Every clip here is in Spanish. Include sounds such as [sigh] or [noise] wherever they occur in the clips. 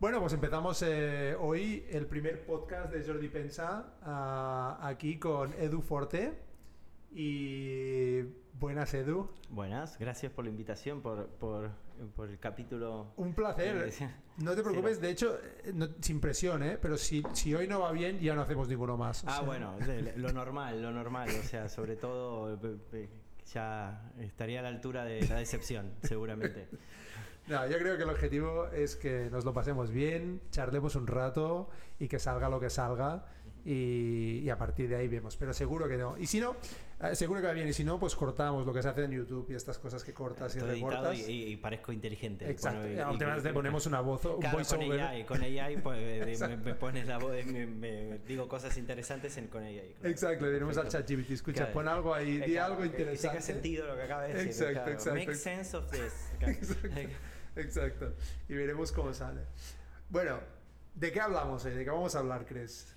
Bueno, pues empezamos eh, hoy el primer podcast de Jordi Pensa ah, aquí con Edu Forte. Y buenas, Edu. Buenas, gracias por la invitación, por, por, por el capítulo. Un placer. No te preocupes, de hecho, eh, no- sin presión, ¿eh? Pero si, si hoy no va bien, ya no hacemos ninguno más. Ah, sea, bueno, lo normal, lo normal, o sea, sobre todo eh, eh, ya estaría a la altura de la decepción, seguramente. [laughs] No, yo creo que el objetivo es que nos lo pasemos bien, charlemos un rato y que salga lo que salga y, y a partir de ahí vemos. Pero seguro que no. Y si no, eh, seguro que va bien. Y si no, pues cortamos lo que se hace en YouTube y estas cosas que cortas y Todo recortas. y, y- parezco inteligente. Exacto. Bueno, y- además le ponemos una voz, un Claro, con voiceover. AI, con AI pues, me, me pones la voz, me, me digo cosas interesantes en, con AI. claro. Exacto, le diremos al. ChatGPT, escucha, Claro. pon algo ahí, di algo que- que interesante. tenga sentido lo que acaba de decir. Exacto, exacto. Make sense of this. [laughs] Exacto. Exacto. Y veremos cómo sale. Bueno, ¿de qué hablamos hoy? ¿De qué vamos a hablar, crees?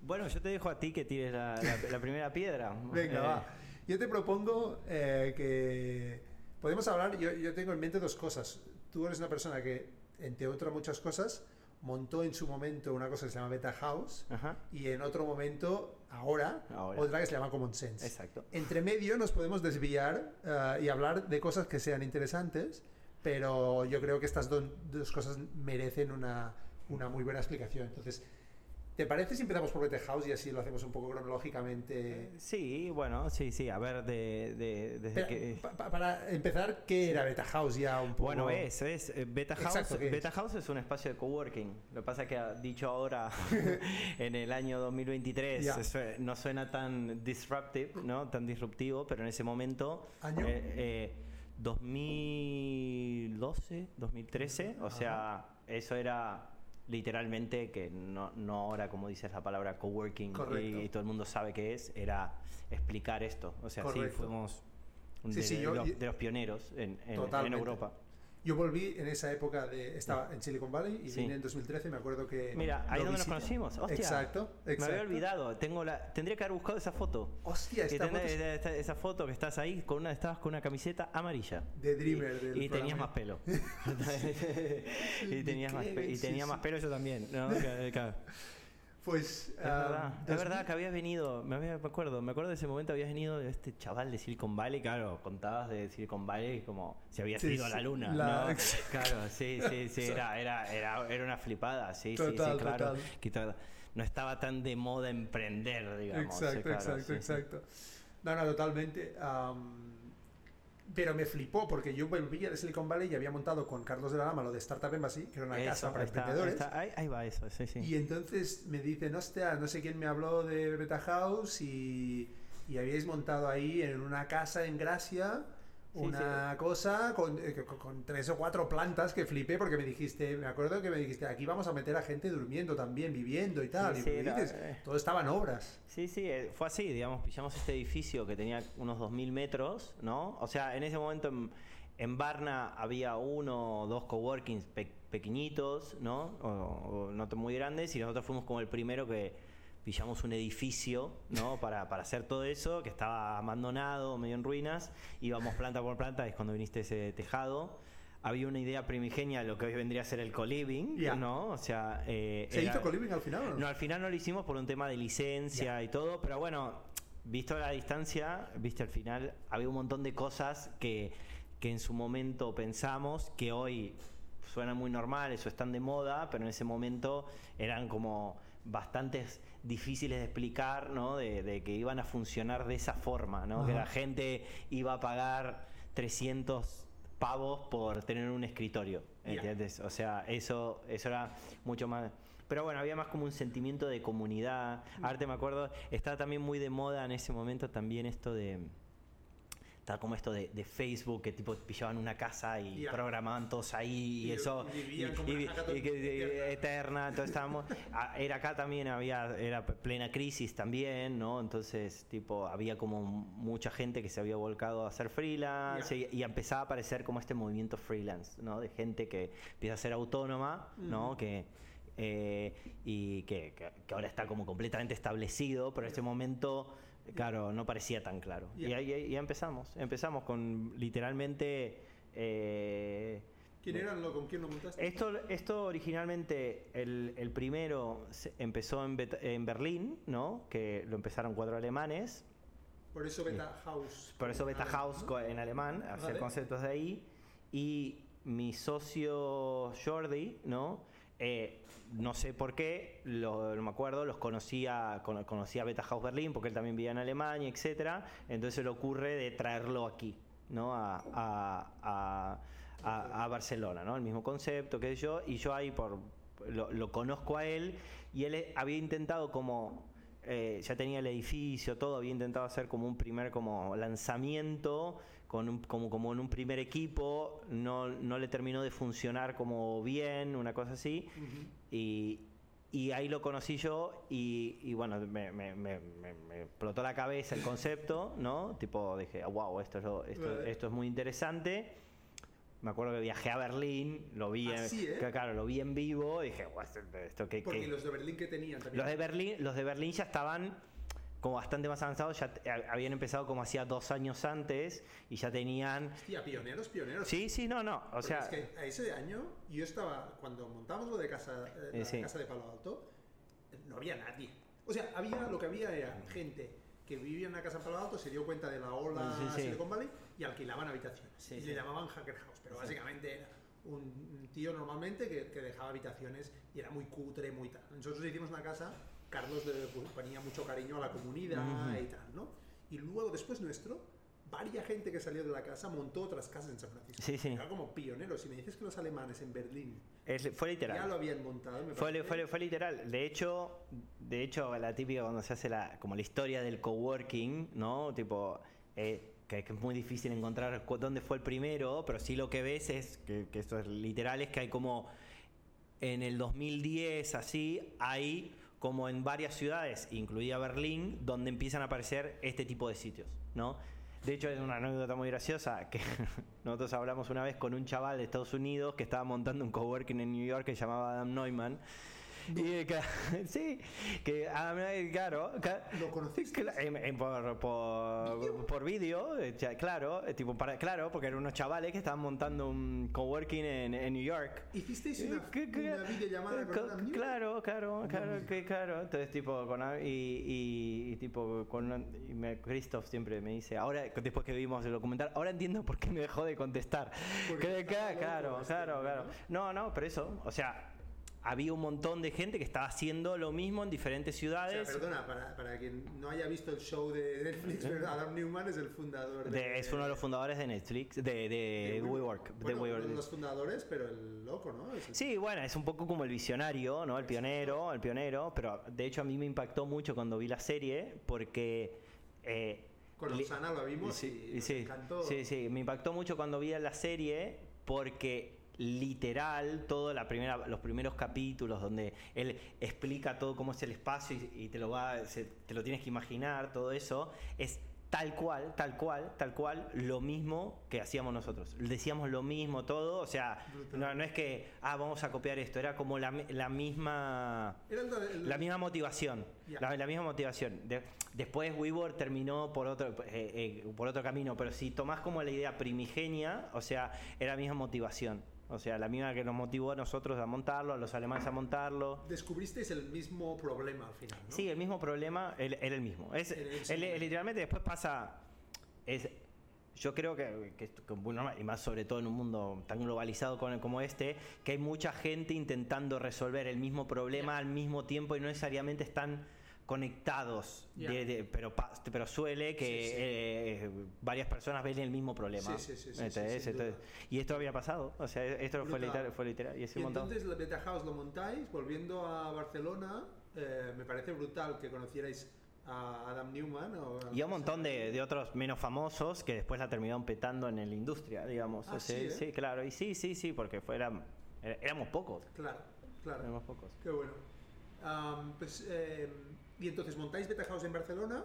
Bueno, yo te dejo a ti que tires la, la- la [laughs] primera piedra. Venga, Eh, va. Yo te propongo eh, que podemos hablar. Yo, yo tengo en mente dos cosas. Tú eres una persona que, entre otras muchas cosas, montó en su momento una cosa que se llama Beta House Ajá. y en otro momento, ahora, Ahora. otra que se llama Common Sense. Exacto. Entre medio nos podemos desviar eh, y hablar de cosas que sean interesantes, pero yo creo que estas do- dos cosas merecen una, una muy buena explicación. Entonces, ¿te parece si empezamos por Beta House y así lo hacemos un poco cronológicamente? Sí, bueno, sí, sí. A ver, de, de- desde Espera, que. pa- pa- para empezar, ¿qué era Beta House ya un poco? Bueno, es, es eh, Beta House. Exacto, ¿qué es? Beta House es un espacio de coworking. Lo que pasa es que dicho ahora [laughs] en el año 2023 Ya. eso, eh, no suena tan disruptive, ¿no? Tan disruptivo, pero en ese momento ¿Año? eh, eh, 2012, 2013, o sea, eso era literalmente que no, no ahora como dices la palabra coworking y, y todo el mundo sabe qué es, era explicar esto. O sea, sí, fuimos de, sí, de yo- los, yo- de los pioneros en, en- en Totalmente. Europa. Yo volví en esa época de. Estaba en Silicon Valley y Sí. vine en 2013. Me acuerdo que. Mira, ahí donde nos conocimos. Hostia, Exacto, exacto. Me había olvidado. Tengo la, tendría que haber buscado esa foto. Hostia, esta tenés- foto es esa, esa foto que estás ahí, con una, estabas con una camiseta amarilla. de Dreamer. del Y, [laughs] [laughs] y tenías más pelo. y tenías más, y Sí, tenía sí. más pelo yo también. ¿no? [laughs] Claro. Pues. Es verdad, es 2000 verdad que habías venido, me, había- me acuerdo, me acuerdo de ese momento habías venido de este chaval de Silicon Valley, claro, contabas de Silicon Valley como si habías Sí, ido a la luna, la- ¿no? [laughs] Claro, sí, sí, sí, era, [laughs] era, era, era una flipada, sí, sí, Total, sí, claro. total. No estaba tan de moda emprender, digamos. Exacto, sí, claro, exacto, exacto. No, no, totalmente. Pero me flipó porque yo volvía de Silicon Valley y había montado con Carlos de la Lama lo de Startup Embassy, que era una Eso, casa para está- emprendedores. está- ahí, ahí va eso, sí, sí. Y entonces me dicen, hostia, no sé quién me habló de Beta House y, y habíais montado ahí en una casa en Gracia Sí, una cosa con, eh, con- con tres o cuatro plantas que flipé porque me dijiste, me acuerdo que me dijiste, aquí vamos a meter a gente durmiendo también, viviendo y tal. Sí, y sí, dices, eh. todo estaba en obras. Sí, sí, eh, fue así, digamos, pillamos este edificio que tenía unos 2.000 metros, ¿no? O sea, en ese momento en, en Varna había uno o dos coworkings pe- pequeñitos, ¿no? O, o no muy grandes, y nosotros fuimos como el primero que pillamos un edificio, ¿no? [laughs] Para, para hacer todo eso, que estaba abandonado, medio en ruinas, íbamos planta por planta, es cuando viniste ese tejado. Había una idea primigenia de lo que hoy vendría a ser el co-living. ¿no? O sea... eh, ¿Se era- hizo coliving al final o no? no, al final no lo hicimos por un tema de licencia y todo, pero bueno, visto la distancia, viste, al final había un montón de cosas que, que en su momento pensamos que hoy suenan muy normales o están de moda, pero en ese momento eran como bastantes difíciles de explicar, ¿no? De, de que iban a funcionar de esa forma, ¿no? Que la gente iba a pagar 300 pavos por tener un escritorio. ¿entiendes? O sea, eso, eso era mucho más... Pero bueno, había más como un sentimiento de comunidad. Ahora te me acuerdo, estaba también muy de moda en ese momento también esto de... Estaba como esto de, de Facebook, que tipo pillaban una casa y programaban todos ahí y, Y- eso... y vivían como y que- eterna. eterna, entonces estábamos... [laughs] a- Era acá también, había era plena crisis también, ¿no? Entonces, tipo, había como mucha gente que se había volcado a hacer freelance y, empezaba a aparecer como este movimiento freelance, ¿no? De gente que empieza a ser autónoma, ¿no? Que... eh, y que, que- que ahora está como completamente establecido, pero en ese momento, claro, no parecía tan claro. Ya. Y ahí, ahí empezamos, empezamos con literalmente eh, ¿Quién era? Lo, ¿Con quién lo montaste? Esto, esto originalmente, el, el primero empezó en, Bet- en Berlín, ¿no? Que lo empezaron cuatro alemanes. Por eso Beta House. Por eso Beta Ah, House ¿no? en alemán, hacer Vale. conceptos de ahí. Y mi socio Jordi, ¿no? Eh, no sé por qué, lo, no me acuerdo, los conocía, cono- conocía Beta House Berlín porque él también vivía en Alemania, etcétera. Entonces se le ocurre de traerlo aquí, ¿no? A, a- a- Barcelona, ¿no? El mismo concepto que yo. Y yo ahí por lo, lo conozco a él y él eh, había intentado como eh, ya tenía el edificio, todo, había intentado hacer como un primer como lanzamiento, con un- como, como en un primer equipo, no, no le terminó de funcionar como bien, una cosa así, Ujú. y, y ahí lo conocí yo y, y bueno, me, me- me- me- explotó la cabeza el concepto, ¿no? Tipo, dije, wow, esto esto, esto es muy interesante. Me acuerdo que viajé a Berlín, lo vi, en, Así, ¿eh? claro, lo vi en vivo, y dije, "Guau, esto, esto qué, Porque qué- los de Berlín que tenían también. los de Berlín, los de Berlín ya estaban como bastante más avanzados, ya habían empezado como hacía dos años antes y ya tenían. Hostia, pioneros, pioneros. Sí, sí, no, no. O Porque sea, es que a ese año yo estaba, cuando montamos lo de casa, eh, Eh, la sí. casa de Palo Alto, no había nadie. O sea, había, lo que había era gente que vivía en una casa en Palo Alto, se dio cuenta de la ola Sí, sí. Silicon Valley y alquilaban habitaciones. Y le llamaban Hacker House, pero básicamente era un un tío normalmente que, que dejaba habitaciones y era muy cutre, muy tal. Nosotros hicimos una casa, Carlos le ponía mucho cariño a la comunidad Ujú. y tal, ¿no? Y luego, después nuestro, varia gente que salió de la casa montó otras casas en San Francisco. Sí, sí. Era como pioneros. Si me dices que los alemanes en Berlín es- fue literal. ya lo habían montado, me Fue, fue, fue literal. De hecho, de hecho, la típica cuando se hace la, como la historia del coworking, ¿no? Tipo, eh, que, es muy difícil encontrar dónde fue el primero, pero sí lo que ves es, que, que esto es literal, es que hay como en el 2010, así, hay como en varias ciudades, incluida Berlín, donde empiezan a aparecer este tipo de sitios, ¿no? De hecho, es una anécdota muy graciosa que [laughs] nosotros hablamos una vez con un chaval de Estados Unidos que estaba montando un coworking en New York que se llamaba Adam Neumann. Y eh, [laughs] sí, que Neumann, claro, ¿Lo conociste? Por, por, por vídeo, eh, claro, eh, tipo para, claro, porque eran unos chavales que estaban montando un coworking en, en New York. ¿Hicisteis una, ¿Qué- qué- una videollamada con? Claro, claro, claro, que claro. Entonces, tipo, con y, y, tipo, con y me, Christoph siempre me dice, ahora, después que vimos el documental, ahora entiendo por qué me dejó de contestar. Que- claro, este claro, hombre, claro. No, no, pero eso, o sea, había un montón de gente que estaba haciendo lo mismo en diferentes O sea, ciudades. perdona, para, para quien no haya visto el show de Netflix, pero [laughs] Adam Newman es el fundador de... De- es uno de los fundadores de Netflix, de, de, de WeWork. de Bueno, WeWork. uno de los fundadores, pero el loco, ¿no? El- Sí, bueno, es un poco como el visionario, ¿no? El pionero, el pionero, pero de hecho a mí me impactó mucho cuando vi la serie porque... eh, Con Osana lo vimos y sí, encantó. sí, sí, me impactó mucho cuando vi la serie porque literal todo la primera los primeros capítulos donde él explica todo cómo es el espacio y, y te lo va se- te lo tienes que imaginar todo eso es tal cual tal cual tal cual lo mismo que hacíamos nosotros decíamos lo mismo todo o sea no, no es que ah vamos a copiar esto era como la, mi- la misma la misma motivación. La, la misma motivación. De- después WeWork terminó por otro, eh, eh, por otro camino, pero si tomás como la idea primigenia, o sea, era la misma motivación. O sea, la misma que nos motivó a nosotros a montarlo, a los alemanes a montarlo. Descubristeis el mismo problema al final, ¿no? Sí, el mismo problema, el- era el mismo. Es, el el- literalmente después pasa. Es, yo creo que, que que y más sobre todo en un mundo tan globalizado como este, que hay mucha gente intentando resolver el mismo problema al mismo tiempo y no necesariamente están conectados, Ya. de- de- pero, pero suele que Sí, sí. eh, varias personas ven el mismo problema. Sí, duda. Entonces, y esto había pasado, o sea, esto fue literal, fue literal, y Y entonces la Beta House lo montáis, volviendo a Barcelona, eh, me parece brutal que conocierais a Adam Newman. O Y a un montón de, de otros menos famosos que después la terminaron petando en la industria, digamos. Ah, O sea, sí, ¿eh? sí, claro. Y sí, sí, sí, porque fueran, era- éramos pocos. Claro, claro. Éramos pocos. Qué bueno. Am, pues, eh, y entonces montáis Beta House en Barcelona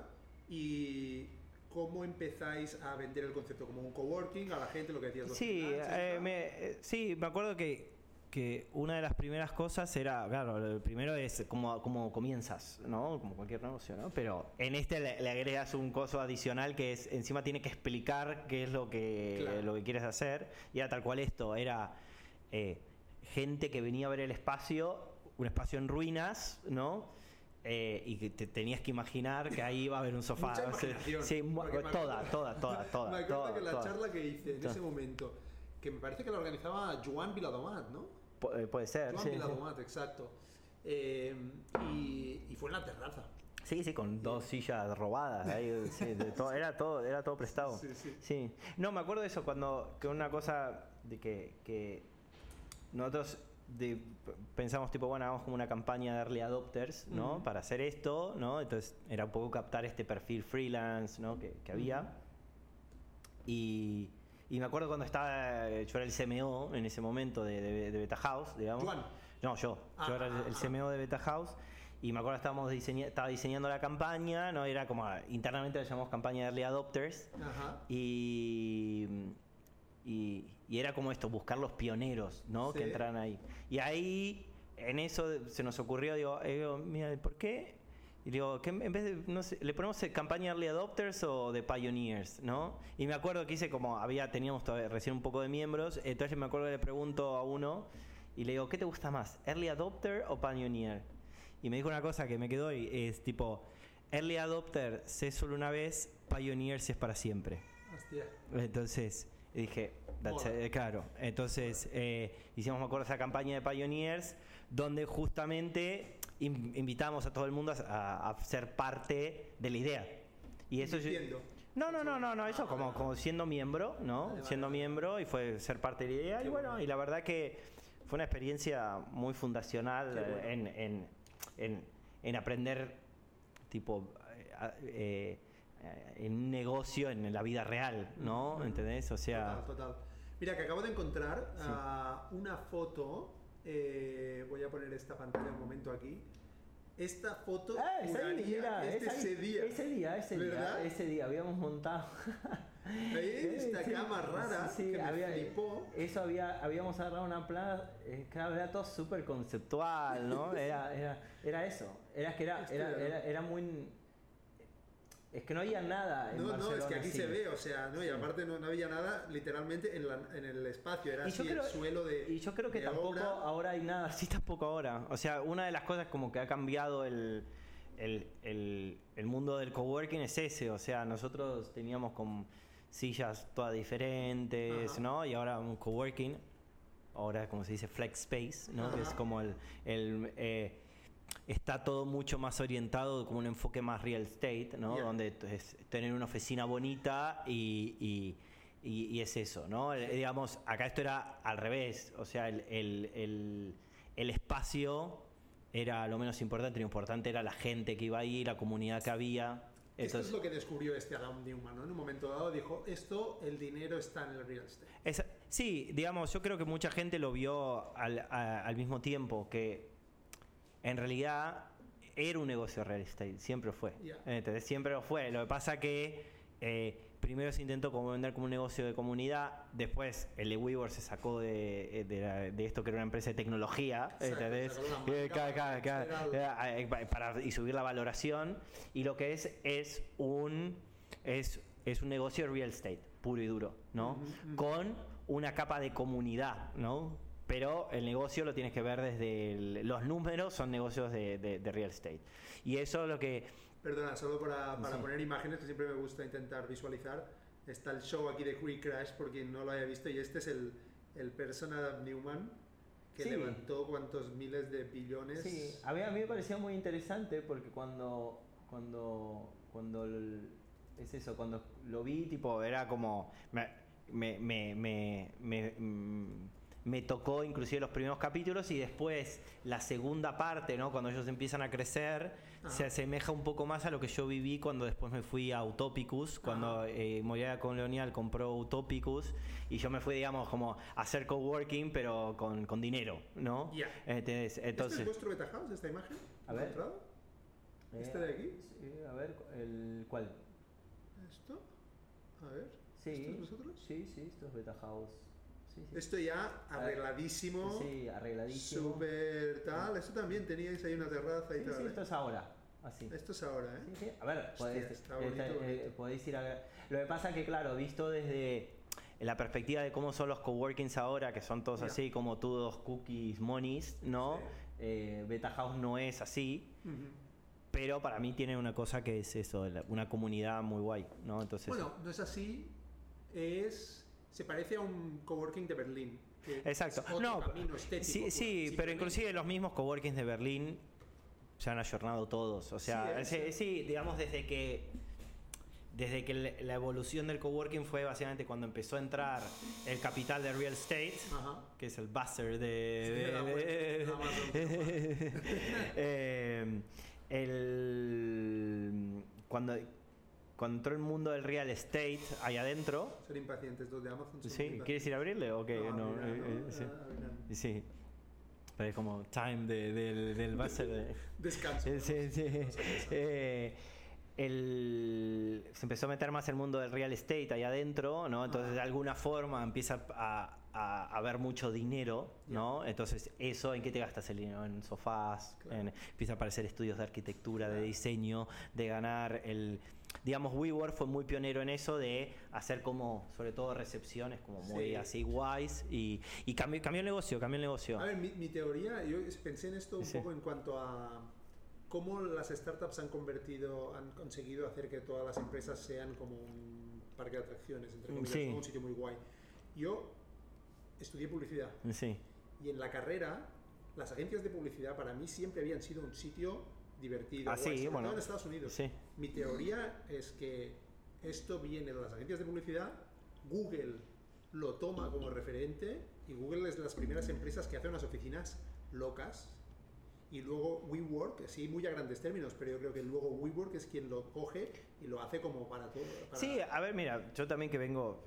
y ¿cómo empezáis a vender el concepto? Como un coworking a la gente, lo que decías. los Sí, eh, me, eh, sí, me acuerdo que, que una de las primeras cosas era, claro, lo primero es cómo, cómo comienzas, ¿no? Como cualquier negocio, ¿no? Pero en este le, le agregas un coso adicional que es, encima tiene que explicar qué es lo que, Claro. lo que quieres hacer. Y era tal cual esto, era... eh, gente que venía a ver el espacio, un espacio en ruinas, ¿no? Eh, y que te tenías que imaginar que ahí iba a haber un sofá. O sea, sí, toda, acuerdo- toda, toda, [laughs] toda. me acuerdo toda, que la toda. charla que hice en Toda. ese momento, que me parece que la organizaba Joan Viladomat, ¿no? Pu- eh, puede ser, Joan sí, sí. Viladomat, exacto. Eh, y, y fue en la terraza. Sí, sí, con dos sillas robadas. ahí, sí, de todo, era todo, era todo prestado. Sí, sí. No, me acuerdo de eso cuando que una cosa de que, que nosotros de- pensamos tipo, bueno, hagamos como una campaña de early adopters, ¿no? Ujú. Para hacer esto, ¿no? Entonces era un poco captar este perfil freelance, ¿no? Que, que había. Y, y me acuerdo cuando estaba, yo era el CMO en ese momento de, de, de Beta House, digamos. Juan. No, yo. Ah, yo era el, ah, el ah. CMO de Beta House. Y me acuerdo estábamos diseña- estaba diseñando la campaña, ¿no? Era como, internamente la llamamos campaña de Early Adopters. Ajá. Y, y, y era como esto, buscar los pioneros, ¿no? Sí. Que entraran ahí. Y ahí, en eso se nos ocurrió, digo, eh, digo, mira, ¿por qué? Y digo, ¿qué en vez de, no sé, ¿le ponemos campaña Early Adopters o de Pioneers, no? Y me acuerdo que hice como, había, teníamos todavía recién un poco de miembros, entonces me acuerdo que le pregunto a uno y le digo, ¿qué te gusta más, Early Adopter o Pioneer? Y me dijo una cosa que me quedó y es tipo, Early Adopter sé solo una vez, Pioneer si es para siempre. Hostia. Entonces dije, that's it, claro. Entonces eh, hicimos, me acuerdo, esa campaña de Pioneers, donde justamente in- invitamos a todo el mundo a, a ser parte de la idea. Y eso yo- no, no, no, no, no, eso como, como siendo miembro, ¿no? Vale, vale, siendo vale. miembro y fue ser parte de la idea. Qué y bueno, bueno. y la verdad que fue una experiencia muy fundacional bueno. en, en, en, en aprender, tipo, eh, eh, en un negocio, en la vida real, ¿no? ¿Entendés? O sea, Total, total. Mira, que acabo de encontrar ah, una foto. eh, voy a poner esta pantalla un momento aquí. Esta foto Ah, esa ahí, juraría mira, que es de esa ahí, ese día. Ese día, ese ¿Verdad? día, ese día habíamos montado. [laughs] [laughs] Esta Sí, cama rara sí, sí, que me había- flipó. Eso había, habíamos agarrado una plana, eh, claro, era todo súper conceptual, ¿no? [laughs] Era, era, era eso, era que era, era- era, era muy... Es que no había nada en No, no, es que Barcelona aquí se ve, o sea, no, y aparte no, no había nada literalmente en, la- en el espacio, era así creo, el suelo de. y yo creo que tampoco obra. ahora hay nada así [laughs] tampoco ahora. O sea, una de las cosas como que ha cambiado el, el, el- el mundo del coworking es ese. O sea, nosotros teníamos con sillas todas diferentes, Ajá. ¿no? Y ahora un coworking, ahora como se dice flex space, ¿no? Que es como el... el, eh, Está todo mucho más orientado como un enfoque más real estate, ¿no? Yeah. Donde es tener una oficina bonita y, y- y- y es eso, ¿no? Eh, digamos, acá esto era al revés, o sea, el, el- el- espacio era lo menos importante, lo importante era la gente que iba ahí, la comunidad que había. Esto Entonces, es lo que descubrió este Adam Newman, ¿no? En un momento dado dijo, esto, el dinero está en el real estate. Esa- sí, digamos, yo creo que mucha gente lo vio al, a- al mismo tiempo, que en realidad era un negocio real estate, siempre fue. Ya. ¿entendés? Siempre lo fue. Lo que pasa que eh, primero se intentó como vender como un negocio de comunidad, después el de WeWork se sacó de, eh, de la- de esto que era una empresa de tecnología, la Eh, para eh, para, y subir la valoración. Y lo que es es un es, es un negocio de real estate, puro y duro, ¿no? Con una capa de comunidad, ¿no? Pero el negocio lo tienes que ver desde el- los números, son negocios de, de- de real estate. Y eso es lo que... Perdona, solo para, para Sí. poner imágenes que siempre me gusta intentar visualizar. Está el show aquí de Quick Crash, por quien no lo haya visto, y este es el, el person Adam Newman que Sí. levantó cuántos miles de billones. Sí, a mí, a mí me parecía muy interesante porque cuando, cuando, cuando el- es eso, cuando lo vi, tipo, era como, me, me, me, me, me- tocó inclusive los primeros capítulos y después la segunda parte, ¿no? Cuando ellos empiezan a crecer, se Ajá. asemeja un poco más a lo que yo viví cuando después me fui a Utopicus, cuando Ajá. eh, Moreira Colonial compró Utopicus y yo me fui, digamos, como a hacer coworking, pero con, con dinero, ¿no? Ya. Entonces, ¿Este entonces es vuestro beta house, esta imagen? A ver. ¿Este Eh, de aquí? sí, a ver, el, ¿cuál? ¿Esto? A ver. Sí. ¿Esto es vosotros? Sí, sí, esto es Beta House. Sí, sí. Esto ya arregladísimo. Sí, arregladísimo. Súper tal. Esto también teníais ahí una terraza y Sí, tal. sí, ¿eh? esto es ahora. Así. Esto es ahora, ¿eh? Sí, sí. A ver, podéis, está bonito, eh, bonito. podéis ir a. Lo que pasa que, claro, visto desde. la perspectiva de cómo son los coworkings ahora, que son todos así, como todos cookies, monies, ¿no? Sí. Eh, Beta House no es así, pero para mí tiene una cosa que es eso, una comunidad muy guay, ¿no? Entonces, Bueno, no es así, es se parece a un coworking de Berlín. que exacto. es otro No, camino estético, sí, sí, pero inclusive los mismos coworkings de Berlín se han ayornado todos. O sea, Sí, sí, es- sí, digamos desde que desde que la evolución del coworking fue básicamente cuando empezó a entrar el capital de real estate, Ajá. que es el buzzer de. [laughs] Eh, el cuando entró el mundo del real estate ahí adentro, Son impacientes los de Amazon. son sí. ¿quieres ir a abrirle o qué? No, No, mira, eh, no, eh, sí. ah. Pero es como time de- del, del buzzer de- [laughs] Descanso. Sí, sí, sí. [laughs] Eh, el- se empezó a meter más el mundo del real estate ahí adentro, ¿no? Entonces, de alguna forma empieza a, a- a haber mucho dinero, ¿no? Entonces, eso, ¿en qué te gastas el dinero? En sofás, Claro. en- empieza a aparecer estudios de arquitectura, de diseño, de ganar el... Digamos, WeWork fue muy pionero en eso de hacer como, sobre todo, recepciones como muy Sí. así guays y, y cambió, cambió el negocio, cambió el negocio. A ver, mi, mi teoría, yo pensé en esto un Sí. poco en cuanto a cómo las startups han convertido, han conseguido hacer que todas las empresas sean como un parque de atracciones, entre comillas, Sí. ¿no? un sitio muy guay. Yo estudié publicidad Sí. y en la carrera las agencias de publicidad para mí siempre habían sido un sitio divertido, Ah, guay, sí, sobre bueno. en Estados Unidos. Sí. Mi teoría es que esto viene de las agencias de publicidad, Google lo toma como referente y Google es de las primeras empresas que hace unas oficinas locas y luego WeWork, sí, muy a grandes términos, pero yo creo que luego WeWork es quien lo coge y lo hace como para todo. Sí, a ver, mira, yo también que vengo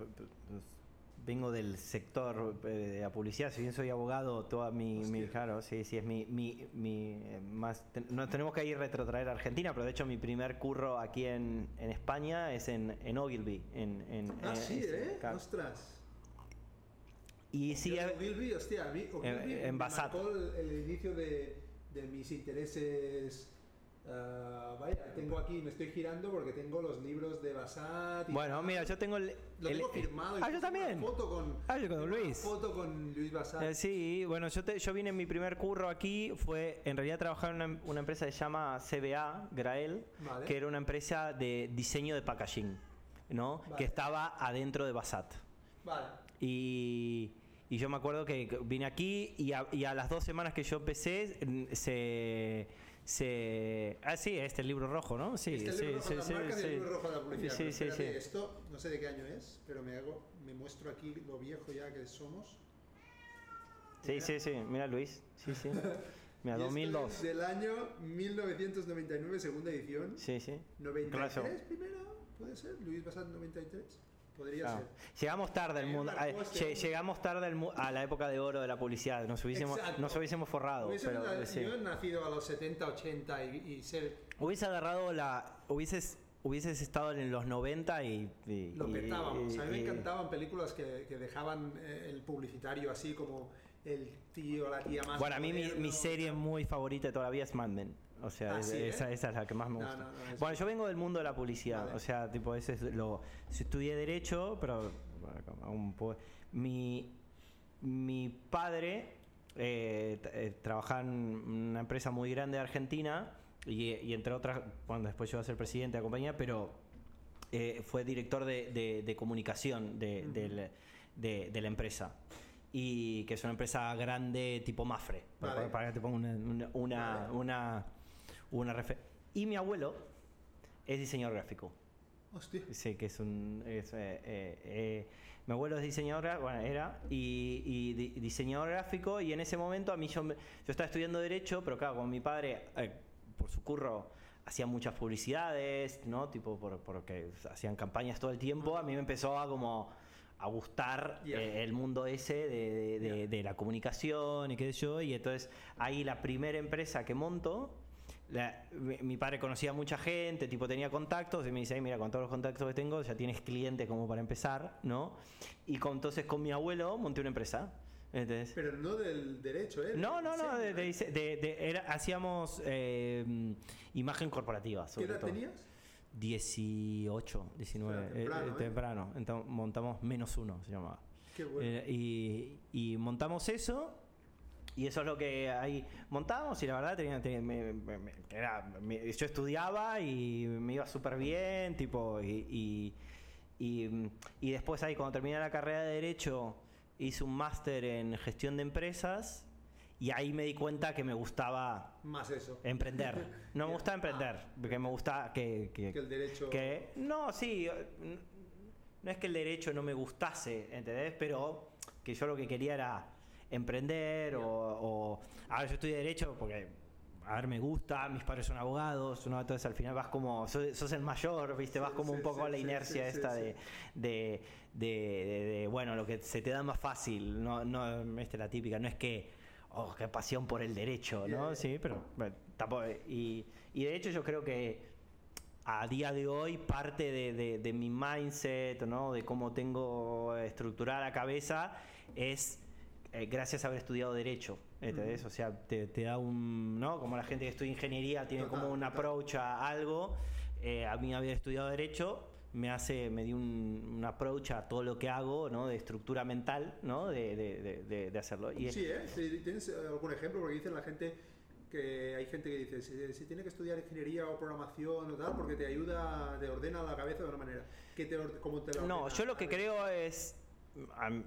vengo del sector eh, de la publicidad, si bien soy abogado, toda mi, claro, sí, sí es mi, mi, mi, eh, más ten- no tenemos que ir retrotraer a Argentina, pero de hecho mi primer curro aquí en, en España es en, en Ogilvy, en, en Ah, eh, sí, ¿eh? Ostras. Y sí, Ogilvy, hostia, a mí Ogilvy en me marcó el, el inicio de, de mis intereses. Ah, vaya, tengo aquí, me estoy girando porque tengo los libros de Basat. y bueno, mira, yo tengo el, Lo el- tengo firmado. Ah, yo también. Una foto con, Ah, yo con Luis. foto con Luis Basat. Eh, sí, bueno, yo, te- yo vine en mi primer curro aquí, fue en realidad trabajar en una, una empresa que se llama CBA, Grael, Vale. que era una empresa de diseño de packaging, ¿no? Vale. Que estaba adentro de Basat. Vale. Y, y yo me acuerdo que vine aquí y a, y a las dos semanas que yo empecé, mm, se... se ah, sí, este libro rojo, ¿no? Sí, Este sí, libro rojo, sí, las sí, marcas sí. del libro rojo de la publicidad. Sí, sí, sí. Esto no sé de qué año es, pero me hago, me muestro aquí lo viejo ya que somos. Sí, sí, sí, mira Luis, sí, sí. [laughs] Mira, Y esto 2002. es del año 1999, segunda edición. Sí, sí. 93 Claro. primero, puede ser. Luis Basat 93. Podría Claro. ser. Llegamos tarde al Me mundo, a- hombre. llegamos tarde al a la época de oro de la publicidad. Nos hubiésemos, Exacto. nos hubiésemos forrado. Hubiésemos pero, na- sí. Yo he nacido a los 70, 80 y, y ser. Hubiese agarrado la, hubieses, hubieses estado en los 90 y, y- Lo petábamos. A mí me encantaban películas que, que dejaban eh, el publicitario así como el tío, la tía más. Bueno, a mí mi, mi serie muy favorita todavía es Mad Men. O sea, Ah, es- sí, ¿eh? esa, esa es la que más me No, gusta. no, no, es- bueno, yo vengo del mundo de la publicidad. Vale. O sea, tipo, ese es lo. Yo estudié Derecho, pero. un po- mi, mi padre eh, eh, trabajaba en una empresa muy grande de Argentina y, y entre otras, bueno, después yo iba a ser presidente de la compañía, pero eh, fue director de, de- de comunicación de, de- la empresa. Y que es una empresa grande tipo Mafre, para, Vale. para que te ponga una, una, una, Vale. una, una Y mi abuelo es diseñador gráfico. Hostia. Sí, que es un. es, eh, eh, eh, mi abuelo es diseñador, bueno, era, y, y di- diseñador gráfico, y en ese momento a mí yo, yo estaba estudiando Derecho, pero claro, como mi padre, eh, por su curro, hacía muchas publicidades, ¿no? Tipo, por, porque hacían campañas todo el tiempo, a mí me empezó a como a gustar Ya. eh, el mundo ese de, de- de- Ya. de la comunicación y qué sé yo, y entonces ahí la primera empresa que monto, la- mi, mi padre conocía a mucha gente, tipo tenía contactos, y me dice, "Ay, mira, con todos los contactos que tengo ya tienes clientes como para empezar, ¿no? Y con, entonces con mi abuelo monté una empresa. ¿entendés? Pero no del derecho, ¿eh? No, no, no, de, de- de- era- hacíamos eh, imagen corporativa. ¿Qué Sobre edad todo. tenías? 18, 19, O sea, temprano, eh, ¿eh? temprano. Entonces montamos menos uno, se llamaba. Qué bueno. Eh, y, y montamos eso. Y eso es lo que ahí montamos y la verdad tenía, tenía- me- me- era- me- yo estudiaba y me iba súper bien, tipo, y, y, y- y después ahí cuando terminé la carrera de Derecho hice un máster en gestión de empresas y ahí me di cuenta que me gustaba Más eso. emprender. No me [laughs] gustaba emprender, porque me gusta que, que- Que el derecho. que no, sí, no es que el derecho no me gustase, ¿entendés? Pero que yo lo que quería era emprender o, o- a ver, yo estudié derecho porque a ver, me gusta, mis padres son abogados, ¿no? entonces al final vas como, sos, sos el mayor, ¿viste? Vas Sí, como un poco sí, a la inercia sí, esta de, de, de- de- de, bueno, lo que se te da más fácil, no, no, ¿viste? La típica, no es que, oh, qué pasión por el derecho, ¿no? Yeah. Sí, pero bueno, tampoco, y, y de hecho yo creo que a día de hoy parte de, de- de mi mindset, ¿no? de cómo tengo estructurada la cabeza, es eh, gracias a haber estudiado Derecho. ¿entendés? O sea, te, te da un. ¿no? Como la gente que estudia ingeniería tiene Total, como un total. approach a algo. eh, a mí haber estudiado Derecho me hace me dio un, un approach a todo lo que hago no de estructura mental no de, de- de- de- hacerlo y Sí, ¿eh? Sí, ¿Tienes algún ejemplo? Porque dicen la gente que hay gente que dice, si, si tiene que estudiar ingeniería o programación o tal, porque te ayuda, te ordena la cabeza de una manera. ¿Qué te, orde- ¿Cómo te la No, yo lo que creo es, a mí,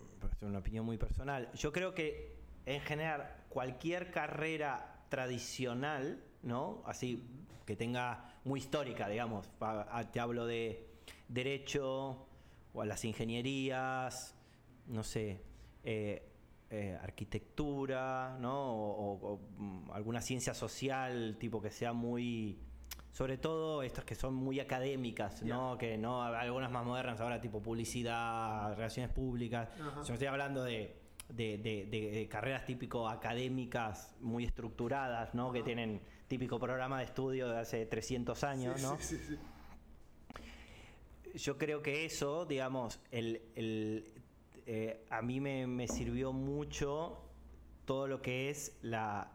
pero esto es una opinión muy personal, yo creo que en general cualquier carrera tradicional, ¿no? Así que tenga muy histórica, digamos, te hablo de derecho o a las ingenierías, no sé, eh, eh, arquitectura, ¿no? O, mm, alguna ciencia social, tipo que sea muy sobre todo estas que son muy académicas, ¿no? Que no, algunas más modernas ahora, tipo publicidad, relaciones públicas. Ajá. Yo estoy hablando de, de- de- de- de carreras típico académicas muy estructuradas, ¿no? Que tienen típico programa de estudio de hace 300 años, Sí, ¿no? sí, sí, sí. yo creo que eso, digamos, el, el, eh, a mí me, me sirvió mucho todo lo que es la,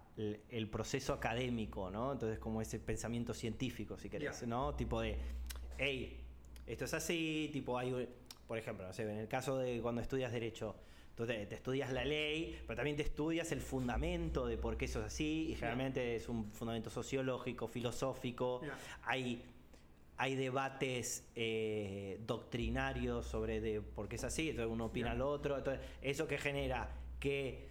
el, proceso académico, ¿no? Entonces, como ese pensamiento científico, si querés. ¿no? Tipo de, hey, esto es así, tipo, hay, por ejemplo, no sé, en el caso de cuando estudias Derecho, tú te, estudias la ley, pero también te estudias el fundamento de por qué eso es así, y generalmente es un fundamento sociológico, filosófico, hay hay debates eh, doctrinarios sobre de por qué es así, entonces uno opina Ya. lo otro, entonces eso que genera que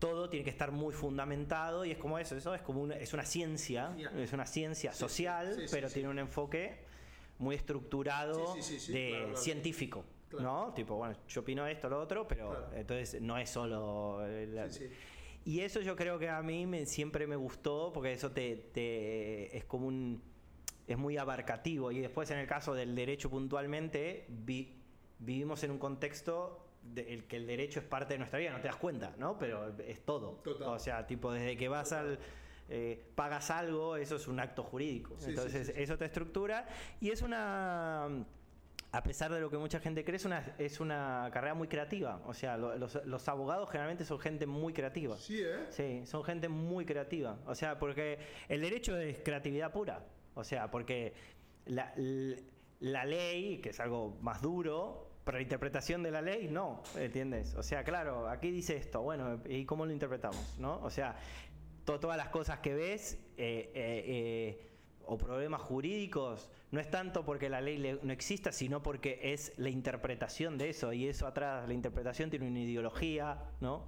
todo tiene que estar muy fundamentado y es como eso, eso es como una, es una ciencia, Ya. es una ciencia Sí, social, sí, sí, pero tiene un enfoque muy estructurado de claro, claro. científico. Claro. ¿No? Tipo, bueno, yo opino esto, lo otro, pero entonces no es solo. la- y eso yo creo que a mí me- siempre me gustó porque eso te, te- es como un es muy abarcativo y después en el caso del derecho puntualmente vi- vivimos en un contexto de el que el derecho es parte de nuestra vida, no te das cuenta, ¿no? Pero es todo. Total. O sea, tipo desde que vas al eh, pagas algo, eso es un acto jurídico. Sí, Entonces sí, sí. eso te estructura y es una a pesar de lo que mucha gente cree, es una, es una carrera muy creativa. O sea, lo- los, los abogados generalmente son gente muy creativa. Sí, ¿eh? Sí, son gente muy creativa. O sea, porque el derecho es creatividad pura. O sea, porque la, l- la ley, que es algo más duro, pero la interpretación de la ley no, ¿entiendes? O sea, claro, aquí dice esto, bueno, ¿y cómo lo interpretamos? ¿No? O sea, to- todas las cosas que ves eh, eh, eh, o problemas jurídicos no es tanto porque la ley le- no exista, sino porque es la interpretación de eso y eso atrás, la interpretación tiene una ideología, ¿no?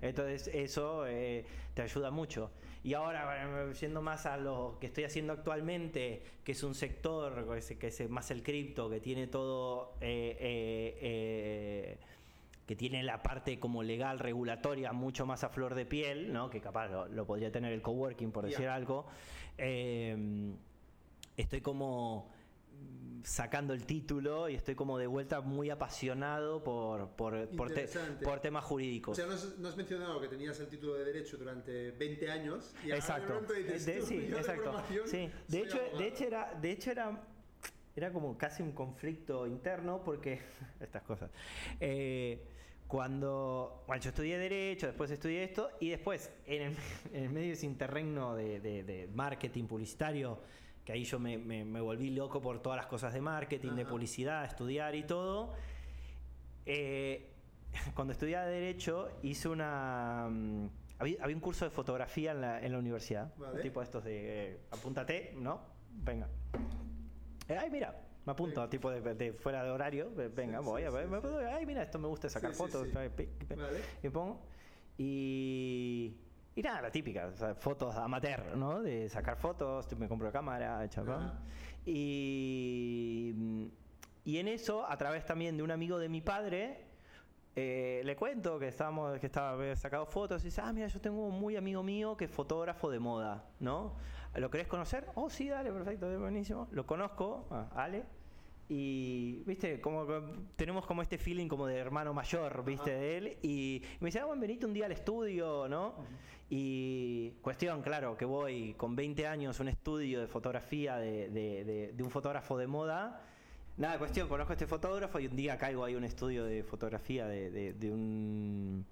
Entonces eso eh, te ayuda mucho. Y ahora, yendo más a lo que estoy haciendo actualmente, que es un sector, que es, más el cripto, que tiene todo... eh, eh, eh, que tiene la parte como legal, regulatoria, mucho más a flor de piel, ¿no? que capaz lo, lo podría tener el coworking, por decir algo. Eh, estoy como sacando el título y estoy como de vuelta muy apasionado por, por, por, te- por temas O jurídicos. sea, no has, no has mencionado que tenías el título de Derecho durante 20 años y ahora de exacto. dices, De- "Tú, sí, de exacto. Sí. De hecho, abogado". de hecho era, de hecho era, era como casi un conflicto interno porque [laughs] estas cosas. Eh, cuando, bueno, yo estudié derecho, después estudié esto y después en el, [laughs] en el medio de ese interregno de, de- de marketing publicitario que ahí yo me, me- me volví loco por todas las cosas de marketing, de publicidad, estudiar y todo. Eh, [laughs] cuando estudiaba Derecho, hice una. mm, había, había un curso de fotografía en la, en la universidad. Vale. Tipo estos de. eh, apúntate, ¿no? Venga. Eh, ay, mira, me apunto, tipo de, de fuera de horario. eh, Venga, Sí, voy sí, a ver. me Ay, mira, esto me gusta sacar fotos. Vale. y pongo. Y. Y nada, la típica, o sea, fotos amateur, ¿no? De sacar fotos, me compro cámara, chapón. Ajá. Y, y en eso, a través también de un amigo de mi padre, eh, le cuento que estábamos, que estaba había sacado fotos y dice, ah, mira, yo tengo un muy amigo mío que es fotógrafo de moda, ¿no? ¿Lo querés conocer? Oh, sí, dale, perfecto, buenísimo. Lo conozco, ah, Ale. Y, viste, como tenemos como este feeling como de hermano mayor, viste, Ajá. de él. Y me dice, ah, bueno, venite un día al estudio, ¿no? Y cuestión, claro, que voy con 20 años a un estudio de fotografía de, de- de- de un fotógrafo de moda. Nada, cuestión, conozco a este fotógrafo y un día caigo ahí a un estudio de fotografía de, un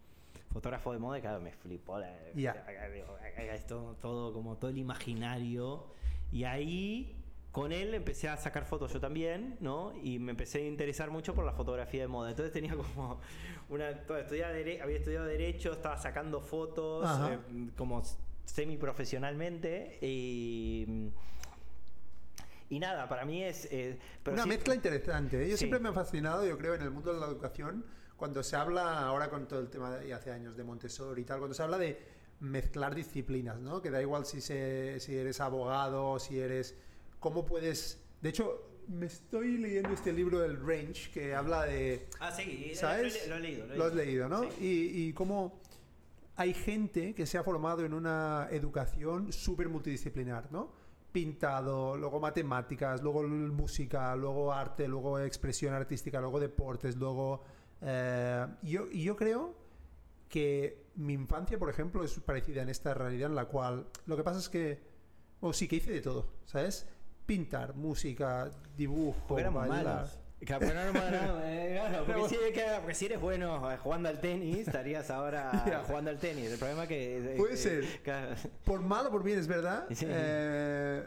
fotógrafo de moda y claro, me flipó la, Ya. digo, esto, todo como todo el imaginario. Y ahí con él empecé a sacar fotos yo también, ¿no? Y me empecé a interesar mucho por la fotografía de moda. Entonces tenía como [laughs] una. toda- estudiaba dere- había estudiado Derecho, estaba sacando fotos eh, como semi profesionalmente. Y. Y nada, para mí es. eh, pero Una sí- mezcla interesante. ¿eh? Yo Sí. siempre me ha fascinado, yo creo, en el mundo de la educación, cuando se habla ahora con todo el tema de y hace años de Montessori y tal, cuando se habla de mezclar disciplinas, ¿no? Que da igual si, se- si eres abogado, si eres... ¿Cómo puedes...? De hecho, me estoy leyendo este libro del Range que habla de... Ah, sí, ¿Sabes? Lo, he le- lo he leído. Lo has leído, ¿no? Sí. Y, y cómo hay gente que se ha formado en una educación súper multidisciplinar, ¿no? Pintado, luego matemáticas, luego música, luego arte, luego expresión artística, luego deportes, luego... eh, yo, y yo creo que mi infancia, por ejemplo, es parecida en esta realidad en la cual lo que pasa es que, bueno, sí que hice de todo, ¿sabes? Pintar, música, dibujo, Porque éramos bailar. malos. [laughs] Claro, porque [laughs] eh, claro, porque, si, que- porque si eres bueno eh, jugando al tenis, [laughs] estarías ahora Ya. jugando al tenis. El problema es que. eh, Puede eh, ser. claro. Por mal o por bien, es verdad. Sí. Eh,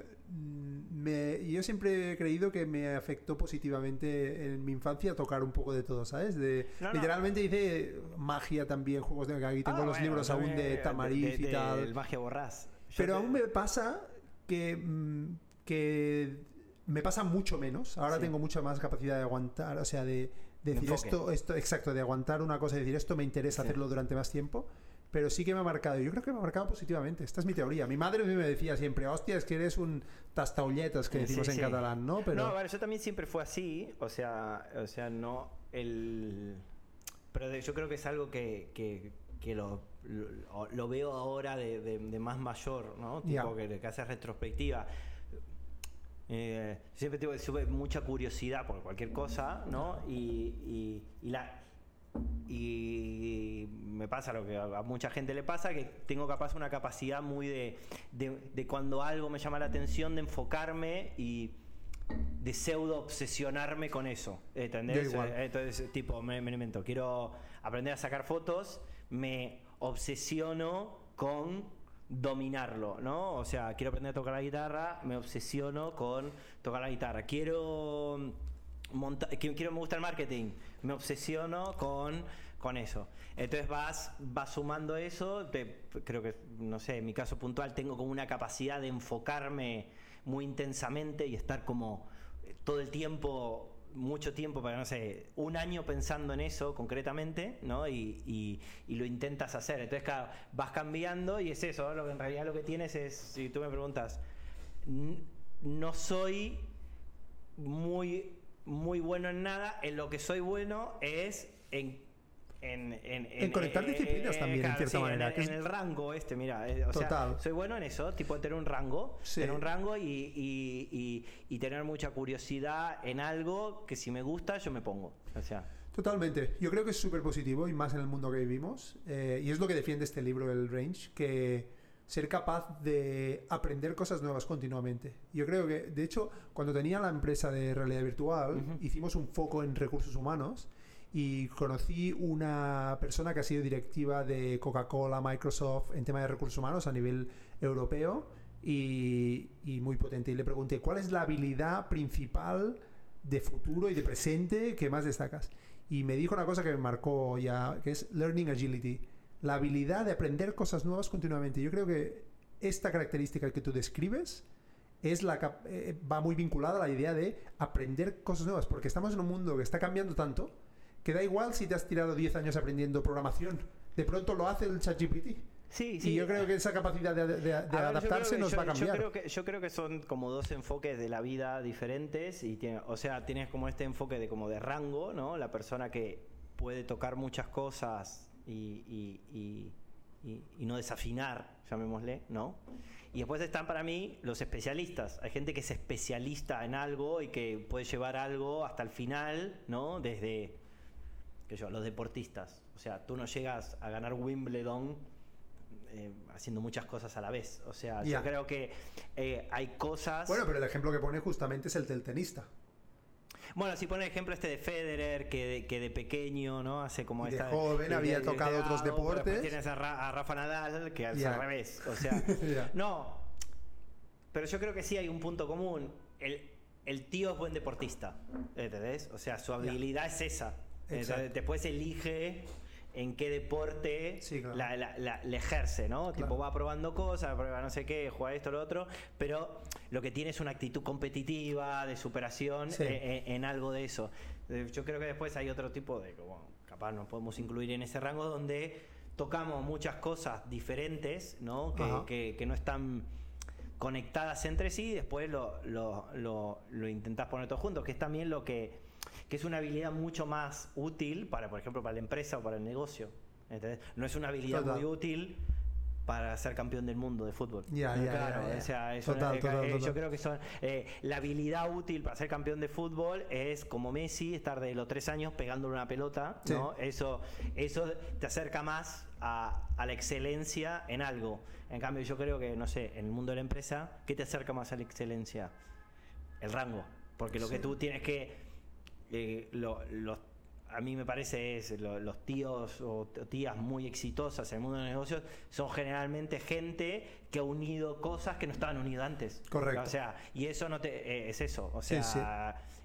me- yo siempre he creído que me afectó positivamente en mi infancia tocar un poco de todo, ¿sabes? De, No, no. literalmente hice magia también, juegos de... Aquí tengo Ah, los bueno, libros aún de Tamariz de- y de- tal. El magia borrás. Yo Pero te- aún me pasa que, mm, que me pasa mucho menos. Ahora Sí. tengo mucha más capacidad de aguantar, o sea, de, de decir Enfoque. esto, esto, exacto, de aguantar una cosa y decir esto me interesa Sí. hacerlo durante más tiempo. Pero sí que me ha marcado. Yo creo que me ha marcado positivamente. Esta es mi teoría. Mi madre me decía siempre, hostia, es que eres un tastaulletas que Sí, decimos en sí. catalán, ¿no? Pero No, bueno, yo también siempre fue así. O sea, o sea, no el. Pero yo creo que es algo que, que, que lo, lo, lo veo ahora de, de- de más mayor, ¿no? Tipo Ya. que, que hace retrospectiva. Eh, siempre tuve, tuve mucha curiosidad por cualquier cosa, ¿no? Y, y, y la. Y me pasa lo que a mucha gente le pasa, que tengo capaz una capacidad muy de, de, de cuando algo me llama la atención, de enfocarme y de pseudo obsesionarme con eso. ¿Entendés? Eh, Entonces, tipo, me, me invento, quiero aprender a sacar fotos, me obsesiono con dominarlo, ¿no? O sea, quiero aprender a tocar la guitarra, me obsesiono con tocar la guitarra. Quiero monta- que- quiero me gusta el marketing, me obsesiono con con eso. Entonces vas vas sumando eso, creo que no sé, en mi caso puntual tengo como una capacidad de enfocarme muy intensamente y estar como eh, todo el tiempo mucho tiempo para no sé un año pensando en eso concretamente no y, y- lo intentas hacer. Entonces claro, vas cambiando y es eso lo que en realidad lo que tienes es si tú me preguntas no soy muy muy bueno en nada en lo que soy bueno es en en, en, En conectar disciplinas también, en cierta en manera, el- que es- en el rango este mira eh, o sea, Total. soy bueno en eso tipo tener un rango Sí. tener un rango y, y- y- y tener mucha curiosidad en algo que si me gusta yo me pongo o sea Totalmente. Yo creo que es súper positivo y más en el mundo que vivimos. Eh, y es lo que defiende este libro, el Range, que ser capaz de aprender cosas nuevas continuamente. Yo creo que, de hecho, cuando tenía la empresa de realidad virtual, Ujú. hicimos un foco en recursos humanos y conocí una persona que ha sido directiva de Coca-Cola, Microsoft en tema de recursos humanos a nivel europeo y, muy potente. Y le pregunté, ¿cuál es la habilidad principal de futuro y de presente que más destacas? Y me dijo una cosa que me marcó ya, que es Learning Agility. La habilidad de aprender cosas nuevas continuamente. Yo creo que esta característica que tú describes es la eh, va muy vinculada a la idea de aprender cosas nuevas, porque estamos en un mundo que está cambiando tanto que da igual si te has tirado 10 años aprendiendo programación. De pronto lo hace el ChatGPT. Sí, Y yo creo que esa capacidad de, adaptarse que- nos yo- va a Yo cambiar. creo, que, yo creo que son como dos enfoques de la vida diferentes y tiene, o sea, tienes como este enfoque de como de rango, ¿no? La persona que puede tocar muchas cosas y- y- y no desafinar, llamémosle, ¿no? Y después están para mí los especialistas. Hay gente que es especialista en algo y que puede llevar algo hasta el final, ¿no? Desde, yo, los deportistas. O sea, tú no llegas a ganar Wimbledon eh, haciendo muchas cosas a la vez. O sea, yo creo que eh, hay cosas. Bueno, pero el ejemplo que pone justamente es el del tenista. Bueno, si pone el ejemplo este de Federer, que de, que de pequeño, ¿no? Hace como de esta. joven había de- tocado otros deportes. Tienes a, Ra- a Rafa Nadal, que al revés. O sea, [laughs] no. Pero yo creo que sí hay un punto común. El, el tío es buen deportista. ¿Entendés? O sea, su habilidad es esa. Entonces, después elige en qué deporte Sí, claro. la, la- la- la ejerce, ¿no? Tipo, va probando cosas, prueba no sé qué, juega esto, lo otro, pero lo que tiene es una actitud competitiva, de superación Sí. eh, eh, en algo de eso. Yo creo que después hay otro tipo de, como, capaz nos podemos incluir en ese rango donde tocamos muchas cosas diferentes, ¿no? Que, Ajá. que- que no están conectadas entre sí y después lo, lo, lo, lo intentás poner todo junto, que es también lo que, que es una habilidad mucho más útil para, por ejemplo, para la empresa o para el negocio. ¿entendés? No es una habilidad Total. muy útil para ser campeón del mundo de fútbol. Ya, Claro, o sea, es Total, una- total, eh, yo creo que son eh, la habilidad útil para ser campeón de fútbol es como Messi estar de los tres años pegándole una pelota, Sí. ¿no? Eso, eso te acerca más a, a la excelencia en algo. En cambio, yo creo que, no sé, en el mundo de la empresa, ¿qué te acerca más a la excelencia? El rango. Porque lo Sí. que tú tienes que. Eh, lo- los- a mí me parece es lo- los tíos o tías muy exitosas en el mundo de los negocios son generalmente gente que ha unido cosas que no estaban unidas antes. Correcto. O sea, y eso no te eh, es eso. O sea, sí.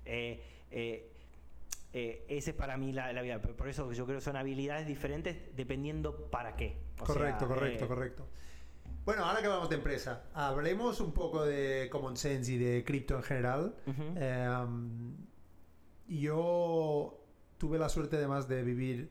eh, eh, eh, ese es para mí la, la vida. Por eso yo creo que son habilidades diferentes dependiendo para qué. O correcto, sea, correcto, eh, correcto. Bueno, ahora que hablamos de empresa, hablemos un poco de common sense y de cripto en general. Eh, yo tuve la suerte además de vivir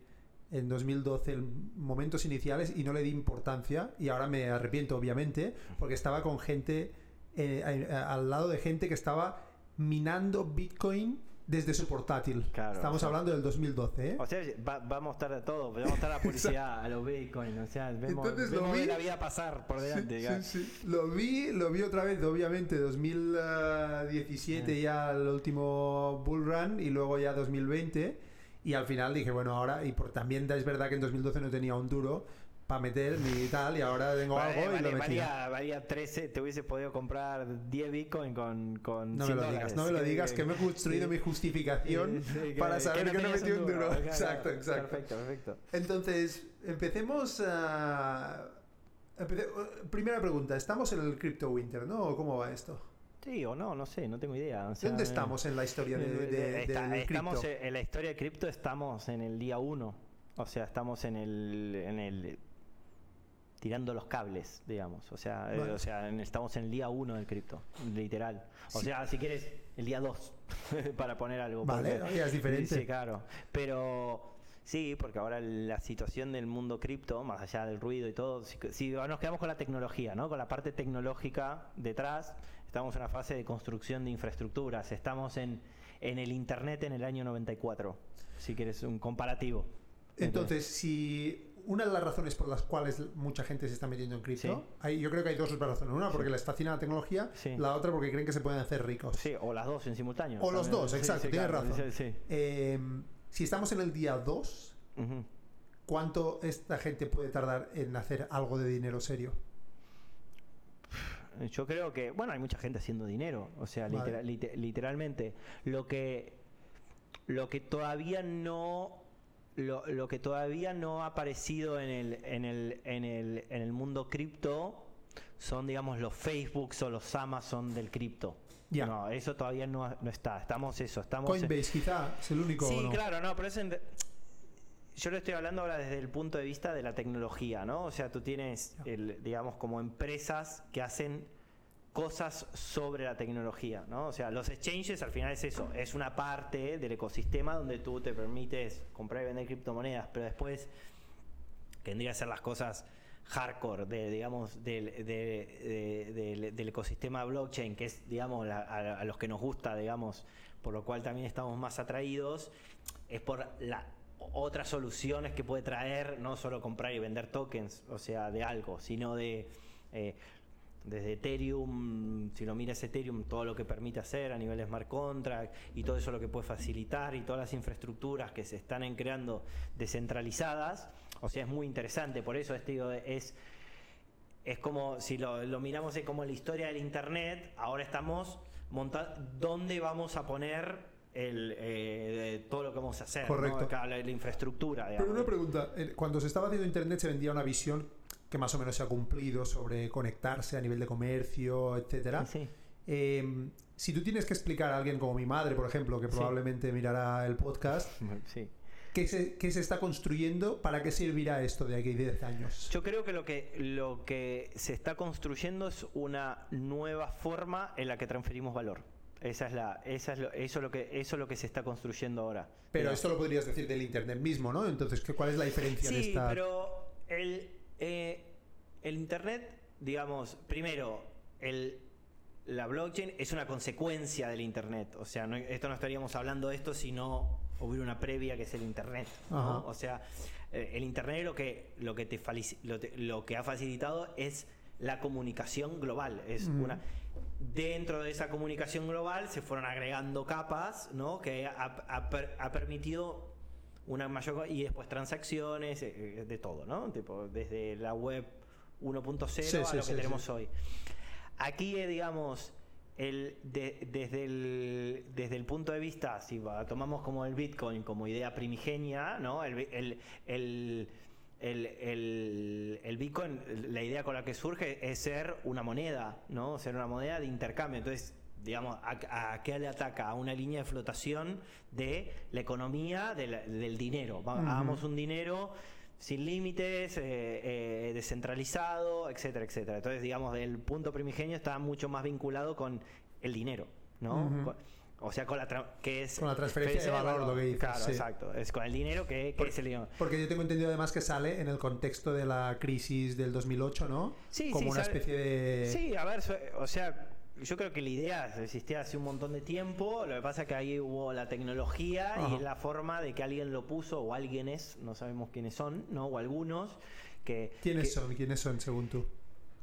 en 2012 en momentos iniciales y no le di importancia y ahora me arrepiento obviamente porque estaba con gente eh, al lado de gente que estaba minando Bitcoin desde su portátil. Claro, Estamos o sea, hablando del 2012. ¿eh? O sea, va- vamos a a todo, vamos a estar a la publicidad, [laughs] a los Bitcoin, o sea, vemos, Entonces lo vemos vi- la vida pasar por delante. Sí, sí, sí. Lo vi, lo vi otra vez, obviamente, 2017 ya el último bull run y luego ya 2020 y al final dije, bueno, ahora, y por, también es verdad que en 2012 no tenía un duro para meter ni tal y ahora tengo Vale, algo y lo valía, valía 13, te hubiese podido comprar 10 Bitcoin con, con No me 100 lo digas, no me lo digas, que me he construido sí. mi justificación Sí, sí, para saber que no metí un duro. [laughs] Exacto, exacto. Perfecto, perfecto. Entonces, empecemos a... empece- Primera pregunta, estamos en el Crypto Winter, ¿no? ¿O ¿Cómo va esto? Sí o no, no sé, no tengo idea. o sea, ¿Dónde eh, estamos en la historia de, eh, [laughs] de- está- del estamos cripto? en, en la historia de cripto estamos en el día 1. O sea, estamos en el, en el tirando los cables, digamos. O sea, eh, o sea, estamos en el día 1 del cripto, literal. O Sí. sea, si quieres, el día 2, [laughs] para poner algo. Vale, porque- es diferente. Sí, claro. Pero sí, porque ahora la situación del mundo cripto, más allá del ruido y todo, si, si nos quedamos con la tecnología, ¿no? Con la parte tecnológica detrás, estamos en una fase de construcción de infraestructuras. Estamos en, en el Internet en el año 94, si quieres un comparativo. Entonces, si una de las razones por las cuales mucha gente se está metiendo en cripto, Sí. hay- yo creo que hay dos razones. Una, porque les fascina la tecnología, Sí. la otra, porque creen que se pueden hacer ricos. Sí, o las dos en simultáneo. O los dos, Sí, exacto, sí, tienes claro, razón. sí, sí. Eh, si estamos en el día 2, Ujú. ¿cuánto esta gente puede tardar en hacer algo de dinero serio? Yo creo que, bueno, hay mucha gente haciendo dinero, o sea, Vale. literalmente. Lo que, lo que todavía no, lo, lo que todavía no ha aparecido en el, en el, en el, en el mundo cripto son, digamos, los Facebooks o los Amazon del cripto. Ya. No, eso todavía no, no está. Estamos eso, estamos... Coinbase quizá es el único. Sí, claro, no, pero es en- yo lo estoy hablando ahora desde el punto de vista de la tecnología, ¿no? O sea, tú tienes, el, digamos, como empresas que hacen cosas sobre la tecnología, ¿no? O sea, los exchanges al final es eso, es una parte del ecosistema donde tú te permites comprar y vender criptomonedas, pero después tendría que ser las cosas hardcore de, digamos, del, de- de- del- ecosistema blockchain, que es, digamos, la- a, los que nos gusta, digamos, por lo cual también estamos más atraídos, es por las otras soluciones que puede traer, no solo comprar y vender tokens, o sea, de algo, sino de... eh, desde Ethereum, si lo miras Ethereum, todo lo que permite hacer a nivel de smart contract y todo eso lo que puede facilitar y todas las infraestructuras que se están creando descentralizadas, o sea, es muy interesante, por eso este digo, es es como si lo, lo miramos como la historia del internet, ahora estamos montando dónde vamos a poner el, eh, todo lo que vamos a hacer. Correcto. La, la infraestructura. Pero una pregunta, eh, cuando se estaba haciendo Internet se vendía una visión que más o menos se ha cumplido sobre conectarse a nivel de comercio, etcétera. Sí. Eh, si tú tienes que explicar a alguien como mi madre, por ejemplo, que Sí. probablemente mirará el podcast, [laughs] Sí. ¿qué se, qué se está construyendo? ¿Para qué servirá esto de aquí a 10 años? Yo creo que lo que lo que se está construyendo es una nueva forma en la que transferimos valor. Esa es la, esa es lo, eso es lo que eso es lo que se está construyendo ahora. Pero esto lo podrías decir del Internet mismo, ¿no? Entonces, ¿qué- ¿cuál es la diferencia en Sí, esta...? pero el, eh, el Internet, digamos, primero, el, la blockchain es una consecuencia del Internet. O sea, no, esto no estaríamos hablando de esto si no hubiera una previa que es el Internet. O sea, eh, el Internet lo que, lo, que te lo, te- lo que ha facilitado es la comunicación global. Es Mm. una dentro de esa comunicación global se fueron agregando capas, ¿no? Que ha, ha ha permitido una mayor y después transacciones eh, eh, de todo, ¿no? Tipo desde la web 1.0 Sí, a sí, lo que sí, tenemos hoy. Aquí, eh, digamos, el, de- desde, el, desde el punto de vista, si tomamos como el Bitcoin como idea primigenia, ¿no? El, el- el Bitcoin, la idea con la que surge es ser una moneda, ¿no? Ser una moneda de intercambio. Entonces, digamos, ¿a, a qué le ataca? A una línea de flotación de la economía de la- del dinero. Va- Ujú. Hagamos un dinero sin límites, eh, eh, descentralizado, etcétera, etcétera. Entonces, digamos, el punto primigenio está mucho más vinculado con el dinero, ¿no? Ujú. Con- o sea, con la que es Con la transferencia de valor, lo que dices, Claro, sí. exacto. Es con el dinero que, que Por- es el dinero. Porque yo tengo entendido además que sale en el contexto de la crisis del 2008, ¿no? Sí, Como sí, una sale- especie de... Sí, a ver, o sea, yo creo que la idea existía hace un montón de tiempo, lo que pasa es que ahí hubo la tecnología Ajá. y es la forma de que alguien lo puso, o alguienes, no sabemos quiénes son, ¿no? O algunos, que... ¿Quiénes que- son? ¿Quiénes son, según tú?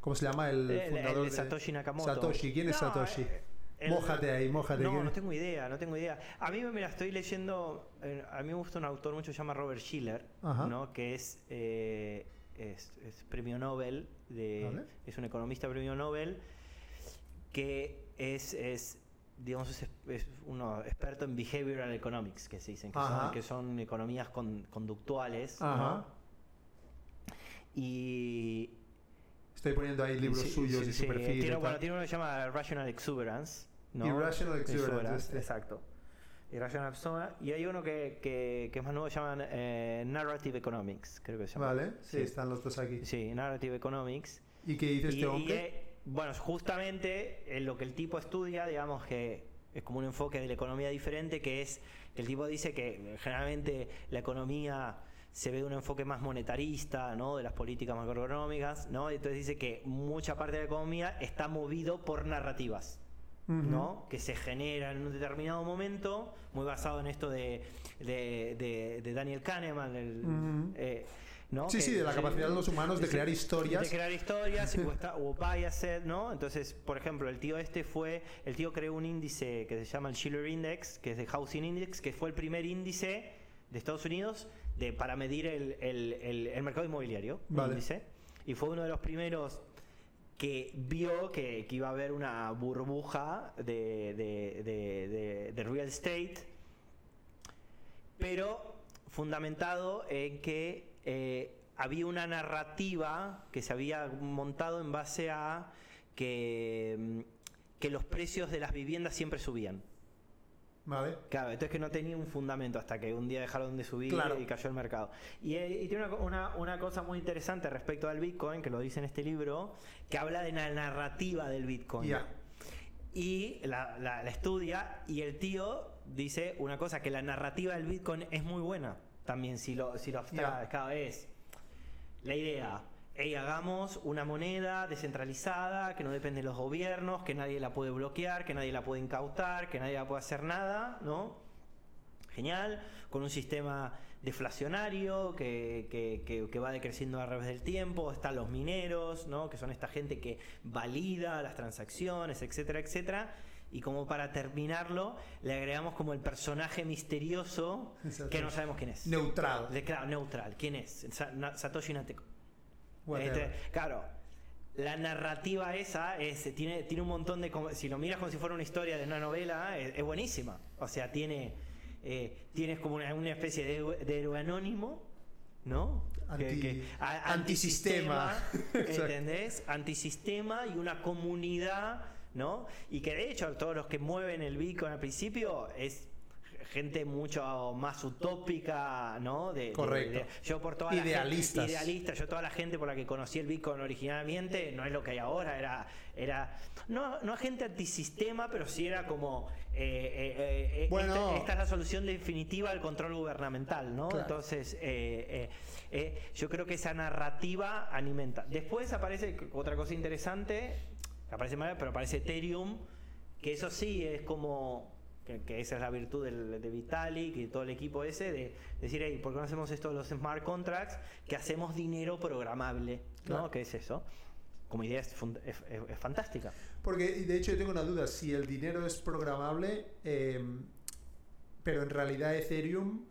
¿Cómo se llama el, fundador de Satoshi Nakamoto. Satoshi, ¿quién es No, Satoshi? eh, el- Mójate ahí, mójate. No, ¿quién- no tengo idea, no tengo idea. A mí, mira, estoy leyendo, eh, a mí me gusta un autor mucho, se llama Robert Schiller, Ajá. ¿no? Que es, eh, es, es premio Nobel, de, Vale. es un economista premio Nobel, que es, es digamos, es, es uno experto en behavioral economics, que se dicen, que, son, que son economías con- conductuales, ¿no? Ajá. Y, Estoy poniendo ahí libros Sí, suyos sí, y sí. su perfil. y Tiene, bueno, tiene uno que se llama Rational Exuberance. ¿no? Irrational Exuberance, este. Exacto. Irrational Exuberance. Y hay uno que, que, que es más nuevo, se llama eh, Narrative Economics, creo que se llama. Vale, sí, están los dos aquí. Sí, Narrative Economics. ¿Y qué dice este hombre? Eh, bueno, justamente en lo que el tipo estudia, digamos que es como un enfoque de la economía diferente, que es, el tipo dice que generalmente la economía se ve de un enfoque más monetarista, ¿no? De las políticas macroeconómicas, ¿no? Y Entonces dice que mucha parte de la economía está movido por narrativas. ¿no? que se generan en un determinado momento, muy basado en esto de, de, de- de Daniel Kahneman, el, eh, ¿no? Sí, Que- sí, de la capacidad de los humanos de crear historias. De crear historias, [laughs] o, biased, ¿no? Entonces, por ejemplo, el tío este fue, el tío creó un índice que se llama el Schiller Index, que es de Housing Index, que fue el primer índice de Estados Unidos de, para medir el, el- el- el mercado inmobiliario. Vale. índice. Y fue uno de los primeros que vio que, que iba a haber una burbuja de, de- de- de- de real estate, pero fundamentado en que eh, había una narrativa que se había montado en base a que, mm, que los precios de las viviendas siempre subían. Vale. Claro, entonces que no tenía un fundamento hasta que un día dejaron de subir Claro. y cayó el mercado. Y, eh, y tiene una, una- una cosa muy interesante respecto al Bitcoin, que lo dice en este libro, que habla de la narrativa del Bitcoin. Ya. Y la, la- la estudia y el tío dice una cosa, que la narrativa del Bitcoin es muy buena. También si lo, si lo abstraes, cada vez. La idea, hey, hagamos una moneda descentralizada, que no depende de los gobiernos, que nadie la puede bloquear, que nadie la puede incautar, que nadie la puede hacer nada, ¿no? Genial, con un sistema deflacionario que, que- que- que va decreciendo a través del tiempo, están los mineros, ¿no? que son esta gente que valida las transacciones, etcétera, etcétera. Y como para terminarlo, le agregamos como el personaje misterioso que no sabemos quién es. Neutral. De- claro, neutral. ¿Quién es? Satoshi Nateko. Este, claro, la narrativa esa es, tiene, tiene un montón de... Si lo miras como si fuera una historia de una novela, es, es buenísima. O sea, tiene eh, tienes como una, una especie de, héroe- de héroe anónimo, ¿no? Anti- a- antisistema. [laughs] Exacto. ¿Entendés? Antisistema y una comunidad, ¿no? Y que de hecho todos los que mueven el Bitcoin al principio es gente mucho más utópica, ¿no? De, Correcto. de- yo por toda la Idealistas. gente, idealista, yo toda la gente por la que conocí el Bitcoin originalmente no es lo que hay ahora, era era no no gente antisistema, pero sí era como eh, eh, eh, Bueno. esta, esta es la solución definitiva al control gubernamental, ¿no? Claro. Entonces yo creo que esa narrativa alimenta. Después aparece otra cosa interesante, aparece pero aparece Ethereum, que eso sí es como que, que esa es la virtud del- de Vitalik y todo el equipo ese de decir, hey, ¿por qué no hacemos esto de los smart contracts? Que hacemos dinero programable, ¿no? Claro. ¿Qué es eso? Como idea es, fantástica. Porque, de hecho, yo tengo una duda. Si el dinero es programable, eh, pero en realidad Ethereum,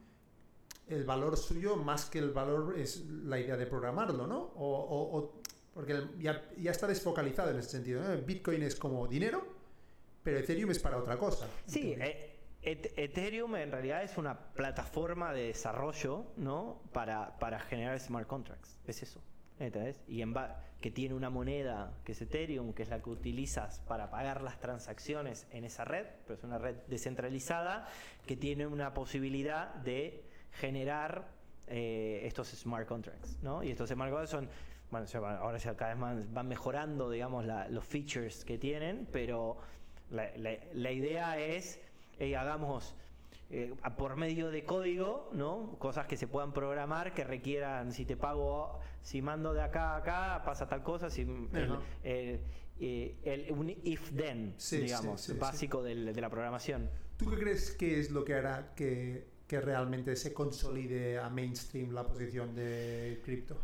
el valor suyo, más que el valor, es la idea de programarlo, ¿no? O, o- o- porque ya, ya está desfocalizado en ese sentido. ¿no? Bitcoin es como dinero, pero Ethereum es para otra cosa. Sí, eh, Et- Ethereum en realidad es una plataforma de desarrollo, ¿no? Para, para generar smart contracts. Es eso. ¿Entendés? Y en que tiene una moneda que es Ethereum, que es la que utilizas para pagar las transacciones en esa red, pero es una red descentralizada que tiene una posibilidad de generar eh, estos smart contracts, ¿no? Y estos smart contracts son, bueno, ya van- ahora ya cada vez más van mejorando, digamos, la- los features que tienen, pero la, la- la idea es, eh, hagamos eh, por medio de código, ¿no? Cosas que se puedan programar que requieran, si te pago, si mando de acá a acá, pasa tal cosa, si el, el- eh, el- un if then, sí, digamos, sí, sí. básico del- de la programación. ¿Tú qué crees que es lo que hará que, que realmente se consolide a mainstream la posición de cripto?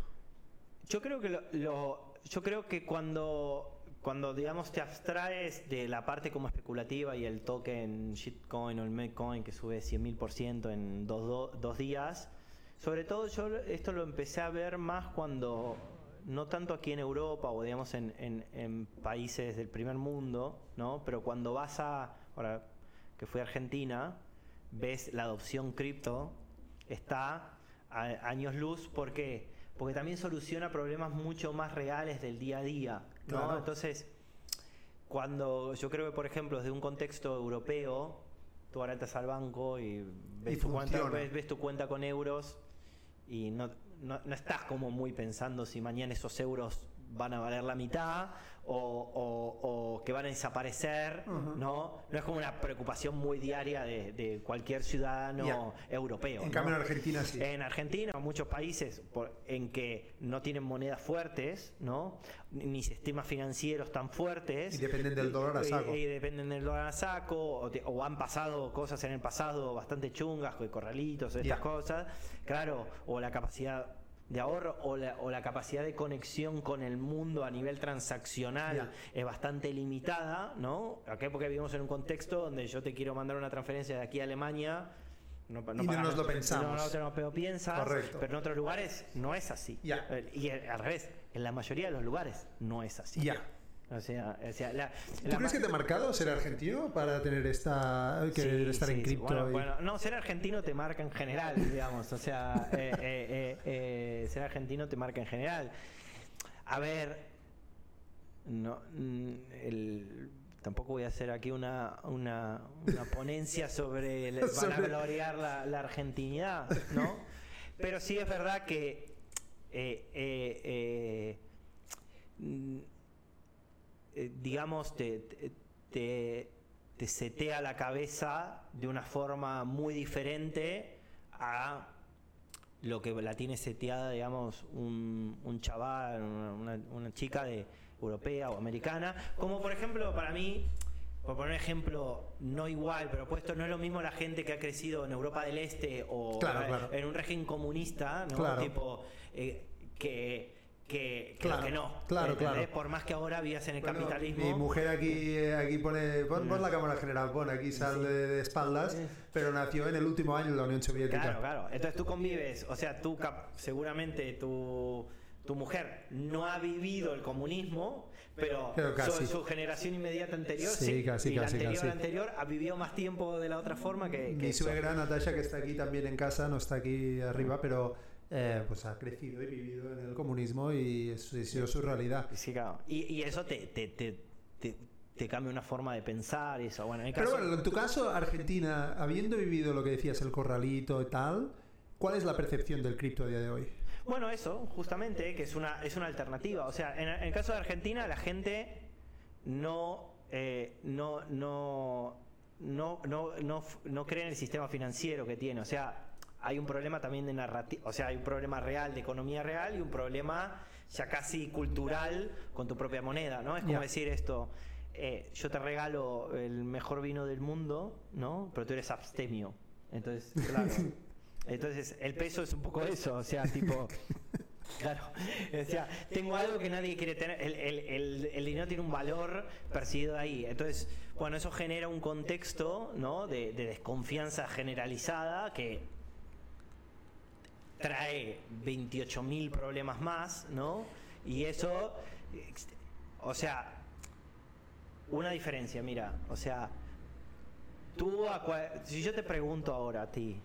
Yo creo que lo, lo- yo creo que cuando cuando digamos te abstraes de la parte como especulativa y el token shitcoin o el memecoin que sube 100.000% en dos, do- dos días, sobre todo yo esto lo empecé a ver más cuando no tanto aquí en Europa o digamos en, en- en países del primer mundo, ¿no? Pero cuando vas a ahora que fui a Argentina, ves la adopción cripto está a años luz, ¿por qué? Porque también soluciona problemas mucho más reales del día a día, ¿no? Claro. Entonces, cuando yo creo que, por ejemplo, desde un contexto europeo, tú entras al banco y ves, Y tu, cuenta, ves, ves tu cuenta con euros y no, no, no estás como muy pensando si mañana esos euros van a valer la mitad o, o- o que van a desaparecer. ¿no? No es como una preocupación muy diaria de, de cualquier ciudadano europeo. En ¿no? cambio, en Argentina sí. En Argentina, en muchos países por- en que no tienen monedas fuertes, ¿no? Ni sistemas financieros tan fuertes. Y dependen del dólar a saco. Y, dependen del dólar a saco, o, te- o han pasado cosas en el pasado bastante chungas, con corralitos, estas cosas. Claro, o la capacidad de ahorro o la, o la capacidad de conexión con el mundo a nivel transaccional es bastante limitada, ¿no? Acá porque vivimos en un contexto donde yo te quiero mandar una transferencia de aquí a Alemania. No, Y no nos lo pensamos. No, no te lo pero piensas. Correcto. Pero en otros lugares no es así. Ya. Eh, Y al revés, en la mayoría de los lugares no es así. Ya. O sea, o sea la, ¿Tú la crees que te ha marcado ser argentino para tener esta. querer Sí, estar sí, en cripto? Bueno, y- bueno, no, ser argentino te marca en general, digamos. O sea, eh, eh, eh, ser argentino te marca en general. A ver, no, mm, el- tampoco voy a hacer aquí una, una, una ponencia sobre el, [laughs] Sobre- vanagloriar la, la argentinidad, ¿no? Pero sí es verdad que eh, digamos, te, te- te, te setea la cabeza de una forma muy diferente a lo que la tiene seteada, digamos, un, un chaval, una, chica de europea o americana. Como por ejemplo, para mí, por poner un ejemplo no igual, pero puesto, no es lo mismo la gente que ha crecido en Europa del Este o Claro, claro. en un régimen comunista, ¿no? Claro. Tipo, eh, que, que, que Claro, que no. claro, ¿entendés? claro. Por más que ahora vivas en el Bueno, capitalismo. Mi mujer aquí, aquí pone. Pon, pon la cámara general, pon aquí sale de, de espaldas, Sí. pero nació en el último año de la Unión Soviética. Claro, claro. Entonces tú convives, o sea, tú seguramente tu, tu mujer no ha vivido el comunismo, pero, su, su generación inmediata anterior Sí, sí, casi, y la casi, anterior casi. anterior ha vivido más tiempo de la otra forma que, que Mi suegra Natasha, que está aquí también en casa, no está aquí arriba, pero eh, pues ha crecido y vivido en el comunismo y eso ha sido su realidad. Sí, claro. Y, y eso te, te, te, te, te cambia una forma de pensar y eso. Bueno, en el Pero caso, bueno, en tu caso, Argentina, habiendo vivido lo que decías, el corralito y tal, ¿cuál es la percepción del cripto a día de hoy? Bueno, eso, justamente, que es una, es una alternativa. O sea, en, en el caso de Argentina, la gente no, eh, no, no, no, no, no, no cree en el sistema financiero que tiene. O sea, hay un problema también de narrativa, o sea, hay un problema real de economía real y un problema ya casi cultural con tu propia moneda, ¿no? Es como decir esto. eh, yo te regalo el mejor vino del mundo, ¿no? Pero tú eres abstemio. Entonces, [laughs] claro. Entonces, el peso es un poco eso, o sea, tipo. [laughs] Claro, o sea, tengo algo que nadie quiere tener. El, el- el- el dinero tiene un valor percibido ahí. Entonces, bueno, eso genera un contexto ¿no? de, de desconfianza generalizada que trae 28.000 problemas más, ¿no? Y eso, o sea, una diferencia, mira, o sea, tú, a si yo te pregunto ahora a ti,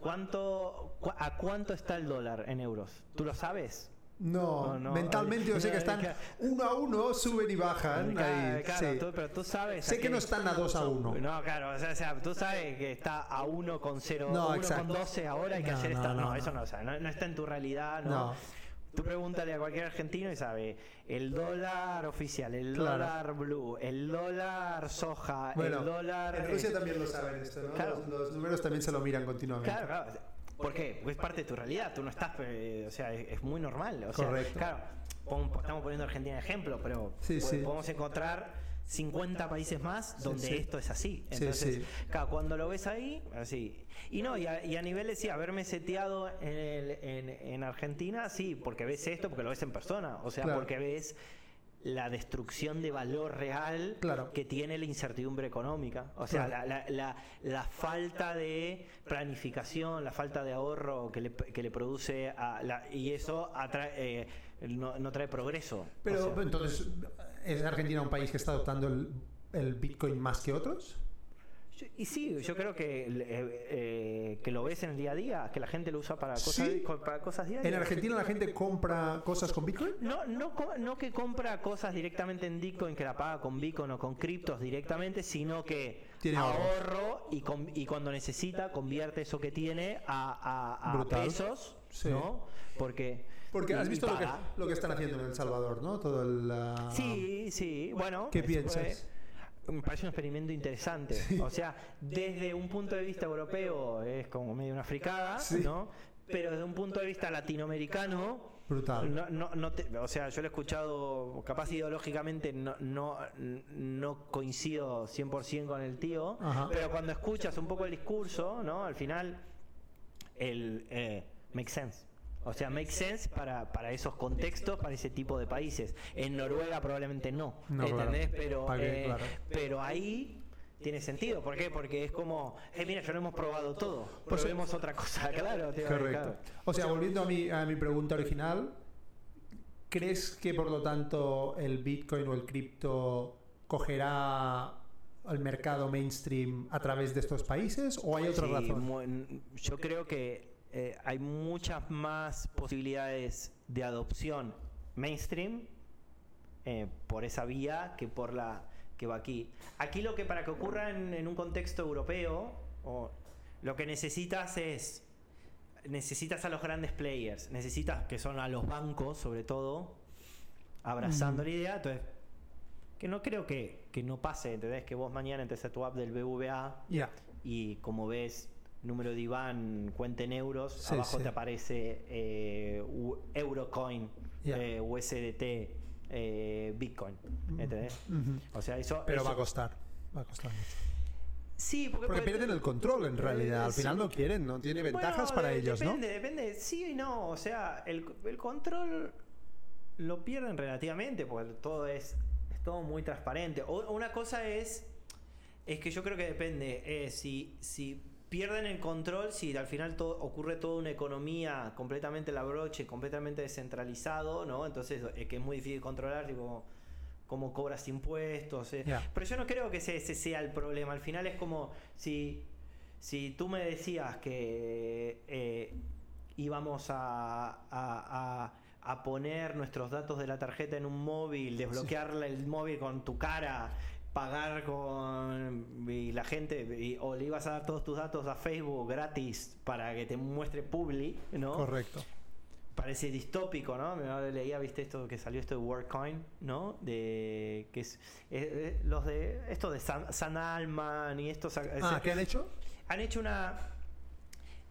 ¿cuánto, ¿a cuánto está el dólar en euros? ¿Tú lo sabes? No, No, no, mentalmente yo sé que están uno a uno, suben y bajan. Claro, ahí, claro, sí. tú- pero tú sabes. Sé que no están a 2 a 1. No, claro, o sea, o sea, tú sabes que está a 1 con 0, No, 1 exacto. con 12 ahora y que ayer no, está. No, eso no. no, o sea, no, está en tu realidad, ¿no? No. Tú pregúntale a cualquier argentino y sabe, el dólar oficial, el Claro. dólar blue, el dólar soja, Bueno, el dólar... en Rusia también lo saben esto, ¿no? Claro. Los, los números también se lo miran continuamente. Claro, claro. ¿Por qué? Porque es parte de tu realidad. Tú no estás, eh, o sea, es, es muy normal. O sea, Correcto. Claro, pon- estamos poniendo a Argentina de ejemplo, pero Sí, po- sí. podemos encontrar 50 países más donde sí. esto es así. Sí, Entonces, sí. claro, cuando lo ves ahí, así. Y no, y a, y a nivel de sí, haberme seteado en, el- en, en Argentina, sí, porque ves esto, porque lo ves en persona. O sea, Claro. porque ves la destrucción de valor real Claro. que tiene la incertidumbre económica. O sea, Claro. la, la, la- la falta de planificación, la falta de ahorro que le, que le produce a la, y eso atrae, eh, no, no trae progreso. Pero O sea, entonces, ¿es Argentina un país que está adoptando el, el Bitcoin más que otros? Y sí, yo creo que, eh, eh, que lo ves en el día a día, que la gente lo usa para cosas, Sí. para cosas diarias. ¿En Argentina la gente compra cosas con Bitcoin? No, no, co- no que compra cosas directamente en Bitcoin, que la paga con Bitcoin o con criptos directamente, sino que Tiene ahorro y, con- y cuando necesita convierte eso que tiene a, a- a Brutal. pesos, Sí. ¿no? Porque, Porque has visto lo que, paga. lo que están haciendo en El Salvador, ¿no? Todo el... ah, Sí, sí, bueno. ¿Qué piensas? Me parece un experimento interesante. O sea, desde un punto de vista europeo es como medio una fricada, Sí. ¿no? Pero desde un punto de vista latinoamericano, Brutal. No, no, no te- o sea, yo lo he escuchado, capaz ideológicamente no, no, no coincido 100% con el tío, Ajá. pero cuando escuchas un poco el discurso, ¿no? Al final, el eh, make sense. O sea, make sense para, para esos contextos, para ese tipo de países. En Noruega probablemente no, No, claro. ¿entendés? Pero, Pa' que- eh, claro. pero ahí tiene sentido. ¿Por qué? Porque es como, eh, mira, ya lo hemos probado todo, Pues, probemos otra cosa, [laughs] claro. tío, Correcto. claro. O sea, volviendo a mi, a mi pregunta original, ¿crees que por lo tanto el Bitcoin o el cripto cogerá al mercado mainstream a través de estos países o hay otra Sí, razón? Yo creo que eh, hay muchas más posibilidades de adopción mainstream eh, por esa vía que por la que va aquí. Aquí lo que para que ocurra en, en un contexto europeo, o lo que necesitas es necesitas a los grandes players, necesitas que son a los bancos sobre todo, abrazando Ujú. la idea, entonces que no creo que, que no pase, ¿entendés? Que vos mañana entres a tu app del BVA Ya. y como ves número de IBAN, cuenta en euros, Sí, abajo sí. te aparece eh, Eurocoin, eh, USDT, eh, Bitcoin, ¿entendés? O sea, eso... Pero eso- va a costar. Va a costar mucho. Sí, porque, Porque puede- pierden el control en realidad. Al sí. final no quieren, no tiene ventajas Bueno, para de- ellos, ¿no? depende, Depende, sí y no. O sea, el, el control lo pierden relativamente porque todo es, es todo muy transparente. O- una cosa es, es que yo creo que depende. eh, si, si pierden el control, si al final todo, ocurre toda una economía completamente la broche, completamente descentralizado, ¿no? Entonces es que es muy difícil controlar, tipo, cómo cobras impuestos. eh. Pero yo no creo que ese, ese sea el problema. Al final es como si, si tú me decías que eh, íbamos a, a- a- a poner nuestros datos de la tarjeta en un móvil, desbloquearle el móvil con tu cara, pagar con y la gente, y- o le ibas a dar todos tus datos a Facebook gratis para que te muestre Publi, ¿no? Correcto. parece distópico, ¿no? Me leía, viste esto que salió esto de WorkCoin, ¿no? De que es, eh, los de esto de San, San Alman y estos Ah, ¿qué han hecho? han hecho una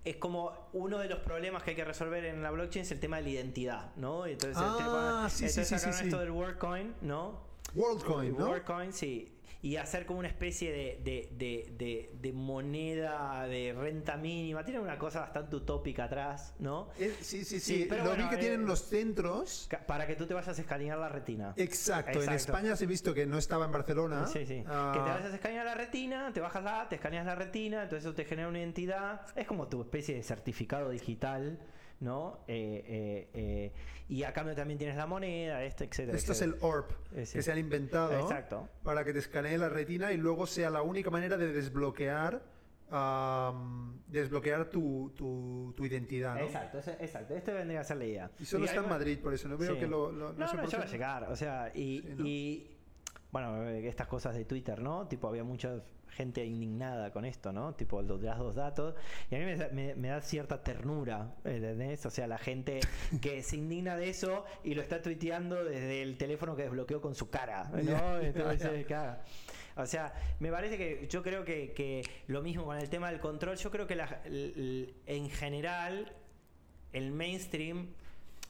es como uno de los problemas que hay que resolver en la blockchain es el tema de la identidad, ¿no? Entonces, el Ah, tema- sí, entonces sí, sacaron sí. esto del WorkCoin, ¿no? WorldCoin, ¿no? WorkCoin, sí. Y hacer como una especie de, de, de, de, de moneda de renta mínima. Tiene una cosa bastante utópica atrás, ¿no? Eh, sí, sí, sí. Sí, pero Lo bueno, vi que eh, tienen los centros. Para que tú te vayas a escanear la retina. Exacto. En. España se he visto que no estaba en Barcelona. Sí, sí. Ah, Que te vayas a escanear la retina, te bajas la te escaneas la retina, entonces eso te genera una identidad. Es como tu especie de certificado digital, ¿no? Eh, eh, eh, y a cambio también tienes la moneda, este, etcétera. Esto es el. ORP que se han inventado Exacto. para que te escanee la retina y luego sea la única manera de desbloquear desbloquear tu, tu, tu identidad. ¿no? Exacto, exacto. Este vendría a ser la idea. Y solo Y está en Madrid, por eso no veo Sí. que lo. lo- No, sé no, qué. va a llegar. O sea, y, Sí, ¿no? y, bueno, eh, estas cosas de Twitter, ¿no? Tipo, había mucha gente indignada con esto, ¿no? Tipo, los dos datos. Y a mí me, da- me- me da cierta ternura, ¿entendés? O sea, la gente que se indigna de eso y lo está tuiteando desde el teléfono que desbloqueó con su cara, ¿no? [laughs] Entonces, ya. claro. O sea, me parece que yo creo que, que lo mismo con el tema del control, yo creo que la- en general el mainstream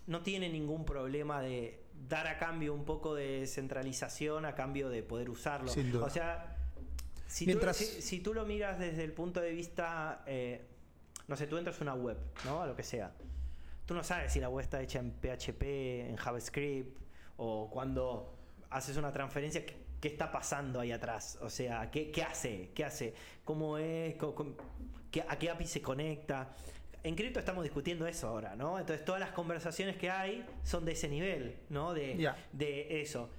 no tiene ningún problema de dar a cambio un poco de centralización a cambio de poder usarlo. Sin duda. O sea, si, Mientras- tú, si, si tú lo miras desde el punto de vista, eh, no sé, tú entras a una web, ¿no? A lo que sea. Tú no sabes si la web está hecha en PHP, en JavaScript, o cuando haces una transferencia, ¿qué, qué está pasando ahí atrás? O sea, ¿qué, qué hace? ¿Qué hace? ¿Cómo es? ¿Cómo- cómo- qué- ¿A qué API se conecta? En cripto estamos discutiendo eso ahora, ¿no? Entonces todas las conversaciones que hay son de ese nivel, ¿no? De, de eso.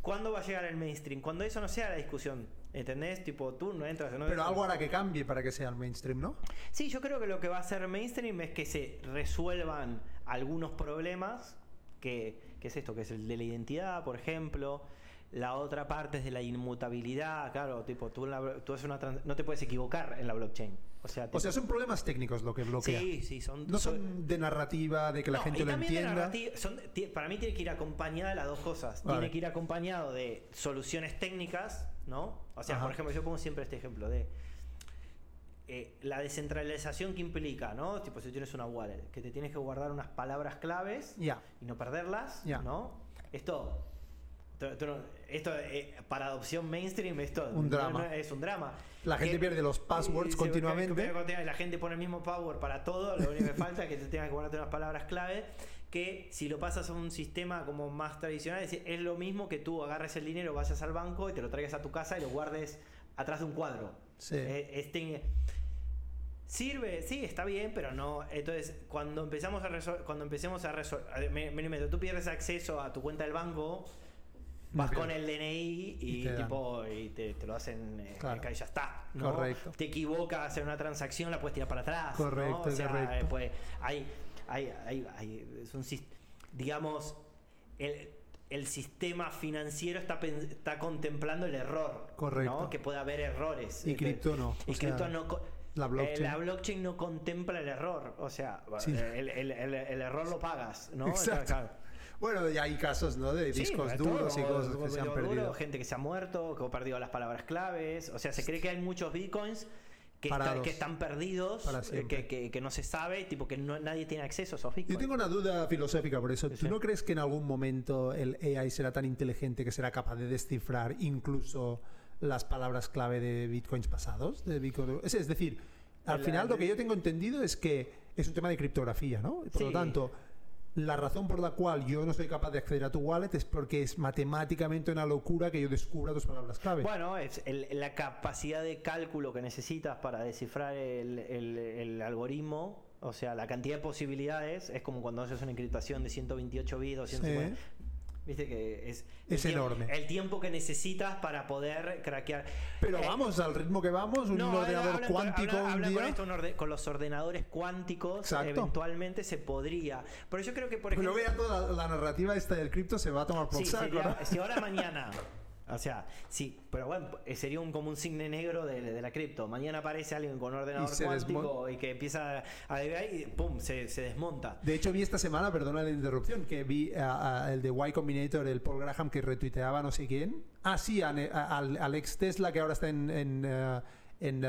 ¿Cuándo va a llegar el mainstream? Cuando eso no sea la discusión, ¿entendés? Tipo, tú no entras... No Pero algo hará que cambie para que sea el mainstream, ¿no? Sí, yo creo que lo que va a hacer mainstream es que se resuelvan algunos problemas, que, que es esto, que es el de la identidad, por ejemplo. La otra parte es de la inmutabilidad, claro, tipo, tú, la- tú haces una trans- no te puedes equivocar en la blockchain. O sea, O sea, son problemas técnicos lo que bloquea. sí, sí, son... No son de narrativa, de que la No, gente y lo entienda. son- para mí tiene que ir acompañada de las dos cosas. Vale. Tiene que ir acompañado de soluciones técnicas, ¿no? O sea, Ajá. por ejemplo, yo pongo siempre este ejemplo de eh, la descentralización que implica, ¿no? Tipo, si tienes una wallet, que te tienes que guardar unas palabras claves y no perderlas. ¿no? Esto, esto eh, para adopción mainstream, esto Un no- drama. no es un drama. La gente Que- pierde los passwords continuamente. La gente pone el mismo password para todo, lo único que [laughs] falta es que te tengas que guardarte unas palabras clave. Que si lo pasas a un sistema como más tradicional, es, es lo mismo que tú agarres el dinero, vayas al banco y te lo traigas a tu casa y lo guardes atrás de un cuadro. Sí. Eh, este- Sirve, sí, está bien, pero no. Entonces, cuando empezamos a cuando empecemos a resolver, tú pierdes acceso a tu cuenta del banco, vas con el DNI y, Y te tipo y te, te lo hacen eh, Claro. acá y ya está. ¿no? Correcto. Te equivocas en una transacción, la puedes tirar para atrás. ¿no? Correcto, O sea, correcto. eh, pues, hay, hay, hay, hay- es un digamos, el, el sistema financiero está, está contemplando el error. Correcto. ¿no? Que puede haber errores. Y Eh, cripto no, Y cripto no. co- la eh, blockchain. la blockchain no contempla el error. O sea, Sí. el, el- el- el error lo pagas, ¿no? [laughs] Exacto. Claro. Bueno, ya hay casos, ¿no? De Sí, discos de duros y todo, cosas que se han perdido. gente que se ha muerto, que ha perdido las palabras claves. O sea, se cree que hay muchos bitcoins que, está- que están perdidos, eh, que, que- que no se sabe, tipo que no- nadie tiene acceso a esos Yo bitcoins. tengo una duda filosófica por eso. Sí, ¿Tú sí. no crees que en algún momento el AI será tan inteligente que será capaz de descifrar incluso las palabras clave de bitcoins pasados? De Bitcoin- Es, es decir, al final lo que yo tengo entendido es que es un tema de criptografía, ¿no? Y Por lo Sí. tanto, la razón por la cual yo no soy capaz de acceder a tu wallet es porque es matemáticamente una locura que yo descubra tus palabras clave. Bueno, es el- la capacidad de cálculo que necesitas para descifrar el, el- el algoritmo, o sea, la cantidad de posibilidades, es como cuando haces una encriptación de 128 bits, 250. Viste que es, el Es tiemp- enorme. El tiempo que necesitas para poder craquear. Pero Eh, vamos, al ritmo que vamos, un no, ordenador hablan cuántico hablan- hablan día... con, esto, orde- con los ordenadores cuánticos, Exacto. eventualmente se podría. Pero yo creo que, por Pero ejemplo. luego ya toda la, la narrativa esta del cripto se va a tomar por Sí, saco, sería- ¿no? si ahora mañana. [laughs] O sea, sí, pero bueno, eh, sería un, como un cisne negro de, de la cripto. Mañana aparece alguien con un ordenador Y cuántico y que empieza a desviar y pum, se, se desmonta. De hecho, vi esta semana, perdona la interrupción, que vi a- a el de Y Combinator, el Paul Graham, que retuiteaba no sé quién. Ah, sí, a al, ex Tesla que ahora está en, en, eh, en,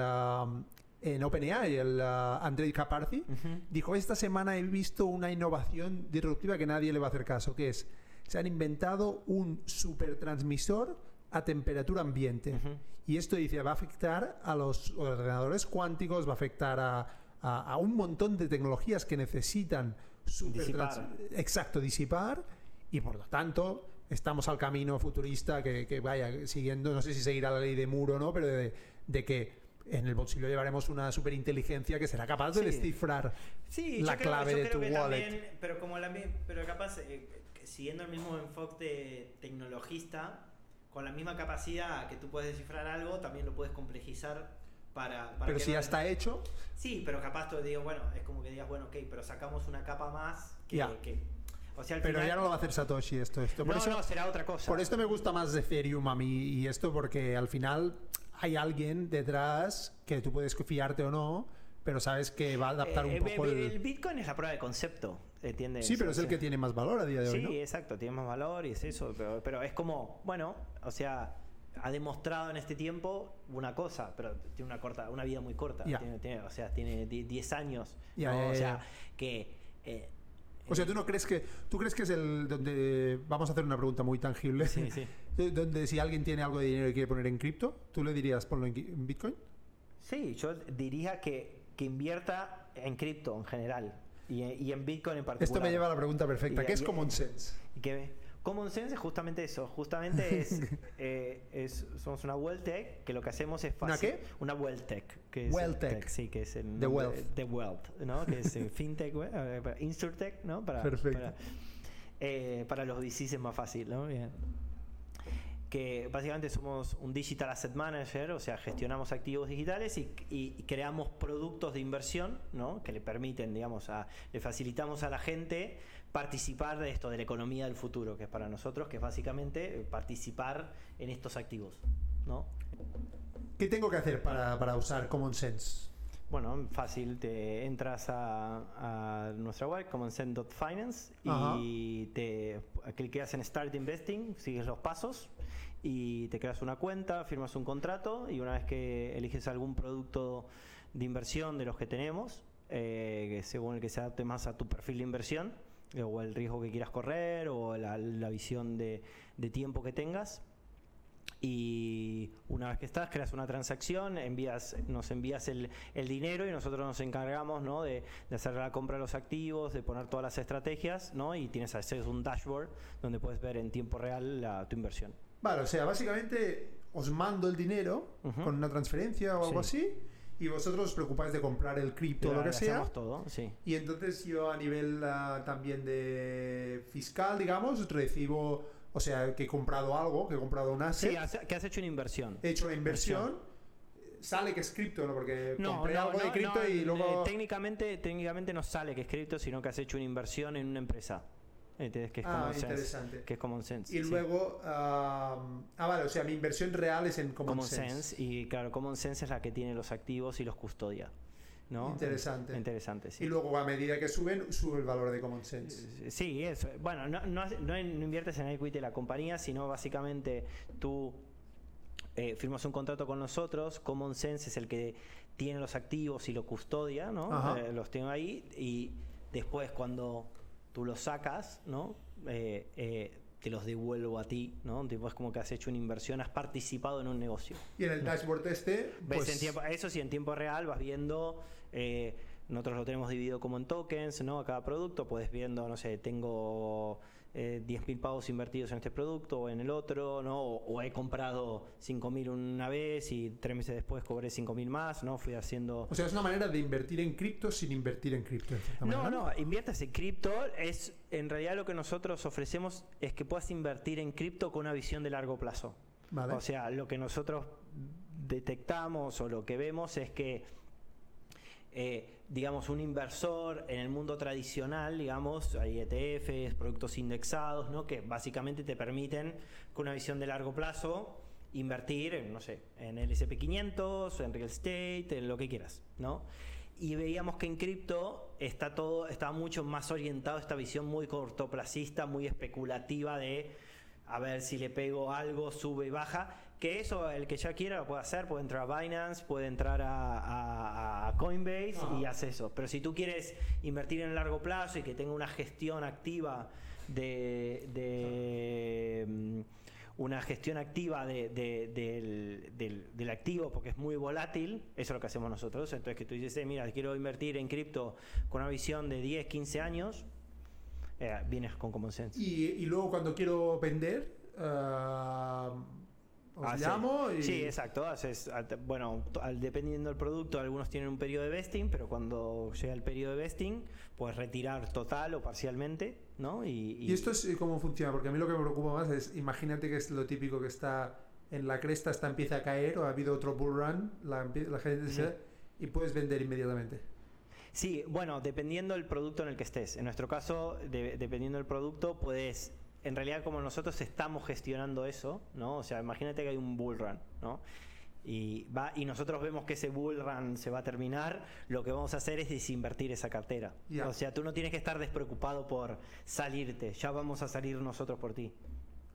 en OpenAI, el uh, Andrei Karpathy. Dijo, esta semana he visto una innovación disruptiva que nadie le va a hacer caso, que es, se han inventado un supertransmisor a temperatura ambiente. Y esto dice, va a afectar a los ordenadores cuánticos, va a afectar a, a- a un montón de tecnologías que necesitan supertrans- Disipar. Exacto, disipar. Y por lo tanto, estamos al camino futurista que, que vaya siguiendo, no sé si seguirá la ley de Muro o no, pero de, de que en el bolsillo llevaremos una superinteligencia que será capaz de Sí. descifrar Sí, la yo creo, clave yo de tu creo que wallet. también, pero como la, pero capaz eh, siguiendo el mismo enfoque tecnologista, con la misma capacidad que tú puedes descifrar algo, también lo puedes complejizar para, para pero que si no- ya está hecho, Sí, pero capaz tú digo, bueno, es como que digas, bueno, ok, pero sacamos una capa más que, Ya. que- o sea, al pero final- ya no lo va a hacer Satoshi esto. esto. Por no, eso, no, será otra cosa. Por esto me gusta más Ethereum a mí y esto porque al final hay alguien detrás que tú puedes fiarte o no, pero sabes que va a adaptar Eh, un poco el, el... el Bitcoin es la prueba de concepto, ¿entiendes? Sí, pero es el que tiene más valor a día de hoy, Sí, ¿no? exacto, tiene más valor y es eso, pero, pero es como, bueno, o sea, ha demostrado en este tiempo una cosa, pero tiene una corta, una vida muy corta, Ya. tiene, tiene- o sea, tiene die- 10 años, Ya, ¿no? ya, o sea, que eh, O sea, tú no crees que tú crees que es el donde vamos a hacer una pregunta muy tangible, Sí, sí. [laughs] donde si alguien tiene algo de dinero y quiere poner en cripto, tú le dirías ponlo en, en Bitcoin. Sí, yo diría que, que invierta en cripto en general y, y en Bitcoin en particular. Esto me lleva a la pregunta perfecta, Y- ¿qué es common sense? Y que Common Sense es justamente eso, justamente es, [laughs] eh, es- somos una Wealth Tech que lo que hacemos es ¿Una fácil. qué? Una Wealth Tech. Que es Wealth el Tech. sí, que es el The Wealth. The Wealth, ¿no? Que es eh, [laughs] FinTech, eh, InsurTech, ¿no? Para, Perfecto. Para, eh, para los VCs es más fácil, ¿no? Bien. Que básicamente somos un Digital Asset Manager, o sea, gestionamos activos digitales y, creamos productos de inversión, ¿no? Que le permiten, digamos, a, le facilitamos a la gente participar de esto, de la economía del futuro, que es para nosotros, que es básicamente participar en estos activos, ¿no? ¿Qué tengo que hacer para, para usar common sense? Bueno, fácil, te entras a, a nuestra web, commonsense.finance, Ajá. y te cliqueas en Start Investing, sigues los pasos y te creas una cuenta, firmas un contrato y una vez que eliges algún producto de inversión de los que tenemos, eh, que según el que se adapte más a tu perfil de inversión, eh, o el riesgo que quieras correr, o la, la visión de, de tiempo que tengas, y una vez que estás, creas una transacción, envías, nos envías el, el dinero y nosotros nos encargamos ¿no? de, de hacer la compra de los activos, de poner todas las estrategias ¿no? y tienes acceso a un dashboard donde puedes ver en tiempo real la- tu inversión. Vale, o sea, básicamente os mando el dinero Ujú. con una transferencia o algo Sí. así y vosotros os preocupáis de comprar el cripto o lo que sea. Todo, sí. Y entonces yo a nivel ah, también de fiscal, digamos, recibo, o sea, que he comprado algo, que he comprado un asset, Sí, has- que has hecho una inversión. he hecho una inversión, sale que es cripto, ¿no? Porque No, compré no, algo de cripto y eh, luego... técnicamente, técnicamente no sale que es cripto, sino que has hecho una inversión en una empresa. ¿Entendés? Que es Ah, common sense. interesante. Que es common sense. Y sí. luego, ah, ah, vale, o sea, mi inversión real es en Common, Common sense. sense. Y claro, Common Sense es la que tiene los activos y los custodia. ¿No? Interesante. Interesante, sí. Y luego a medida que suben, sube el valor de Common Sense. Sí, eso. Bueno, no, no, no- inviertes en el equity de la compañía, sino básicamente tú eh, firmas un contrato con nosotros, Common Sense es el que tiene los activos y lo custodia, ¿no? Eh, los tengo ahí y después cuando tú los sacas, ¿no? Eh, eh, te los devuelvo a ti, ¿no? Tipo, es como que has hecho una inversión, has participado en un negocio. Y en el dashboard este, Ves pues, en tiempo, eso sí, en tiempo real vas viendo, eh, nosotros lo tenemos dividido como en tokens, ¿no? A cada producto, puedes viendo, no sé, tengo eh, 10.000 pavos invertidos en este producto o en el otro, ¿no? O, o he comprado 5.000 una vez y tres meses después cobré 5.000 más, ¿no? Fui haciendo... o sea, es una manera de invertir en cripto sin invertir en cripto. No, no, inviertas en cripto. Es, en realidad lo que nosotros ofrecemos es que puedas invertir en cripto con una visión de largo plazo. Vale. O sea, lo que nosotros detectamos o lo que vemos es que, eh, digamos, un inversor en el mundo tradicional, digamos, hay ETFs, productos indexados, ¿no? Que básicamente te permiten, con una visión de largo plazo, invertir, en, no sé, en el SP500, en real estate, en lo que quieras, ¿no? Y veíamos que en cripto está todo, está mucho más orientado a esta visión muy cortoplacista, muy especulativa de a ver si le pego algo, sube y baja. Que eso, el que ya quiera lo puede hacer, puede entrar a Binance, puede entrar a, a- a Coinbase y hace eso. Pero si tú quieres invertir en largo plazo y que tenga una gestión activa de, de, mm, una gestión activa de- de- del, del- del activo porque es muy volátil, eso es lo que hacemos nosotros. Entonces que tú dices, "Eh, mira, quiero invertir en cripto con una visión de 10, 15 años, eh, vienes con Common Sense. Y, y luego cuando quiero vender, ah, os Ah, sí. llamo y... Sí, exacto. haces- bueno, al- dependiendo del producto, algunos tienen un periodo de vesting, pero cuando llega el periodo de vesting, puedes retirar total o parcialmente, ¿no? Y, ¿Y esto es eh, cómo funciona? Porque a mí lo que me preocupa más es, imagínate que es lo típico que está en la cresta, está empieza a caer o ha habido otro bull run, la, la gente se- y puedes vender inmediatamente. Sí, bueno, dependiendo del producto en el que estés. En nuestro caso, de- dependiendo del producto, puedes, en realidad como nosotros estamos gestionando eso, ¿no? O sea, imagínate que hay un bull run, ¿no? Y, va, y nosotros vemos que ese bull run se va a terminar, lo que vamos a hacer es desinvertir esa cartera. O sea, tú no tienes que estar despreocupado por salirte, ya vamos a salir nosotros por ti.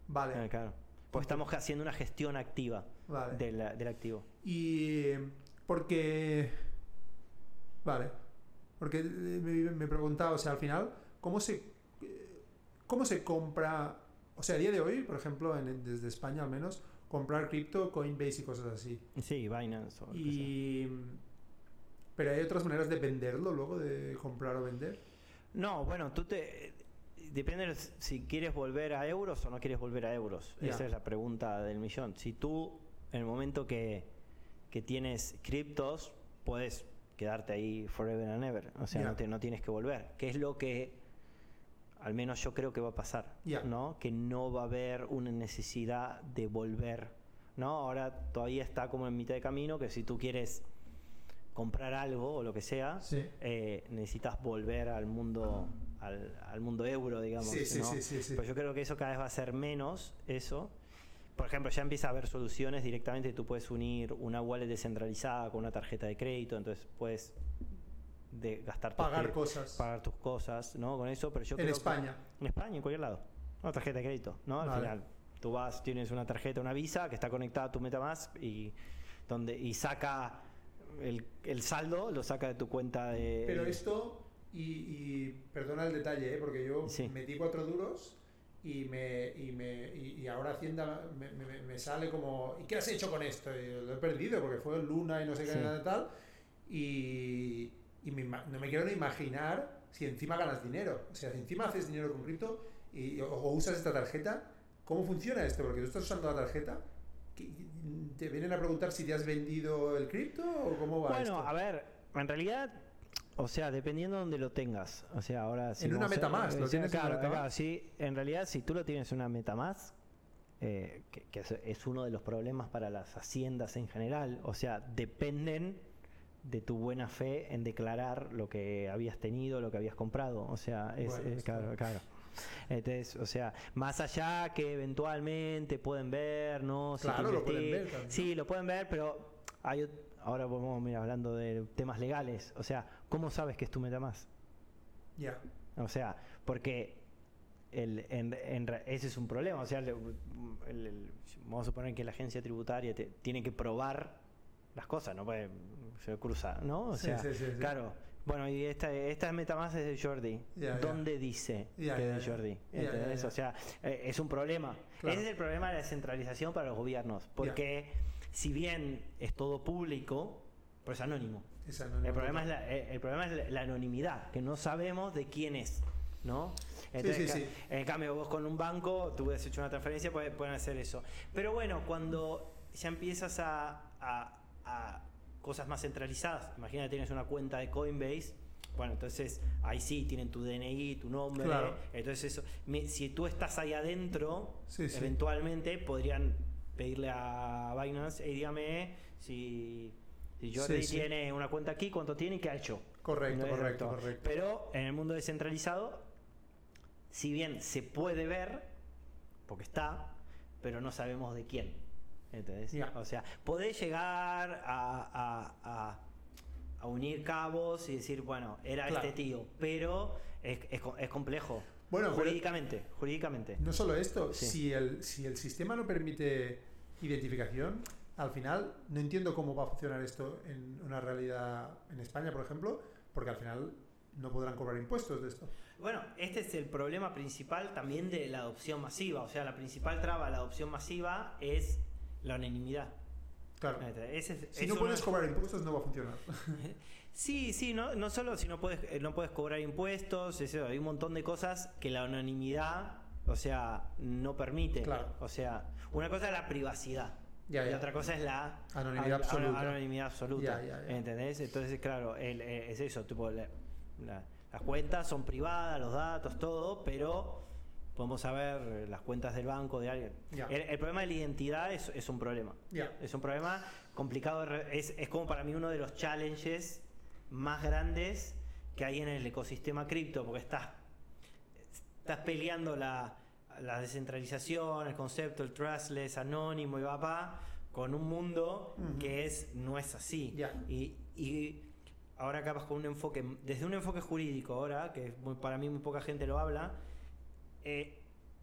Vale, Eh, claro. Pues estamos haciendo una gestión activa vale. del, del activo. Y porque... Vale. Porque eh, me, me preguntaba, o sea, al final, ¿cómo se, ¿cómo se compra? O sea, a día de hoy, por ejemplo, en- desde España al menos, comprar cripto, Coinbase y cosas así. Sí, Binance. O. Y... Pero hay otras maneras de venderlo luego, de comprar o vender. No, bueno, tú te. Depende de si quieres volver a euros o no quieres volver a euros. Esa es la pregunta del millón. Si tú, en el momento que, que tienes criptos, puedes quedarte ahí forever and ever. O sea, no, te- no tienes que volver. Que es lo que, al menos yo creo que va a pasar. ¿no? Que no va a haber una necesidad de volver. ¿no? Ahora todavía está como en mitad de camino, que si tú quieres comprar algo o lo que sea, Sí. eh, necesitas volver al mundo al, al mundo euro, digamos. Sí, sí, ¿no? sí, sí, sí. Pero yo creo que eso cada vez va a ser menos, eso. Por ejemplo, ya empieza a haber soluciones directamente, tú puedes unir una wallet descentralizada con una tarjeta de crédito, entonces puedes de gastar Pagar cosas. pagar tus cosas, ¿no? Con eso, pero yo En creo que- España. en España, en cualquier lado. Una tarjeta de crédito, ¿no? Al Vale. final, tú vas, tienes una tarjeta, una visa que está conectada a tu MetaMask y, donde, y saca el, el saldo, lo saca de tu cuenta de. Pero esto, y, y perdona el detalle, ¿eh? porque yo Sí. metí cuatro duros y me y me y, y ahora Hacienda me, me- me sale como ¿y qué has hecho con esto? Y lo he perdido porque fue Luna y no sé qué Sí. nada tal y, y me no me quiero ni imaginar si encima ganas dinero. O sea, si encima haces dinero con cripto y, o, o usas esta tarjeta, ¿cómo funciona esto? Porque tú estás usando la tarjeta, ¿Te vienen a preguntar si te has vendido el cripto o cómo va Bueno, esto? a ver, en realidad, o sea, dependiendo de donde lo tengas. O sea, ahora si En una vamos a- MetaMask, ¿lo tienes en una claro, MetaMask? claro, sí, en realidad, si tú lo tienes en una MetaMask, eh, que, que es uno de los problemas para las haciendas en general, o sea, dependen de tu buena fe en declarar lo que habías tenido, lo que habías comprado. O sea, es, Bueno, está. claro, claro. Entonces, o sea, más allá que eventualmente pueden ver, ¿no? Si Claro, lo pueden investi- ver. Sí, lo pueden ver, pero hay, ahora vamos mira, hablando de temas legales. O sea, ¿cómo sabes que es tu MetaMask? Ya. O sea, porque el, en- en re- ese es un problema. O sea, le- el- el- vamos a suponer que la agencia tributaria te- tiene que probar las cosas, no puede se cruza, ¿no? O Sí, sea, sí, sí, sí. claro. Bueno, y esta, esta es de Jordi. ¿Dónde dice Ya, que es de. Jordi? ¿Entendés? O sea, eh, es un problema. Claro. Ese es el problema de la centralización para los gobiernos. Porque si bien es todo público, pues es anónimo. El problema, es la, el problema es la, la anonimidad, que no sabemos de quién es, ¿no? sí, ca- sí. En cambio, vos con un banco, tú hubieras hecho una transferencia, pueden, pueden hacer eso. Pero bueno, cuando ya empiezas a, a- a cosas más centralizadas, imagínate tienes una cuenta de Coinbase, bueno, entonces ahí sí tienen tu DNI, tu nombre, Claro. entonces eso, si tú estás ahí adentro, Sí, sí. eventualmente podrían pedirle a Binance, hey, dígame si, si Jordi Sí, tiene una cuenta aquí, cuánto tiene y qué ha hecho. Correcto, No, correcto, correcto. Pero en el mundo descentralizado, si bien se puede ver, porque está, pero no sabemos de quién. ¿Entendés? Ya. O sea, podés llegar a, a- a- a unir cabos y decir, bueno, era Claro. este tío, pero es, es es complejo. Bueno, pero- jurídicamente, jurídicamente. No solo esto, Sí. si, el, si el sistema no permite identificación, al final no entiendo cómo va a funcionar esto en una realidad en España, por ejemplo, porque al final no podrán cobrar impuestos de esto. Bueno, este es el problema principal también de la adopción masiva. O sea, la principal traba a la adopción masiva es la anonimidad. Claro. Ese es- Si no puedes cobrar impuestos, no va a funcionar. [laughs] Sí, sí, no, no solo si no puedes, eh, no puedes cobrar impuestos, eso, hay un montón de cosas que la anonimidad, o sea, no permite. Claro. O sea, una cosa es la privacidad. Ya, y otra cosa es la Anonimidad an- absoluta. anonimidad absoluta. Ya. ¿Entendés? Entonces, claro, el- eh, es eso, tipo, la- la- las cuentas son privadas, los datos, todo, pero podemos saber eh, las cuentas del banco de alguien. Ya. El, el problema de la identidad es, es un problema. Ya. Es un problema complicado. de Es, es como para mí uno de los challenges más grandes que hay en el ecosistema cripto, porque estás, estás peleando la, la descentralización, el concepto, el trustless, anónimo y papá, con un mundo Ujú. que es no es así. Ya. Y, y ahora capaz con un enfoque, desde un enfoque jurídico ahora, que muy- para mí muy poca gente lo habla, eh,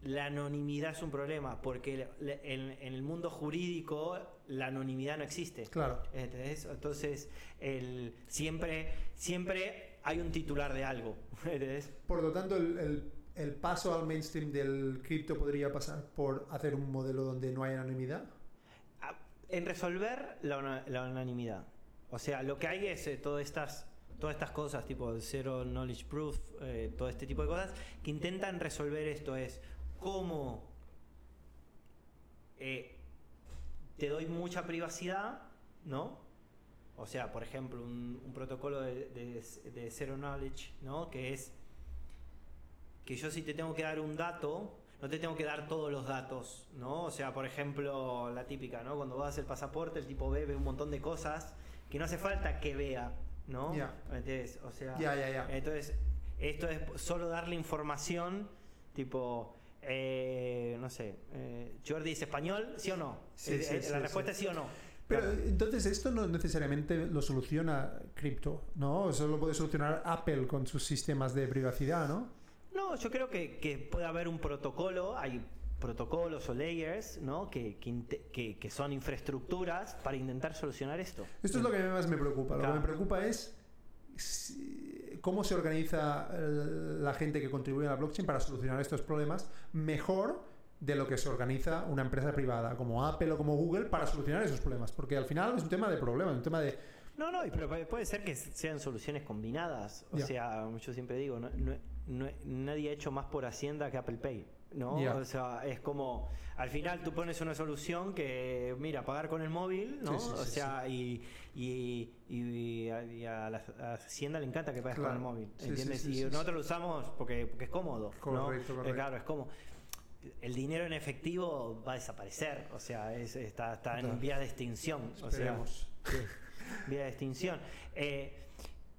la anonimidad es un problema, porque en, en el mundo jurídico la anonimidad no existe. Claro. ¿Entendés? Entonces, el, siempre, siempre hay un titular de algo. [laughs] ¿entendés? Por lo tanto, el, el- el paso al mainstream del cripto podría pasar por hacer un modelo donde no hay anonimidad. Ah, En resolver la, unanimidad. O sea, lo que hay es eh, todas estas todas estas cosas tipo zero knowledge proof, eh, todo este tipo de cosas que intentan resolver esto es cómo eh, te doy mucha privacidad, ¿no? O sea, por ejemplo, un, protocolo de, de- zero knowledge, ¿no? Que es que yo si te tengo que dar un dato, no te tengo que dar todos los datos, ¿no? O sea, por ejemplo, la típica, ¿no? Cuando vas el pasaporte, el tipo B ve un montón de cosas que no hace falta que vea, ¿no? Ya. ¿Entendés? O sea, ya, ya. entonces, esto es solo darle información, tipo, eh, no sé, eh, Jordi es español, ¿sí o no? Sí, Eh, sí, eh, sí, la respuesta es sí o no. Pero Claro. entonces esto no necesariamente lo soluciona cripto, ¿no? Eso lo puede solucionar Apple con sus sistemas de privacidad, ¿no? No, yo creo que, que puede haber un protocolo, hay protocolos o layers, ¿no? Que, que, que- que son infraestructuras para intentar solucionar esto. Esto es lo que más me preocupa. Lo Claro. que me preocupa es cómo se organiza la gente que contribuye a la blockchain para solucionar estos problemas mejor de lo que se organiza una empresa privada como Apple o como Google para solucionar esos problemas. Porque al final es un tema de problemas, un tema de... No, no, pero puede- ser que sean soluciones combinadas. O Ya. sea, yo siempre digo, no- no- no- nadie ha hecho más por Hacienda que Apple Pay. ¿No? Ya. O sea, es como, al final tú pones una solución que, mira, pagar con el móvil, ¿no? Sí, sí, o sí, sea, y, y, y a, y a la a Hacienda le encanta que pagues Claro. con el móvil, Sí, sí, ¿entiendes? sí, y sí, nosotros lo usamos porque, porque es cómodo, ¿no? Correcto, Eh, correcto. claro, es como... El dinero en efectivo va a desaparecer, o sea, es- está, está en vía de extinción. O sea, Esperemos. [laughs] vía de extinción. Eh,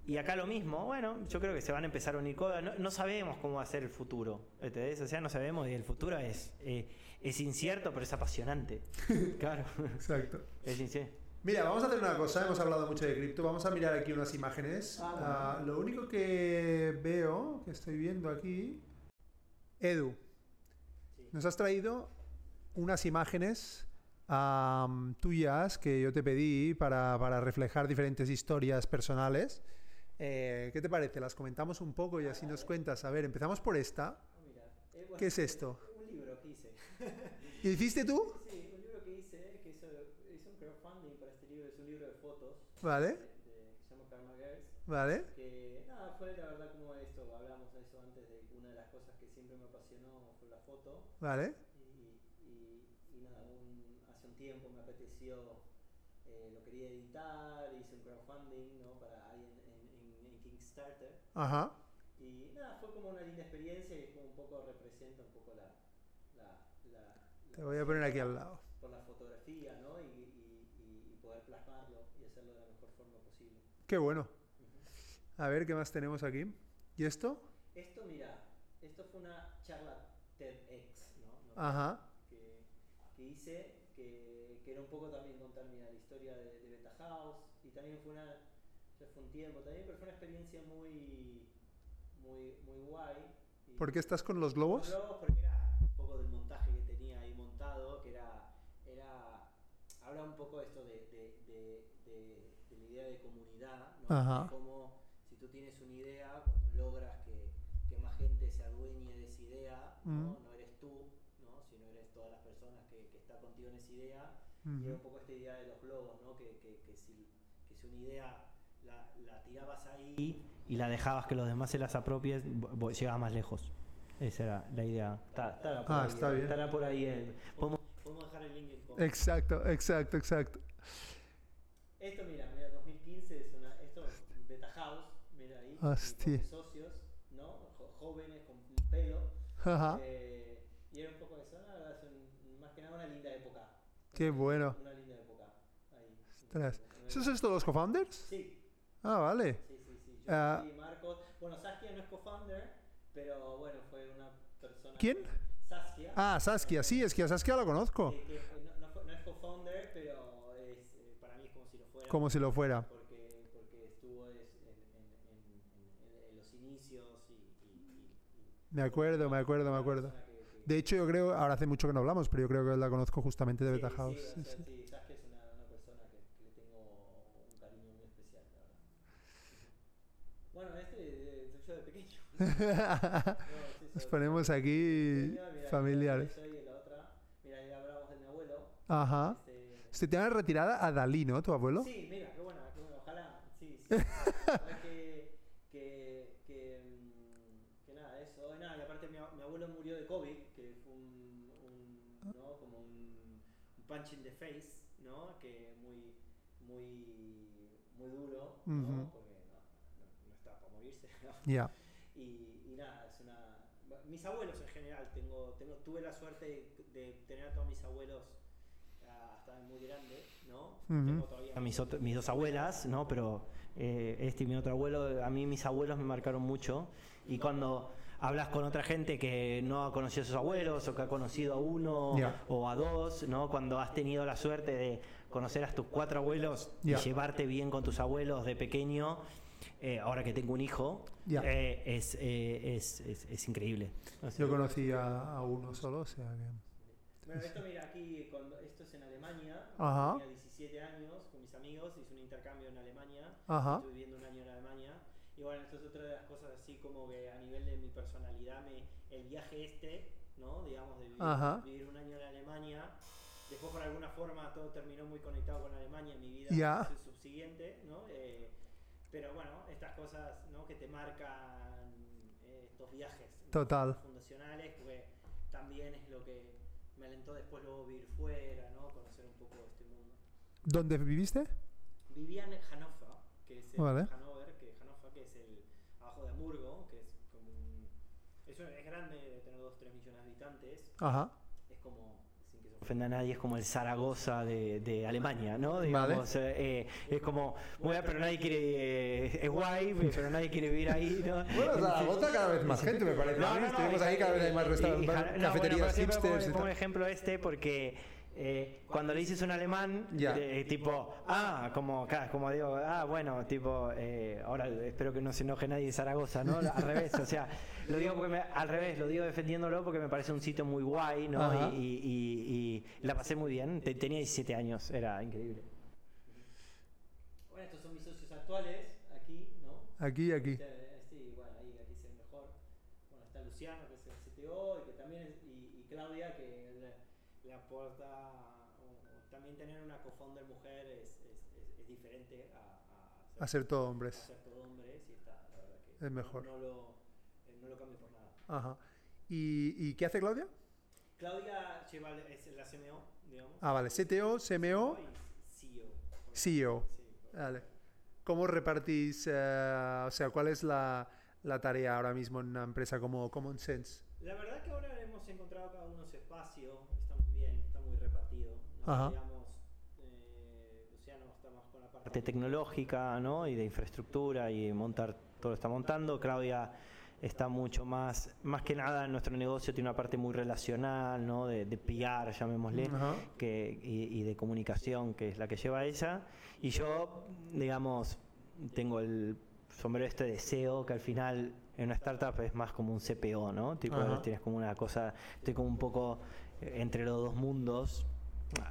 y acá lo mismo, bueno, yo creo que se van a empezar a unir cosas. No, no sabemos cómo va a ser el futuro, ¿entendés? O sea, no sabemos y el futuro es, eh, es incierto, pero es apasionante. [laughs] Claro, Exacto. es incierto. Mira, vamos a hacer una cosa, hemos hablado mucho de cripto, vamos a mirar aquí unas imágenes. Ah, Ah, lo único que veo, que estoy viendo aquí, Edu, nos has traído unas imágenes am, tuyas que yo te pedí para, para reflejar diferentes historias personales. Eh, ¿Qué te parece? Las comentamos un poco y así nos cuentas. A ver, empezamos por esta. ¿Qué es esto? Un libro que hice. [laughs] ¿Y hiciste tú? Sí, un libro que hice, que hizo, hice un crowdfunding para este libro, es un libro de fotos. Vale. de- de- que se llama Karma Girls. Vale. Que nada, fue la verdad como esto, hablamos de eso antes, de una de las cosas que siempre me apasionó fue la foto. Vale. Y, y- y nada, un- hace un tiempo me apeteció, eh, lo quería editar, hice un crowdfunding ¿no? para ahí en, en, en, en Kickstarter. Ajá. Y nada, fue como una linda experiencia y es como un poco representa un poco la... la, la- la Te voy a poner aquí al lado. Por la fotografía, ¿no? Y, y- y- poder plasmarlo y hacerlo de la mejor forma posible. Qué bueno. Ujú. A ver, ¿qué más tenemos aquí? ¿Y esto? Esto, mira, esto fue una charla TEDx, ¿no? ¿No? Ajá. Que, que hice, que, que era un poco también contar, mira, la historia de, de Beta House, y también fue una, tiempo también, pero fue una experiencia muy, muy, muy guay. Y- ¿Por qué estás con los Los globos? globos porque era un poco del montaje que tenía ahí montado, que era, era habla un poco esto de, de, de, de- la idea de comunidad, ¿no? Ajá. De cómo si tú tienes una idea, cuando logras que, que más gente se adueñe de esa idea, ¿no? Mm. no eres tú, ¿no? sino eres todas las personas que, que están contigo en esa idea, y Ujú. era un poco esta idea de los globos, ¿no? que, que, que si, que si una idea la, la tirabas ahí y la dejabas que los demás se las apropien, llegabas más lejos. Esa era la idea. Está- estará por Ah, ahí, está bien. Estará por ahí. el- podemos, podemos dejar el link en Exacto, exacto, exacto. Esto, mira, mira, 2015 es una. Esto es Beta House, mira ahí. Hostia. y Con socios, ¿no? Jo- jóvenes con pelo. Ajá. eh, y era un poco eso, la verdad, es un- más que nada una linda época. Qué bueno. Una linda época. Ahí. Ostras. Una- ¿Esos son estos los co-founders? Sí, Ah, vale. sí, sí, sí. Yo Ah. y Marcos. Bueno, Saskia no es co-founder, pero bueno, fue una persona. ¿Quién? Saskia. Ah, Saskia, sí, es que a Saskia la conozco. que- que no, no fue- no es co-founder, pero es, eh, para mí es como si lo fuera. Como si lo fuera. Porque, porque estuvo es- en, en- en- en- los inicios y. y- y- Me acuerdo, me acuerdo, me acuerdo. que- De hecho, yo creo, ahora hace mucho que no hablamos, pero yo creo que la conozco justamente de Beta sí, House. o Sí, sea, sí. sí, Saskia es una, una persona que, que le tengo un cariño muy especial, la verdad. Bueno, este eh, soy yo de pequeño. No, sí, [laughs] Nos ponemos aquí familiares. Ajá. Se te da retirada a Dalí, ¿no? Tu abuelo. Sí, mira, qué buena, qué buena, ojalá, sí, sí. [laughs] Ojalá que, que, que, mm, que nada, eso, y nada, y aparte mi, a- mi abuelo murió de COVID, que fue un, un ¿no? como un, un punch in the face, ¿no? Que muy, muy, muy duro, ¿no? Ujú. Porque no, no, no estaba para morirse, [laughs] ¿no? Ya. Y, y nada, es una... Mis abuelos en general, tengo, tengo, tuve la suerte de, de tener a todos mis abuelos ah, hasta muy grandes, ¿no? Tengo todavía a mis, otro- mis dos abuelas, ¿no? Pero eh, este y mi otro abuelo, a mí mis abuelos me marcaron mucho. Y cuando hablas con otra gente que no ha conocido a sus abuelos o que ha conocido a uno Ya. o a dos, ¿no? Cuando has tenido la suerte de conocer a tus cuatro abuelos Ya. y llevarte bien con tus abuelos de pequeño, eh, ahora que tengo un hijo, Ya. eh, es, eh, es, es, es increíble. O sea, Yo conocí a, a uno solo, o sea que. Bueno, esto mira aquí, cuando, esto es en Alemania, Ajá. tenía 17 años con mis amigos, hice un intercambio en Alemania, Ajá. estuve viviendo un año en Alemania, y bueno, esto es otra de las cosas así como que a nivel de mi personalidad, me, el viaje este, ¿no? Digamos, de vivir, vivir un año en Alemania, después por alguna forma todo terminó muy conectado con Alemania, mi vida su- subsiguiente, ¿no? Eh, pero bueno, estas cosas, ¿no? Que te marcan eh, estos viajes. Total. fundacionales, porque también es lo que me alentó después luego vivir fuera, ¿no? Conocer un poco este mundo. ¿Dónde viviste? Vivía en Hannover, que es el Vale. Hannover, que Hannover, que es el abajo de Hamburgo, que es como un es, es grande, de tener 2 3 millones de habitantes. Ajá. Es como sin que se ofenda a nadie, es como el Zaragoza de, de Alemania, ¿no? Digamos, eh, eh, es como, bueno, pero nadie quiere, eh, es guay, pero nadie quiere vivir ahí, ¿no? [laughs] Bueno, Zaragoza cada vez más gente, me parece. No, no, no, ahí, cada vez hay más restaurantes, bueno, cafeterías siempre hipsters pongo, pongo ejemplo este porque eh, cuando le dices un alemán, Ya. eh, tipo, ah, como, como digo, ah, bueno, tipo, eh, ahora espero que no se enoje nadie de Zaragoza, ¿no? Al revés, o sea, lo digo porque me- al revés, lo digo defendiéndolo porque me parece un sitio muy guay, ¿no? Y, y- y- y la pasé muy bien, Te- tenía 17 años, era increíble. Bueno, estos son mis socios actuales, aquí, ¿no? Aquí, aquí. Este, sí, bueno, ahí aquí es el mejor. Bueno, está Luciano, que es el CTO, y que también es- y, y Claudia, que le, le aporta. o- o también tener una co-founder mujer es, es, es, es diferente a, a, A ser todo a hombres. ser todo hombres, y está, la verdad que. Es mejor. No, lo, no lo cambio por nada. Ajá. ¿Y, y qué hace Claudia? Claudia lleva, es la CMO, digamos. Ah, vale. CTO, CMO, y CEO. CEO. Sí, Vale. ¿Cómo repartís, eh, o sea, cuál es la, la tarea ahora mismo en una empresa como Common Sense? La verdad que ahora hemos encontrado cada uno su espacio, está muy bien, está muy repartido. ¿no? Ajá. Digamos, eh, Luciano está más con la parte tecnológica ¿no? y de infraestructura y montar todo lo está montando. Claudia está mucho más, más que nada en nuestro negocio tiene una parte muy relacional, ¿no? de, de PR, llamémosle que, y, y de comunicación, que es la que lleva ella. Y yo, digamos, tengo el sombrero este de SEO, que al final en una startup es más como un CPO, ¿no? Tipo, tienes como una cosa, estoy como un poco entre los dos mundos,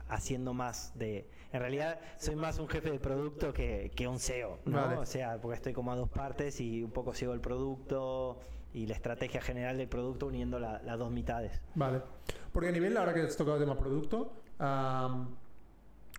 haciendo más de... En realidad soy más un jefe de producto que, que un SEO, ¿no? Vale. O sea, porque estoy como a dos partes y un poco sigo el producto y la estrategia general del producto uniendo la- las dos mitades. Vale. Porque a nivel, ahora que has tocado el tema producto,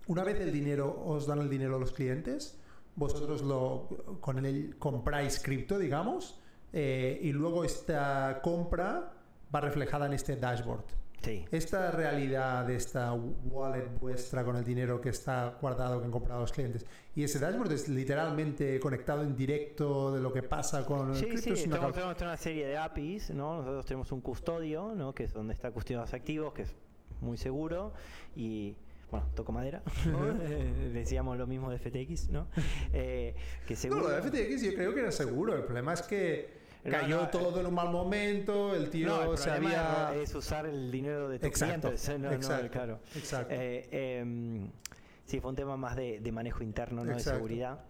una vez el dinero, os dan el dinero a los clientes, vosotros lo con el compráis cripto, digamos, eh, y luego esta compra va reflejada en este dashboard. Sí. Esta realidad de esta wallet vuestra con el dinero que está guardado, que han comprado los clientes, y ese dashboard es literalmente conectado en directo de lo que pasa con el Sí, cripto. sí, una tenemos una serie de APIs, ¿no? Nosotros tenemos un custodio, ¿no? Que es donde está custodiados activos, que es muy seguro y bueno, toco madera. ¿no? [laughs] Decíamos lo mismo de FTX, ¿no? Eh, que No, seguro. lo de FTX yo creo que era seguro. El problema es que No, cayó no, todo en un mal momento, el tío No, el se había... es usar el dinero de tus Exacto, clientes. ¿eh? [laughs] No, no, exacto, claro. exacto. Eh, em, sí, fue un tema más de, de manejo interno, no Exacto. de seguridad.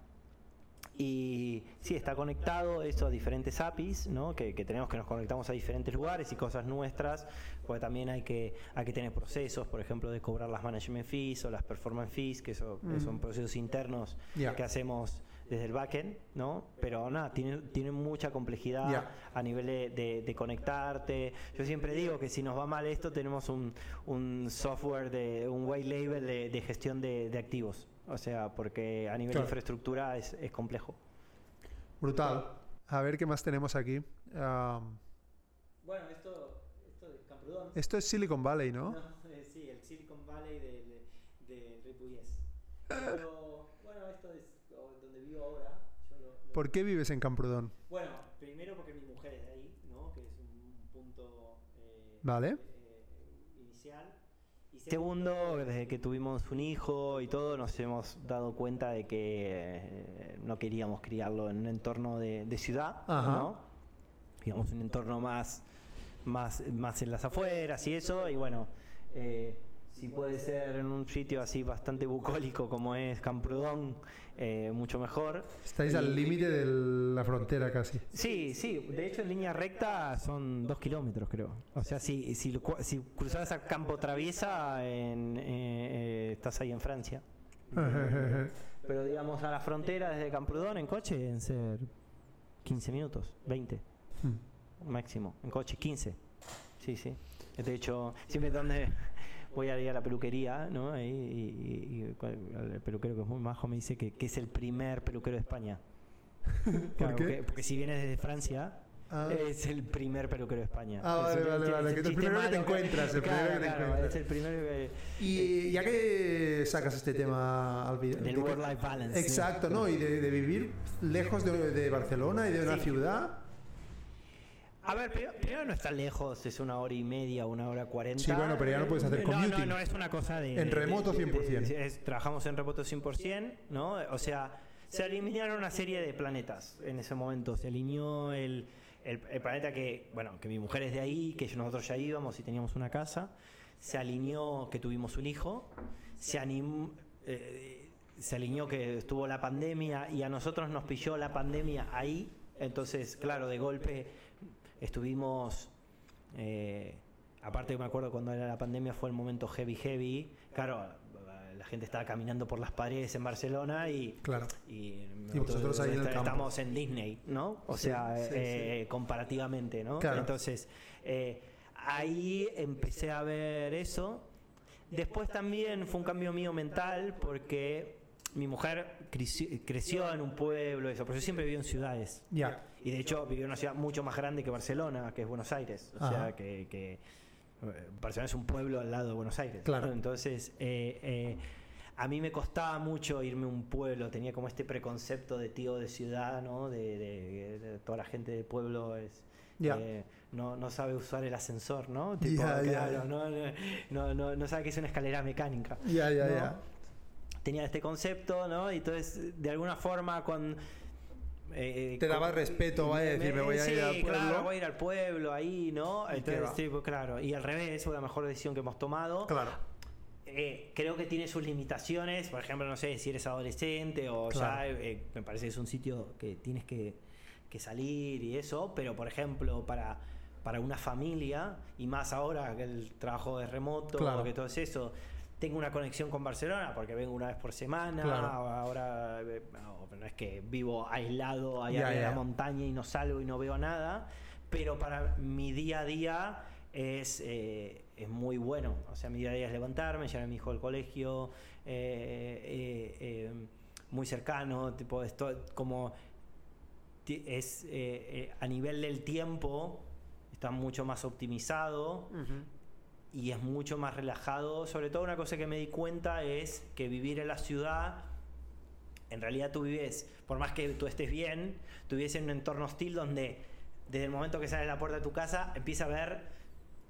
Y sí, está conectado eso a diferentes APIs, ¿no? que, que tenemos que nos conectamos a diferentes lugares y cosas nuestras, porque también hay que, hay que tener procesos, por ejemplo, de cobrar las management fees o las performance fees, que eso, Mm. son procesos internos Ya. que hacemos desde el backend, ¿no? Pero nada, tiene, tiene mucha complejidad a nivel de, de- de conectarte. Yo siempre digo que si nos va mal esto, tenemos un, un software, de un white label de, de gestión de, de activos. O sea, porque a nivel Claro. de infraestructura es, es complejo. Brutal. A ver qué más tenemos aquí. Um, Bueno, esto, esto de Camprodón. esto es Silicon Valley, ¿no? eh, [laughs] sí, el Silicon Valley del, del Ripolles. Pero, bueno, esto es donde vivo ahora. Yo lo- lo- ¿Por qué vives en Camprodón? Bueno, primero porque mi mujer es de ahí, ¿no? Que es un punto eh, Vale. eh, inicial. Y segundo, desde que tuvimos un hijo y todo, nos hemos dado cuenta de que eh, no queríamos criarlo en un entorno de, de ciudad, Ajá. ¿no? Digamos, un entorno más, más, más en las afueras y eso, y bueno. eh, si puede ser en un sitio así bastante bucólico como es Camprodón, eh, mucho mejor. Estáis Y- al límite de la frontera casi. Sí, sí, de hecho en línea recta son dos kilómetros creo. O sea, si, si, cruzas a campo traviesa, en, eh, estás ahí en Francia. [laughs] Pero digamos a la frontera desde Camprudón en coche deben ser 15 minutos, 20 máximo, en coche 15. Sí, sí. De hecho, siempre donde voy a ir a la peluquería, ¿no? Y, y- y cual- el peluquero que es muy majo me dice que, que es el primer peluquero de España. [laughs] Claro, qué? Porque, porque si vienes desde Francia, Ah. Es el primer peluquero de España. Ah, Es vale, un- vale, es vale, el primero que te encuentras, el Claro, primero que te encuentras. Es el primero que... Y ya que sacas este tema al video. Del work-life balance. Exacto, ¿no? Y de, de vivir lejos de, de Barcelona y de una Sí. ciudad. A ver, primero, primero no está lejos, es una hora y media, una hora cuarenta. Sí, bueno, pero ya no puedes hacer No, no, commuting. no, es una cosa de... En remoto de- 100%. de- es- trabajamos en remoto 100%, ¿no? O sea, se alinearon una serie de planetas en ese momento. Se alineó el, el- el planeta que, bueno, que mi mujer es de ahí, que nosotros ya íbamos y teníamos una casa. Se alineó que tuvimos un hijo. Se animó... eh, se alineó que estuvo la pandemia y a nosotros nos pilló la pandemia ahí. Entonces, claro, de golpe estuvimos eh, aparte me acuerdo cuando era la pandemia fue el momento heavy heavy claro la gente estaba caminando por las paredes en Barcelona y Claro. y, Y vosotros ahí en el campo. estamos en Disney no o Sí, sea sí, eh, comparativamente no Claro. entonces eh, ahí empecé a ver eso después también fue un cambio mío mental porque mi mujer creció, creció en un pueblo eso pero yo siempre viví en ciudades Ya. Y de hecho vivió en una ciudad mucho más grande que Barcelona, que es Buenos Aires. O Ajá. sea, que, que, eh, Barcelona es un pueblo al lado de Buenos Aires. Claro. Entonces, eh, eh, a mí me costaba mucho irme a un pueblo. Tenía como este preconcepto de tío de ciudad, ¿no? De, de- de toda la gente del pueblo es... Eh, no, no sabe usar el ascensor, ¿no? Tipo, claro, ya. No, no, no, no sabe que es una escalera mecánica. ¿no? Tenía este concepto, ¿no? Y entonces, de alguna forma, con... eh, Te daba respeto, vaya a decir, me voy a sí, ir al pueblo. claro, voy a ir al pueblo ahí, ¿no? Entonces, sí, pues, claro. Y al revés, fue la mejor decisión que hemos tomado. Claro. Eh, creo que tiene sus limitaciones, por ejemplo, no sé, si eres adolescente o Claro. ya, eh, me parece que es un sitio que tienes que, que salir y eso, pero por ejemplo, para, para una familia, y más ahora que el trabajo es remoto, Claro. que todo es eso, tengo una conexión con Barcelona porque vengo una vez por semana, Claro. ahora eh, no, no es que vivo aislado allá Ya, en la montaña y no salgo y no veo nada, pero para mi día a día es, eh, es muy bueno. O sea, mi día a día es levantarme, llevar a mi hijo al colegio, eh, muy cercano, tipo, esto como es a nivel del tiempo está mucho más optimizado y es mucho más relajado. Sobre todo una cosa que me di cuenta es que vivir en la ciudad, en realidad tú vives, por más que tú estés bien, tú vives en un entorno hostil donde desde el momento que sales de la puerta de tu casa empieza a haber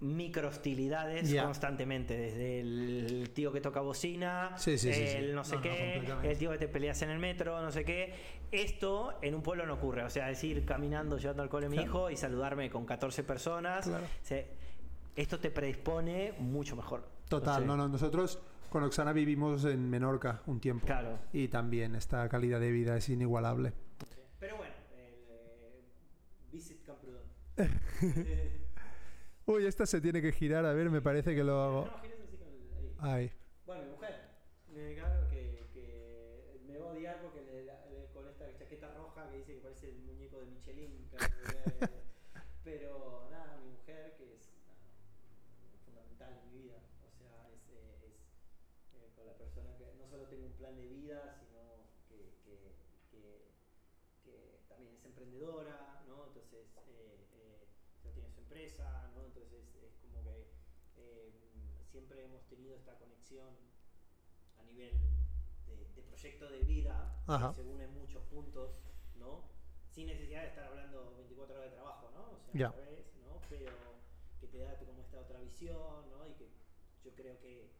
micro hostilidades constantemente, desde el tío que toca bocina, Sí, sí, sí, sí. el no sé No, qué, el tío que te peleas en el metro, no sé qué. Esto en un pueblo no ocurre, o sea, decir caminando, llevando al cole a mi Claro. hijo y saludarme con 14 personas. Claro. se- esto te predispone mucho mejor. Total, sé. no, no, nosotros con Oxana vivimos en Menorca un tiempo. Claro. Y también esta calidad de vida es inigualable. Pero bueno, el, Visit Camprodon. [laughs] Uy, esta se tiene que girar, a ver, me parece que lo hago. Ahí. Bueno, mi mujer. Me claro que, que me va a odiar porque le- le- con esta chaqueta roja que dice que parece el muñeco de Michelin. claro, eh, Pero nada, mi mujer que es nada, fundamental en mi vida. O sea, es, eh, es eh, con la persona que no solo tengo un plan de vida, sino que, que, que, que también es emprendedora, ¿no? Entonces, eh, eh, ya tiene su empresa, ¿no? Entonces es como que eh, siempre hemos tenido esta conexión a nivel de, de proyecto de vida, Ajá. que se une en muchos puntos, ¿no? Sin necesidad de estar hablando 24 horas de trabajo, ¿no? O sea, al revés, ¿no? Pero que te da como esta otra visión, ¿no? Y que yo creo que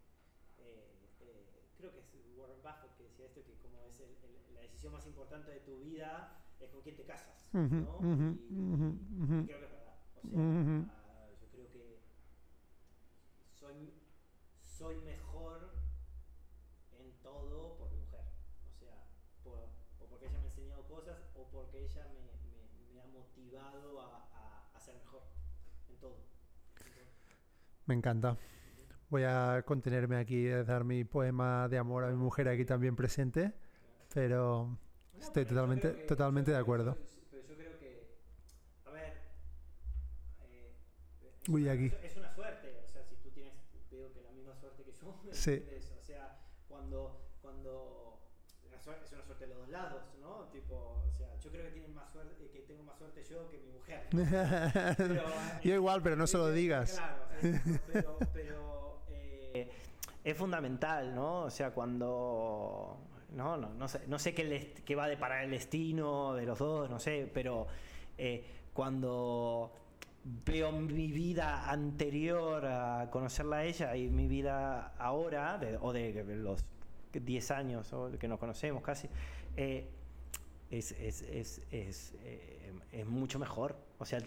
eh, eh, creo que es Warren Buffett que decía esto, que como es el- el- la decisión más importante de tu vida es con quién te casas, ¿no? Y- creo que es verdad. O sea, yo creo que soy, soy mejor en todo por mi mujer. O sea, por- o porque ella me ha enseñado cosas o porque ella me, me- me ha motivado a, a- a ser mejor en todo. Me encanta. Voy a contenerme aquí, a dar mi poema de amor a mi mujer aquí también presente, pero No, estoy pero totalmente, que- totalmente de acuerdo. Pero yo creo que, a ver, eh, es, Uy, una, aquí. es una suerte, o sea, si tú tienes, veo que la misma suerte que yo, [laughs] Sí. o sea, cuando, cuando, es una suerte de los dos lados, ¿no? Tipo, o sea, yo creo que, tienen más suerte, que tengo más suerte yo que mi mujer. Pero, yo igual, pero no se lo digas. Claro, [laughs] pero, pero eh, es fundamental, ¿no? O sea, cuando... No, no, no sé, no sé qué, qué va a deparar el destino de los dos, no sé, pero eh, cuando veo mi vida anterior a conocerla a ella y mi vida ahora, o de los 10 años o que nos conocemos casi, eh, es, es, es, es, eh, es, mucho mejor. O sea,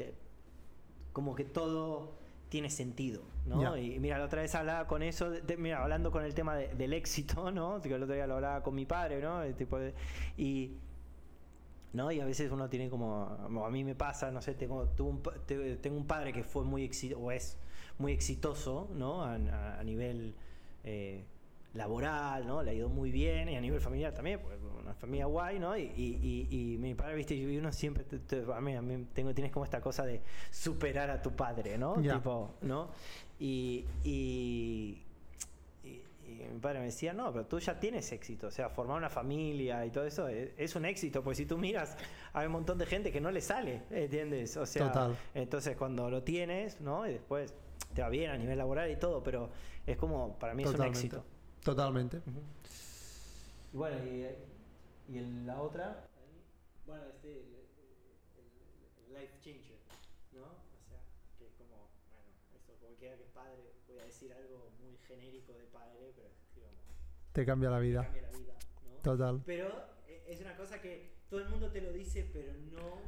como que todo tiene sentido, ¿no? Y mira, la otra vez hablaba con eso, mira, hablando con el tema del éxito, [laughs] ¿no? Que el otro día lo hablaba con mi padre, ¿no? tipo y ¿no? Y a veces uno tiene como, a mí me pasa, no sé, tengo, un, tengo un padre que fue muy exitoso, o es muy exitoso, ¿no? A, a, nivel eh, laboral, ¿no? Le ha ido muy bien y a nivel familiar también, pues una familia guay, ¿no? Y, y, y, mi padre, viste, y uno siempre, a, mí, a mí tengo, tienes como esta cosa de superar a tu padre, ¿no? Tipo, ¿no? y, mi padre me decía, no, pero tú ya tienes éxito, o sea, formar una familia y todo eso es, un éxito, pues si tú miras, hay un montón de gente que no le sale, ¿entiendes? O sea, entonces cuando lo tienes, ¿no? Y después te va bien a nivel laboral y todo, pero es como, para mí es un éxito. Totalmente. Y bueno, y, en la otra, bueno, este, el, life changer, ¿no? O sea, que es como, bueno, eso, como quiera que es padre, voy a decir algo muy genérico de padre, pero digamos, te cambia la vida. Te cambia la vida, ¿no? Total. Pero eh, es una cosa que todo el mundo te lo dice, pero no.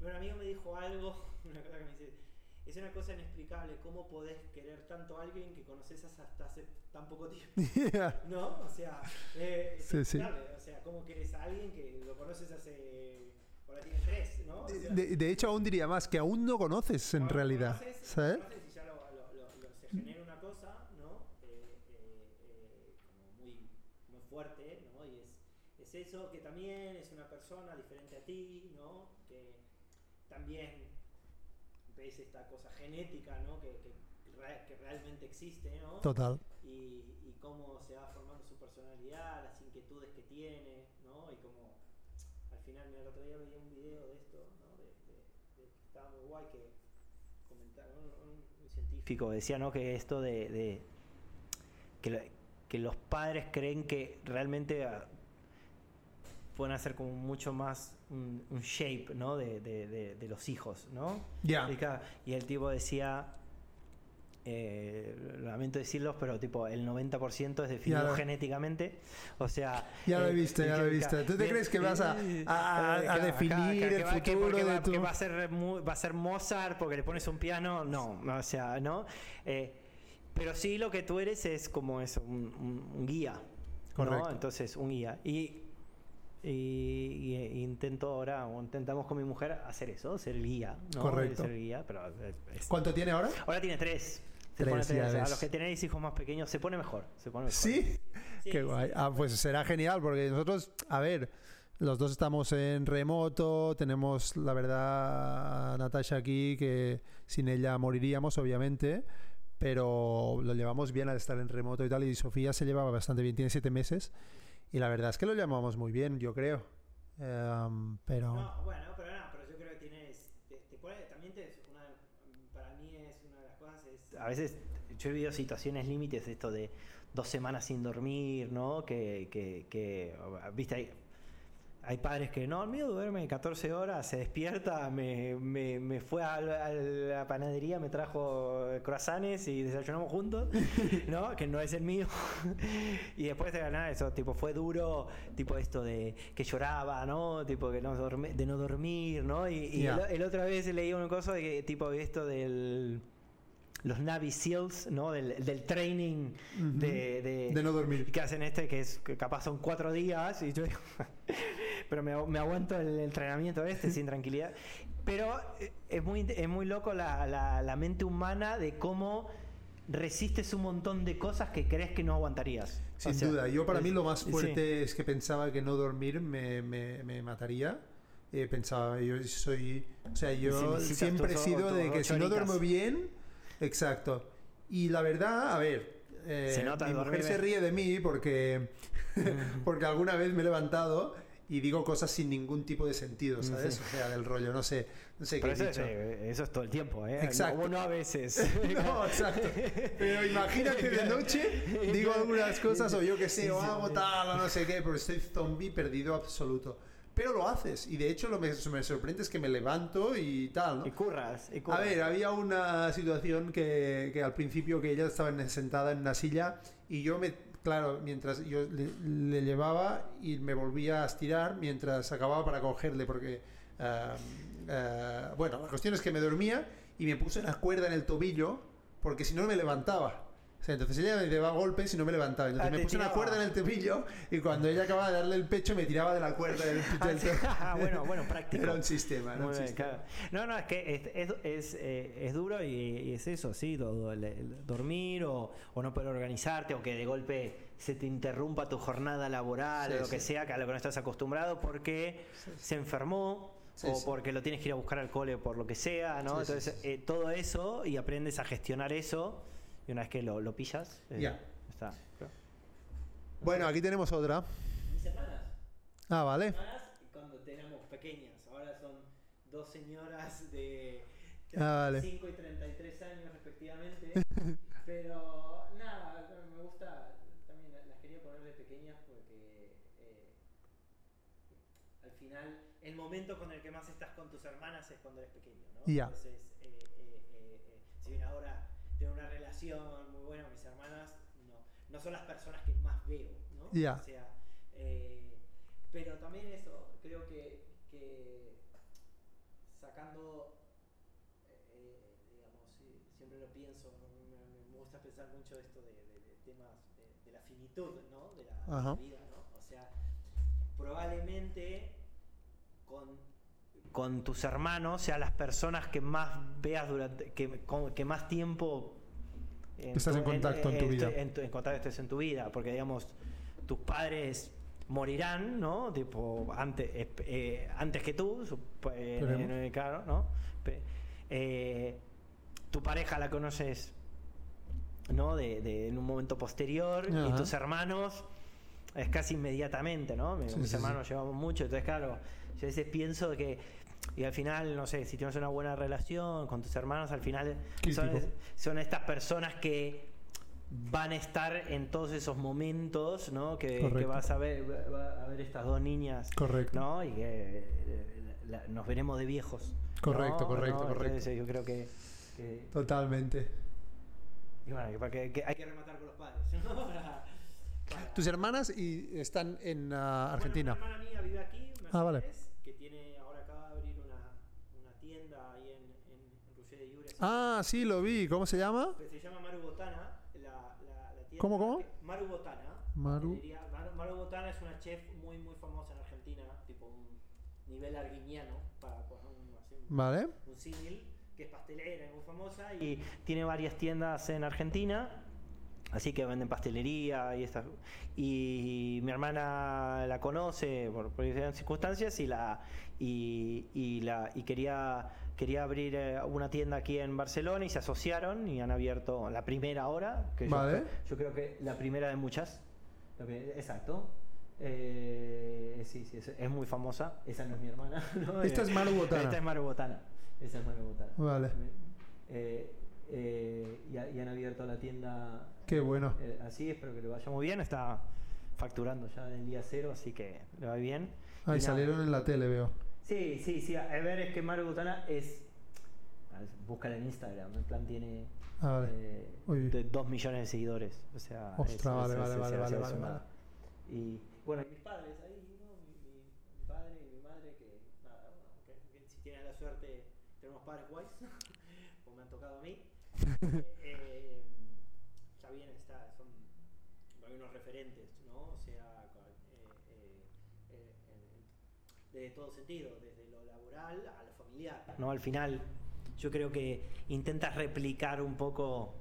Un amigo me dijo algo, [laughs] una cosa que me dice, es una cosa inexplicable cómo podés querer tanto a alguien que conoces hasta hace tan poco tiempo. [laughs] ¿No? O sea, eh, es sí, sí. O sea, cómo querés a alguien que lo conoces hace. Ahora tiene tres, ¿no? de, hecho, aún diría más, que aún no conoces en realidad. Conoces, ¿sabes? Conoces y ya lo, lo, se genera una cosa, ¿no? Eh, eh, como muy, muy fuerte, ¿no? Y es, es eso que también es una persona diferente a ti, ¿no? Que también ves esta cosa genética, ¿no? Que, que, que realmente existe, ¿no? Total. Y, y, cómo se va formando su personalidad, las inquietudes que tiene, ¿no? Y cómo al final, mira, el otro día veía un video de esto, ¿no? De, de, que estaba muy guay, que comentaba un, un, científico decía, ¿no? Que esto de, de que, que los padres creen que realmente pueden hacer como mucho más un, shape, ¿no? De, de, de, los hijos, ¿no? Ya. Y, el tipo decía, eh, lamento decirlo, pero tipo el 90% es definido genéticamente. O sea. Ya lo he visto, ya lo he visto. ¿Tú te crees que vas a, a, definir el futuro de tu... que va a ser va a ser Mozart porque le pones un piano? No, o sea, ¿no? Eh, pero sí lo que tú eres es como eso, un, un, guía. Correcto. ¿no? Entonces, un guía. Y y, intento ahora, o intentamos con mi mujer hacer eso, ser guía. ¿no? Correcto. Ser guía, pero ¿Cuánto tiene ahora? Ahora tiene tres. Se tres, pone tres. A los que tenéis hijos más pequeños se pone mejor. Se pone mejor. ¿Sí? Qué guay. Ah, pues será genial porque nosotros, a ver, los dos estamos en remoto, tenemos la verdad a Natasha aquí que sin ella moriríamos obviamente, pero lo llevamos bien al estar en remoto y tal y Sofía se llevaba bastante bien, tiene siete meses y la verdad es que lo llamamos muy bien, yo creo. Em, pero... No, bueno, pero no, pero yo creo que tienes... Te, pone, también te, una, para mí es una de las cosas... Es, a veces yo he vivido situaciones límites, esto de dos semanas sin dormir, ¿no? Que, que, que viste, hay padres que no, el mío duerme 14 horas, se despierta, me, me, me fue a, la panadería, me trajo croissants y desayunamos juntos, [laughs] ¿no? Que no es el mío. [laughs] y después de ganar eso, tipo, fue duro, tipo esto de que lloraba, ¿no? Tipo, que no de no dormir, ¿no? Y, el, otra vez leí una cosa de que, tipo, esto del los Navy SEALs, ¿no? Del, del training de, de, no dormir. Que hacen este, que es que capaz son cuatro días, y yo [laughs] pero me, me, aguanto el entrenamiento este sin tranquilidad. Pero eh, es muy, es muy loco la, la, la, mente humana de cómo resistes un montón de cosas que crees que no aguantarías. Sin duda, yo para mí lo más fuerte es que pensaba que no dormir me, me, me mataría. Eh, pensaba, yo soy, o sea, yo siempre he sido de que si no duermo bien, Exacto. Y la verdad, a ver, eh, mi mujer se ríe de mí porque, [laughs] porque alguna vez me he levantado y digo cosas sin ningún tipo de sentido, ¿sabes? Sí. O sea, del rollo, no sé, no sé Pero qué he eso, es, dicho. eh, eso es todo el tiempo, ¿eh? Exacto. No, no a veces. [laughs] No, exacto. Pero imagínate de [laughs] noche, digo algunas cosas o yo que sé, o hago tal o no sé qué, pero estoy zombie perdido absoluto. Pero lo haces y de hecho lo que me sorprende es que me levanto y tal, ¿no? Y curras, y A curras. ver, había una situación que, que al principio que ella estaba en- sentada en una silla y yo me, claro, mientras yo le, le llevaba y me volvía a estirar mientras acababa para cogerle porque, ah, ah, bueno, la cuestión es que me dormía y me puse una cuerda en el tobillo porque si no me levantaba. O sea, entonces ella me daba golpes y no me levantaba. Entonces Ah, me puse una cuerda en el tobillo y cuando ella acababa de darle el pecho me tiraba de la cuerda del, [laughs] Ah, del sí. [laughs] Ah, bueno, bueno, práctico. Era un sistema, era un bien, sistema. claro. No, no, es que es, es, es, eh, es duro y, y es eso, sí, todo, el- el dormir o, o no poder organizarte o que de golpe se te interrumpa tu jornada laboral Sí, o lo que sea, que a lo que no estás acostumbrado porque se enfermó Sí, o sí. porque lo tienes que ir a buscar al cole por lo que sea, ¿no? Sí, Entonces, eh, todo eso y aprendes a gestionar eso y una vez que lo, lo pillas, eh, Ya. está. Bueno, aquí tenemos otra. Mis hermanas. Ah, vale. hermanas cuando éramos pequeñas. Ahora son dos señoras de Ah, vale. 35 y 33 años respectivamente. [laughs] Pero nada, me gusta, también las quería poner de pequeñas porque eh, al final el momento con el que más estás con tus hermanas es cuando eres pequeño, ¿no? Ya. Entonces, eh, eh, eh, eh, si bien ahora tengo una relación muy buena con mis hermanas, no, no son las personas que más veo, ¿no? O sea, eh, pero también eso, creo que, que sacando, eh, digamos, sí, siempre lo pienso, me, me gusta pensar mucho esto de, de- de temas de, de la finitud, ¿no? De la, vida, ¿no? O sea, probablemente con, con tus hermanos sean las personas que más veas durante, que, con- que más tiempo Estás en contacto en tu vida. En, tu- en contacto estés en tu vida, porque digamos, tus padres morirán, ¿no? Tipo, antes, eh, eh, antes que tú, eh, claro, ¿no? Eh, tu pareja la conoces, ¿no? De, de- en un momento posterior, y tus hermanos es casi inmediatamente, ¿no? Sí, Mis sí, hermanos llevamos mucho, entonces claro, yo a veces pienso que y al final, no sé, si tienes una buena relación con tus hermanos, al final son, estas personas que van a estar en todos esos momentos, ¿no? Que, que vas a ver, va a ver estas dos niñas, Correcto. ¿no? Y que eh, la- nos veremos de viejos. Correcto, ¿no? correcto, ¿no? correcto. Entonces, yo creo que, que- Totalmente. y bueno, que, hay que rematar con los padres. ¿no? [laughs] Para- para- Tus hermanas y están en Bueno, Argentina. una hermana mía vive aquí, Ah, vale. Mercedes, que tiene ahora acaba de abrir una, una tienda ahí en, en, en Roger de Llures. Ah, sí, lo vi. ¿Cómo se llama? se llama Maru Botana, la, la, la tienda. ¿Cómo, cómo? Maru Botana. Maru. Diría- Maru, Maru Botana es una chef muy, muy famosa en Argentina, tipo un nivel arguiñano, para poner un, un, Vale. un símil, que es pastelera y muy famosa, y tiene varias tiendas en Argentina. Así que venden pastelería y estas. Y mi hermana la conoce por, por diferentes circunstancias y la y, y la y quería quería abrir eh, una tienda aquí en Barcelona y se asociaron y han abierto la primera ahora. Que yo Vale. creo- yo, creo que la primera de muchas. Exacto. Eh, sí, sí, es, es muy famosa. Esa no es mi hermana. [laughs] ¿no? Esta es Maru Botana. Esta es Maru Botana. Esa es Maru Botana. Vale. Eh, y, ha- y han abierto la tienda Qué bueno. así, espero que le vaya muy bien. Está facturando ya del día cero, así que le va bien. Ahí salieron en la tele, veo. Sí, sí, sí. A ver, es que Maru Botana es. Búscala en Instagram. En plan, tiene. Ah, vale. eh, Uy. de 2 millones de seguidores. O sea. Ostras, vale, vale, vale, vale, es vale, vale. Y bueno, y mis padres ahí, ¿no? Mi, mi- mi padre y mi madre, que nada, bueno, que- que si tienen la suerte, tenemos padres guays, [laughs] como me han tocado a mí. eh, [laughs] está bien, está, son hay unos referentes, ¿no? O sea, con- eh, eh, eh, en- de todo sentido, desde lo laboral a lo familiar. ¿no? Al final, yo creo que intentas replicar un poco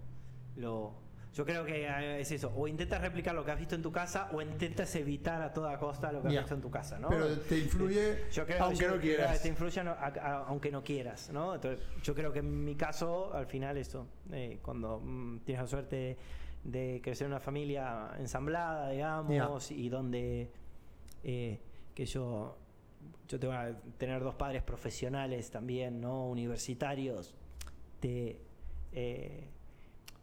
lo. Yo creo que eh, es eso, o intentas replicar lo que has visto en tu casa o intentas evitar a toda costa lo que has visto en tu casa, ¿no? Pero te influye Yo creo- aunque yo- no quieras. Te influye no- a- a- aunque no quieras, ¿no? Entonces, yo creo que en mi caso, al final, esto, eh, cuando mm, tienes la suerte de crecer en una familia ensamblada, digamos, y donde eh, que yo, yo tengo que tener dos padres profesionales también, ¿no? Universitarios, te, eh,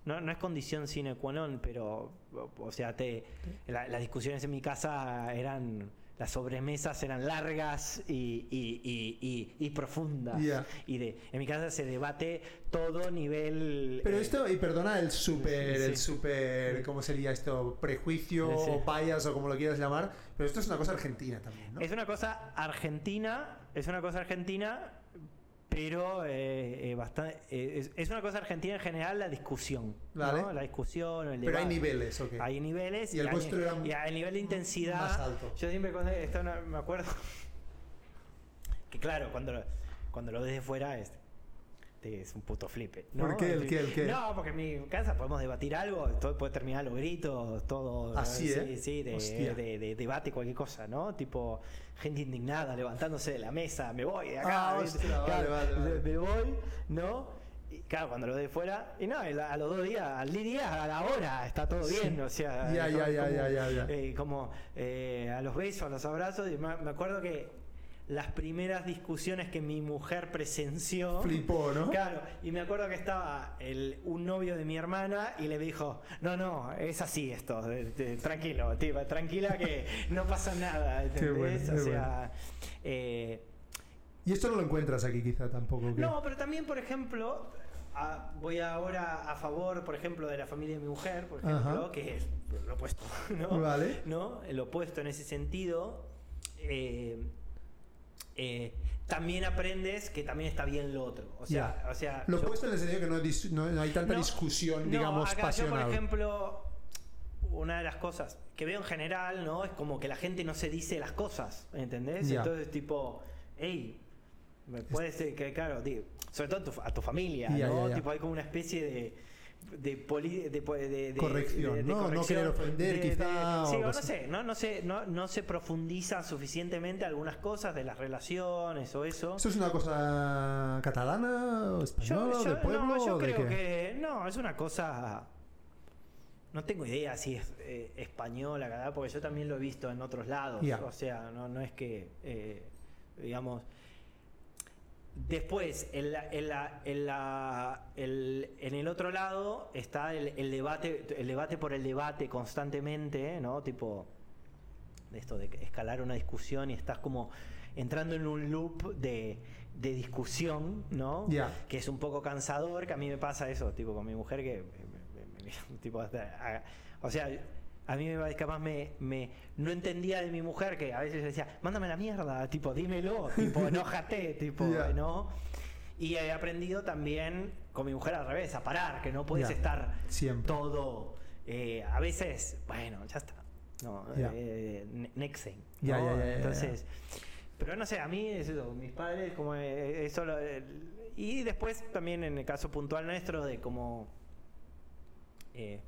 no, no es condición sine qua non, pero, o sea, te, la- las discusiones en mi casa eran, las sobremesas eran largas y, y- y- y- profundas. Y de, en mi casa se debate todo nivel... Pero eh, esto, y perdona el Sí, sí. el super, ¿cómo sería esto? Prejuicio, Sí, o bias o como lo quieras llamar, pero esto es una cosa argentina también, ¿no? Es una cosa argentina, es una cosa argentina, pero eh, eh, bastante, eh, es, es una cosa argentina en general la discusión, ¿no? Vale. La discusión, el Pero hay debate. niveles, ¿ok? Hay niveles Y el era y a nivel de intensidad. más alto. Yo siempre cuando esto no- me acuerdo [laughs] que claro, cuando lo- cuando lo ves de fuera es es un puto flipe. ¿no? ¿Por qué? ¿El qué? ¿El qué? No, porque en mi casa podemos debatir algo, todo puede terminar los gritos, todo. Así, sí, ¿eh? sí, de, Hostia. de- de debate, cualquier cosa, ¿no? Tipo, gente indignada, levantándose de la mesa, me voy de acá, Ah, vale, vale, vale. me- voy, ¿no? Y claro, cuando lo de fuera, y no, a los dos días, al día, a la hora, está todo Sí. bien, o sea, Ya, como- ya, ya, como, ya, ya, ya. eh, como eh, a los besos, a los abrazos, y me acuerdo que las primeras discusiones que mi mujer presenció, Flipó, ¿no? Claro, y me acuerdo que estaba el, un novio de mi hermana y le dijo, no, no, es así esto, de- de- tranquilo, tranquila que no pasa nada, ¿entendés? bueno, o sea, eh, Y esto no lo encuentras aquí quizá tampoco. ¿qué? no, pero también, por ejemplo, a- voy ahora a favor, por ejemplo, de la familia de mi mujer, por ejemplo, Ajá. que es lo opuesto, [laughs] ¿no? Vale. ¿No? El opuesto en ese sentido. eh, eh, también aprendes que también está bien lo otro. O sea, Ya. o sea Lo opuesto en el sentido que no, dis- no- no hay tanta no, discusión, digamos, acá pasional. Yo, por ejemplo, una de las cosas que veo en general, ¿no? Es como que la gente no se dice las cosas, ¿entendés? Ya. Entonces, tipo, hey, me puede ser que, claro, di- sobre todo a tu, a tu familia, Ya, ¿no? Tipo, hay como una especie de. De, poli- de, de- de- Corrección, de- ¿no? No querer ofender, quizá, sí, o no sé, no, no sé, no, no se profundiza suficientemente algunas cosas de las relaciones o eso. ¿Esto es una cosa catalana o española, de pueblo no, yo creo qué? que no, es una cosa. No tengo idea si es eh, española, ¿verdad? porque yo también lo he visto en otros lados. O sea, no, no es que, eh, digamos. Después, en, la- en, la- en, la- el- en el otro lado está el, el debate, el debate por el debate constantemente, ¿no? Tipo, de esto de escalar una discusión y estás como entrando en un loop de, de discusión, ¿no? Ya. Que es un poco cansador, que a mí me pasa eso, tipo con mi mujer que, [laughs] tipo, hasta- o sea, a mí me capaz me, me no entendía de mi mujer que a veces decía, mándame la mierda, tipo, dímelo, tipo, [laughs] enójate, tipo. ¿no? Y he aprendido también con mi mujer al revés, a parar, que no puedes estar Siempre. todo. eh, a veces, bueno, ya está. No, Ya. eh, ne- next thing, ¿no? Entonces, pero no sé, a mí es eso, mis padres, como eh, eso. lo- el- y después también en el caso puntual nuestro, de como. eh,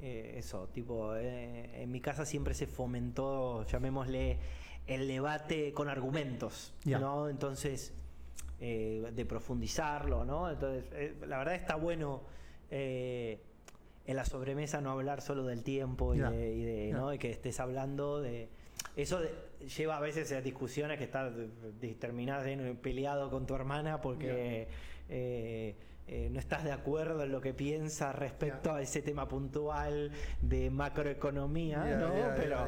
eh, eso, tipo, eh, en mi casa siempre se fomentó, llamémosle, el debate con argumentos. ¿no? Entonces, eh, de profundizarlo, ¿no? Entonces, eh, la verdad está bueno en la sobremesa no hablar solo del tiempo y de, y de, Ya. ¿no? Y que estés hablando de... Eso lleva a veces a discusiones que estás terminás peleado con tu hermana porque eh, no estás de acuerdo en lo que piensa respecto a ese tema puntual de macroeconomía, ¿no? Pero...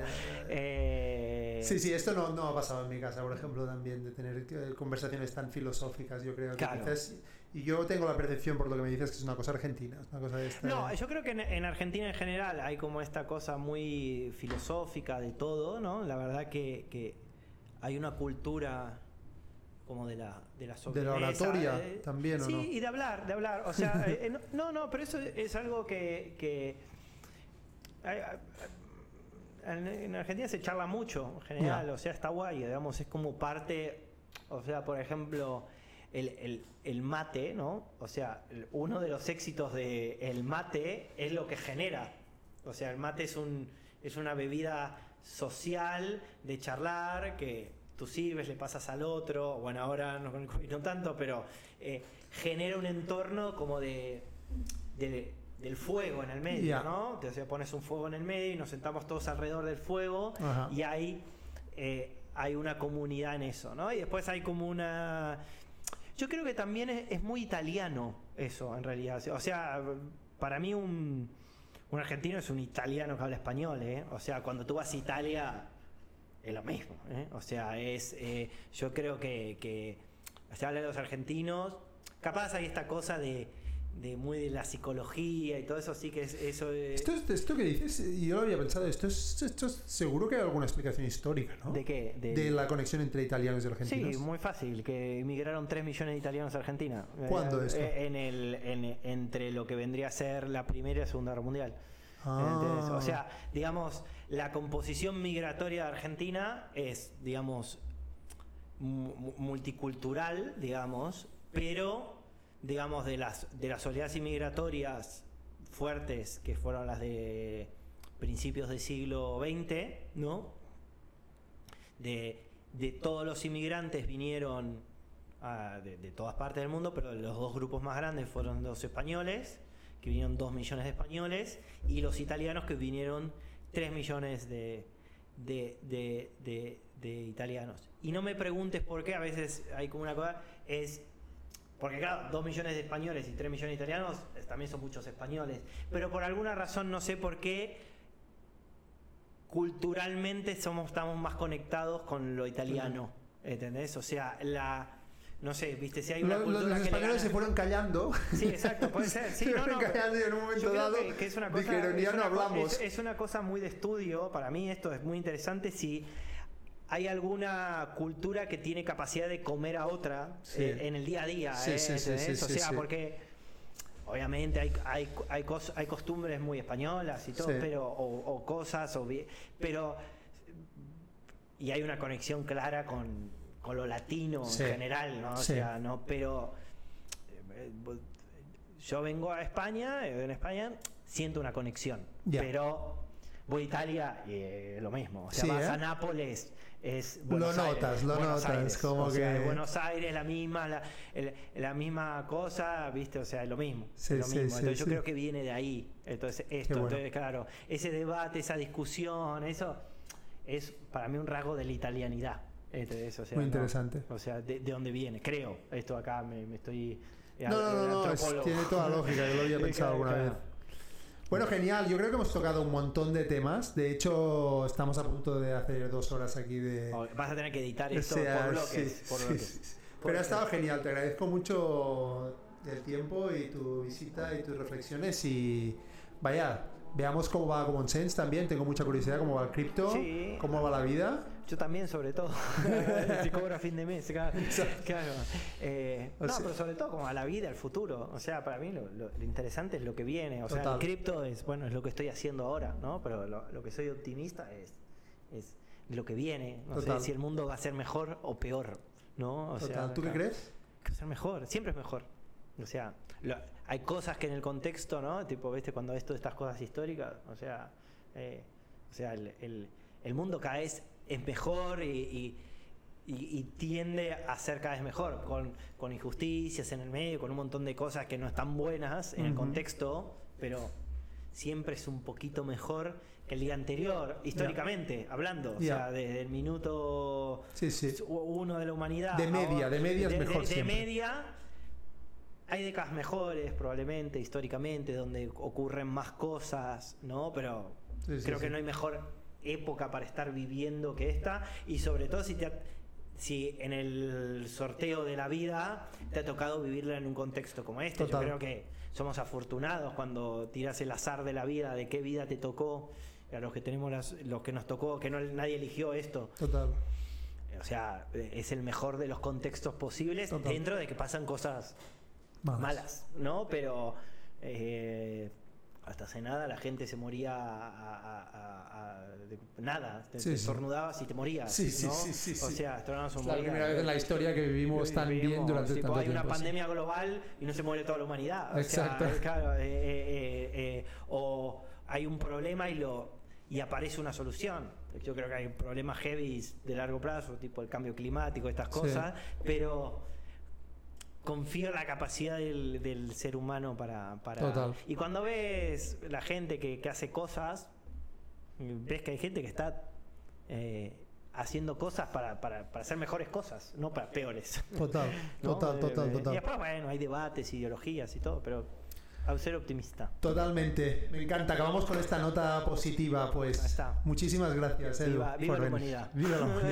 eh, Sí, sí, esto no, no ha pasado en mi casa, por ejemplo, también, de tener eh, conversaciones tan filosóficas, yo creo que Claro. quizás- Y yo tengo la percepción, por lo que me dices, que es una cosa argentina, es una cosa de esta... No, yo creo que en, en Argentina en general hay como esta cosa muy filosófica de todo, ¿no? La verdad que, que hay una cultura como de la de la, De la oratoria eh, también, ¿o sí, no? y de hablar, de hablar. O sea, [laughs] eh, eh, no- no, pero eso es algo que... en, en Argentina se charla mucho en general, o sea, está guay, digamos, es como parte, o sea, por ejemplo, el, el- el mate, ¿no? O sea, uno de los éxitos del el mate es lo que genera. O sea, el mate es, un, es una bebida social de charlar que tú sirves, le pasas al otro, bueno, ahora no, [laughs] no tanto, pero eh, genera un entorno como de, de- del fuego en el medio. ¿no? O sea, pones un fuego en el medio y nos sentamos todos alrededor del fuego Ajá. y hay, eh, hay una comunidad en eso, ¿no? Y después hay como una... Yo creo que también es, es muy italiano eso, en realidad. O sea, para mí un, un argentino es un italiano que habla español, ¿eh? O sea, cuando tú vas a Italia es lo mismo, ¿eh? O sea, es... eh, yo creo que, que se habla de los argentinos, capaz hay esta cosa de, de muy de la psicología y todo eso, sí que es eso... es- Esto, es- esto que dices, y yo lo había pensado, esto es, esto es seguro que hay alguna explicación histórica, ¿no? ¿De qué? De- De la conexión entre italianos y argentinos. Sí, muy fácil, que emigraron 3 millones de italianos a Argentina. ¿Cuándo Eh, esto? En el, en- entre lo que vendría a ser la Primera y la Segunda Guerra Mundial. Ah. O sea, digamos, la composición migratoria de Argentina es, digamos, mu- mu- multicultural, digamos, pero, digamos, de las, de las oleadas inmigratorias fuertes, que fueron las de principios del siglo XX, ¿no? De, de todos los inmigrantes vinieron ah, de, de todas partes del mundo, pero los dos grupos más grandes fueron los españoles, que vinieron 2 millones de españoles, y los italianos, que vinieron 3 millones de, de, de- italianos. Y no me preguntes por qué, a veces hay como una cosa, es... Porque claro, 2 millones de españoles y 3 millones de italianos eh, también son muchos españoles. Pero por alguna razón, no sé por qué, culturalmente somos, estamos más conectados con lo italiano. ¿Entendés? O sea, la... No sé, viste, si hay una Lo- cultura los que españoles gana- se fueron callando. Sí, exacto, puede ser. Sí, [laughs] se no, fueron no, callando y en un momento dado que, que es una cosa, dijeron, ya es no una co- hablamos. Es, es una cosa muy de estudio. Para mí esto es muy interesante. Si hay alguna cultura que tiene capacidad de comer a otra Sí. eh, en el día a día, Sí, eh, sí, o sea, porque obviamente hay, hay, hay, cos- hay costumbres muy españolas y todo, pero o, o cosas, o, pero y hay una conexión clara con, con lo latino Sí. en general, ¿no? O Sí. sea, no, pero eh, yo vengo a España, eh, en España siento una conexión, Ya. pero voy a Italia y eh, lo mismo. O sea, Sí, vas ¿eh? a Nápoles, es Lo Buenos notas, Aires, lo Buenos notas, Aires. como O sea, que- Buenos Aires, la misma, la, el- la misma cosa, ¿viste? O sea, es lo mismo. Sí, es lo mismo. sí, Entonces yo creo que viene de ahí. Entonces, esto, bueno. entonces, claro, ese debate, esa discusión, eso es para mí un rasgo de la italianidad. O sea, Muy no- interesante. o sea, de, de dónde viene, creo. Esto acá me, me estoy. eh, No, no, no, no, es- antropólogo. tiene toda lógica, yo lo había [laughs] pensado alguna vez. Bueno, genial, yo creo que hemos tocado un montón de temas. De hecho, estamos a punto de hacer dos horas aquí de... Oh, Vas a tener que editar O esto sea, por bloques. sí, por sí, bloques. sí, sí. Por Pero ha estado genial, te agradezco mucho el tiempo y tu visita y tus reflexiones y vaya, veamos cómo va Common Sense también, tengo mucha curiosidad cómo va el cripto, cómo va la vida. Yo también, sobre todo. [laughs] si cobro a fin de mes, claro. Claro. Eh, no, sea- pero sobre todo como a la vida, al futuro. O sea, para mí lo, lo- lo interesante es lo que viene. O sea, Total. el cripto es, bueno, es lo que estoy haciendo ahora, ¿no? Pero lo, lo que soy optimista es, es lo que viene. No Total. sé si el mundo va a ser mejor o peor, ¿no? O Total, sea, ¿Tú qué claro. crees? que va a ser mejor, siempre es mejor. O sea, lo- hay cosas que en el contexto, ¿no? Tipo, ¿viste? Cuando ves todas estas cosas históricas, o sea, eh, o sea el, el- el mundo cada vez es mejor y, y- y- y tiende a ser cada vez mejor, con, con injusticias en el medio, con un montón de cosas que no están buenas en el contexto, pero siempre es un poquito mejor que el día anterior, históricamente hablando, o sea, desde el minuto Sí, sí. uno de la humanidad. De media, ahora- de media es mejor de siempre. media hay décadas mejores, probablemente, históricamente, donde ocurren más cosas, ¿no? Pero Sí, creo que no hay mejor época para estar viviendo que esta. Y sobre todo si te ha- si en el sorteo de la vida te ha tocado vivirla en un contexto como este. Total. Yo creo que somos afortunados cuando tiras el azar de la vida, de qué vida te tocó, a los que tenemos las, los que nos tocó, que no, nadie eligió esto. Total. O sea, es el mejor de los contextos posibles Total. dentro de que pasan cosas Malas. malas, ¿no? Pero eh, hasta hace nada la gente se moría a, a- a- de nada, te, Sí, te sí. estornudabas y te morías, Sí, sí, ¿no? sí, sí, O sí. sea, estornudabas o Es la primera vez en la historia que vivimos tan bien Vivimos, durante tipo, tanto hay una tiempo. sí. pandemia global y no se muere toda la humanidad. O sea, Exacto. claro, eh, eh, eh, eh, o hay un problema y lo y aparece una solución. Yo creo que hay problemas heavy de largo plazo, tipo el cambio climático, estas Sí. cosas, pero confío en la capacidad del, del ser humano para, para- Total. Y cuando ves la gente que, que hace cosas, ves que hay gente que está eh, haciendo cosas para, para, para hacer mejores cosas, no para peores. Total, [laughs] ¿no? total, Eh, total, eh, total. Y después, bueno, hay debates, ideologías y todo, pero a ser optimista. Totalmente, me encanta. Acabamos con esta nota positiva, pues. está. Muchísimas gracias, Edu, Viva- la humanidad. Viva la humanidad.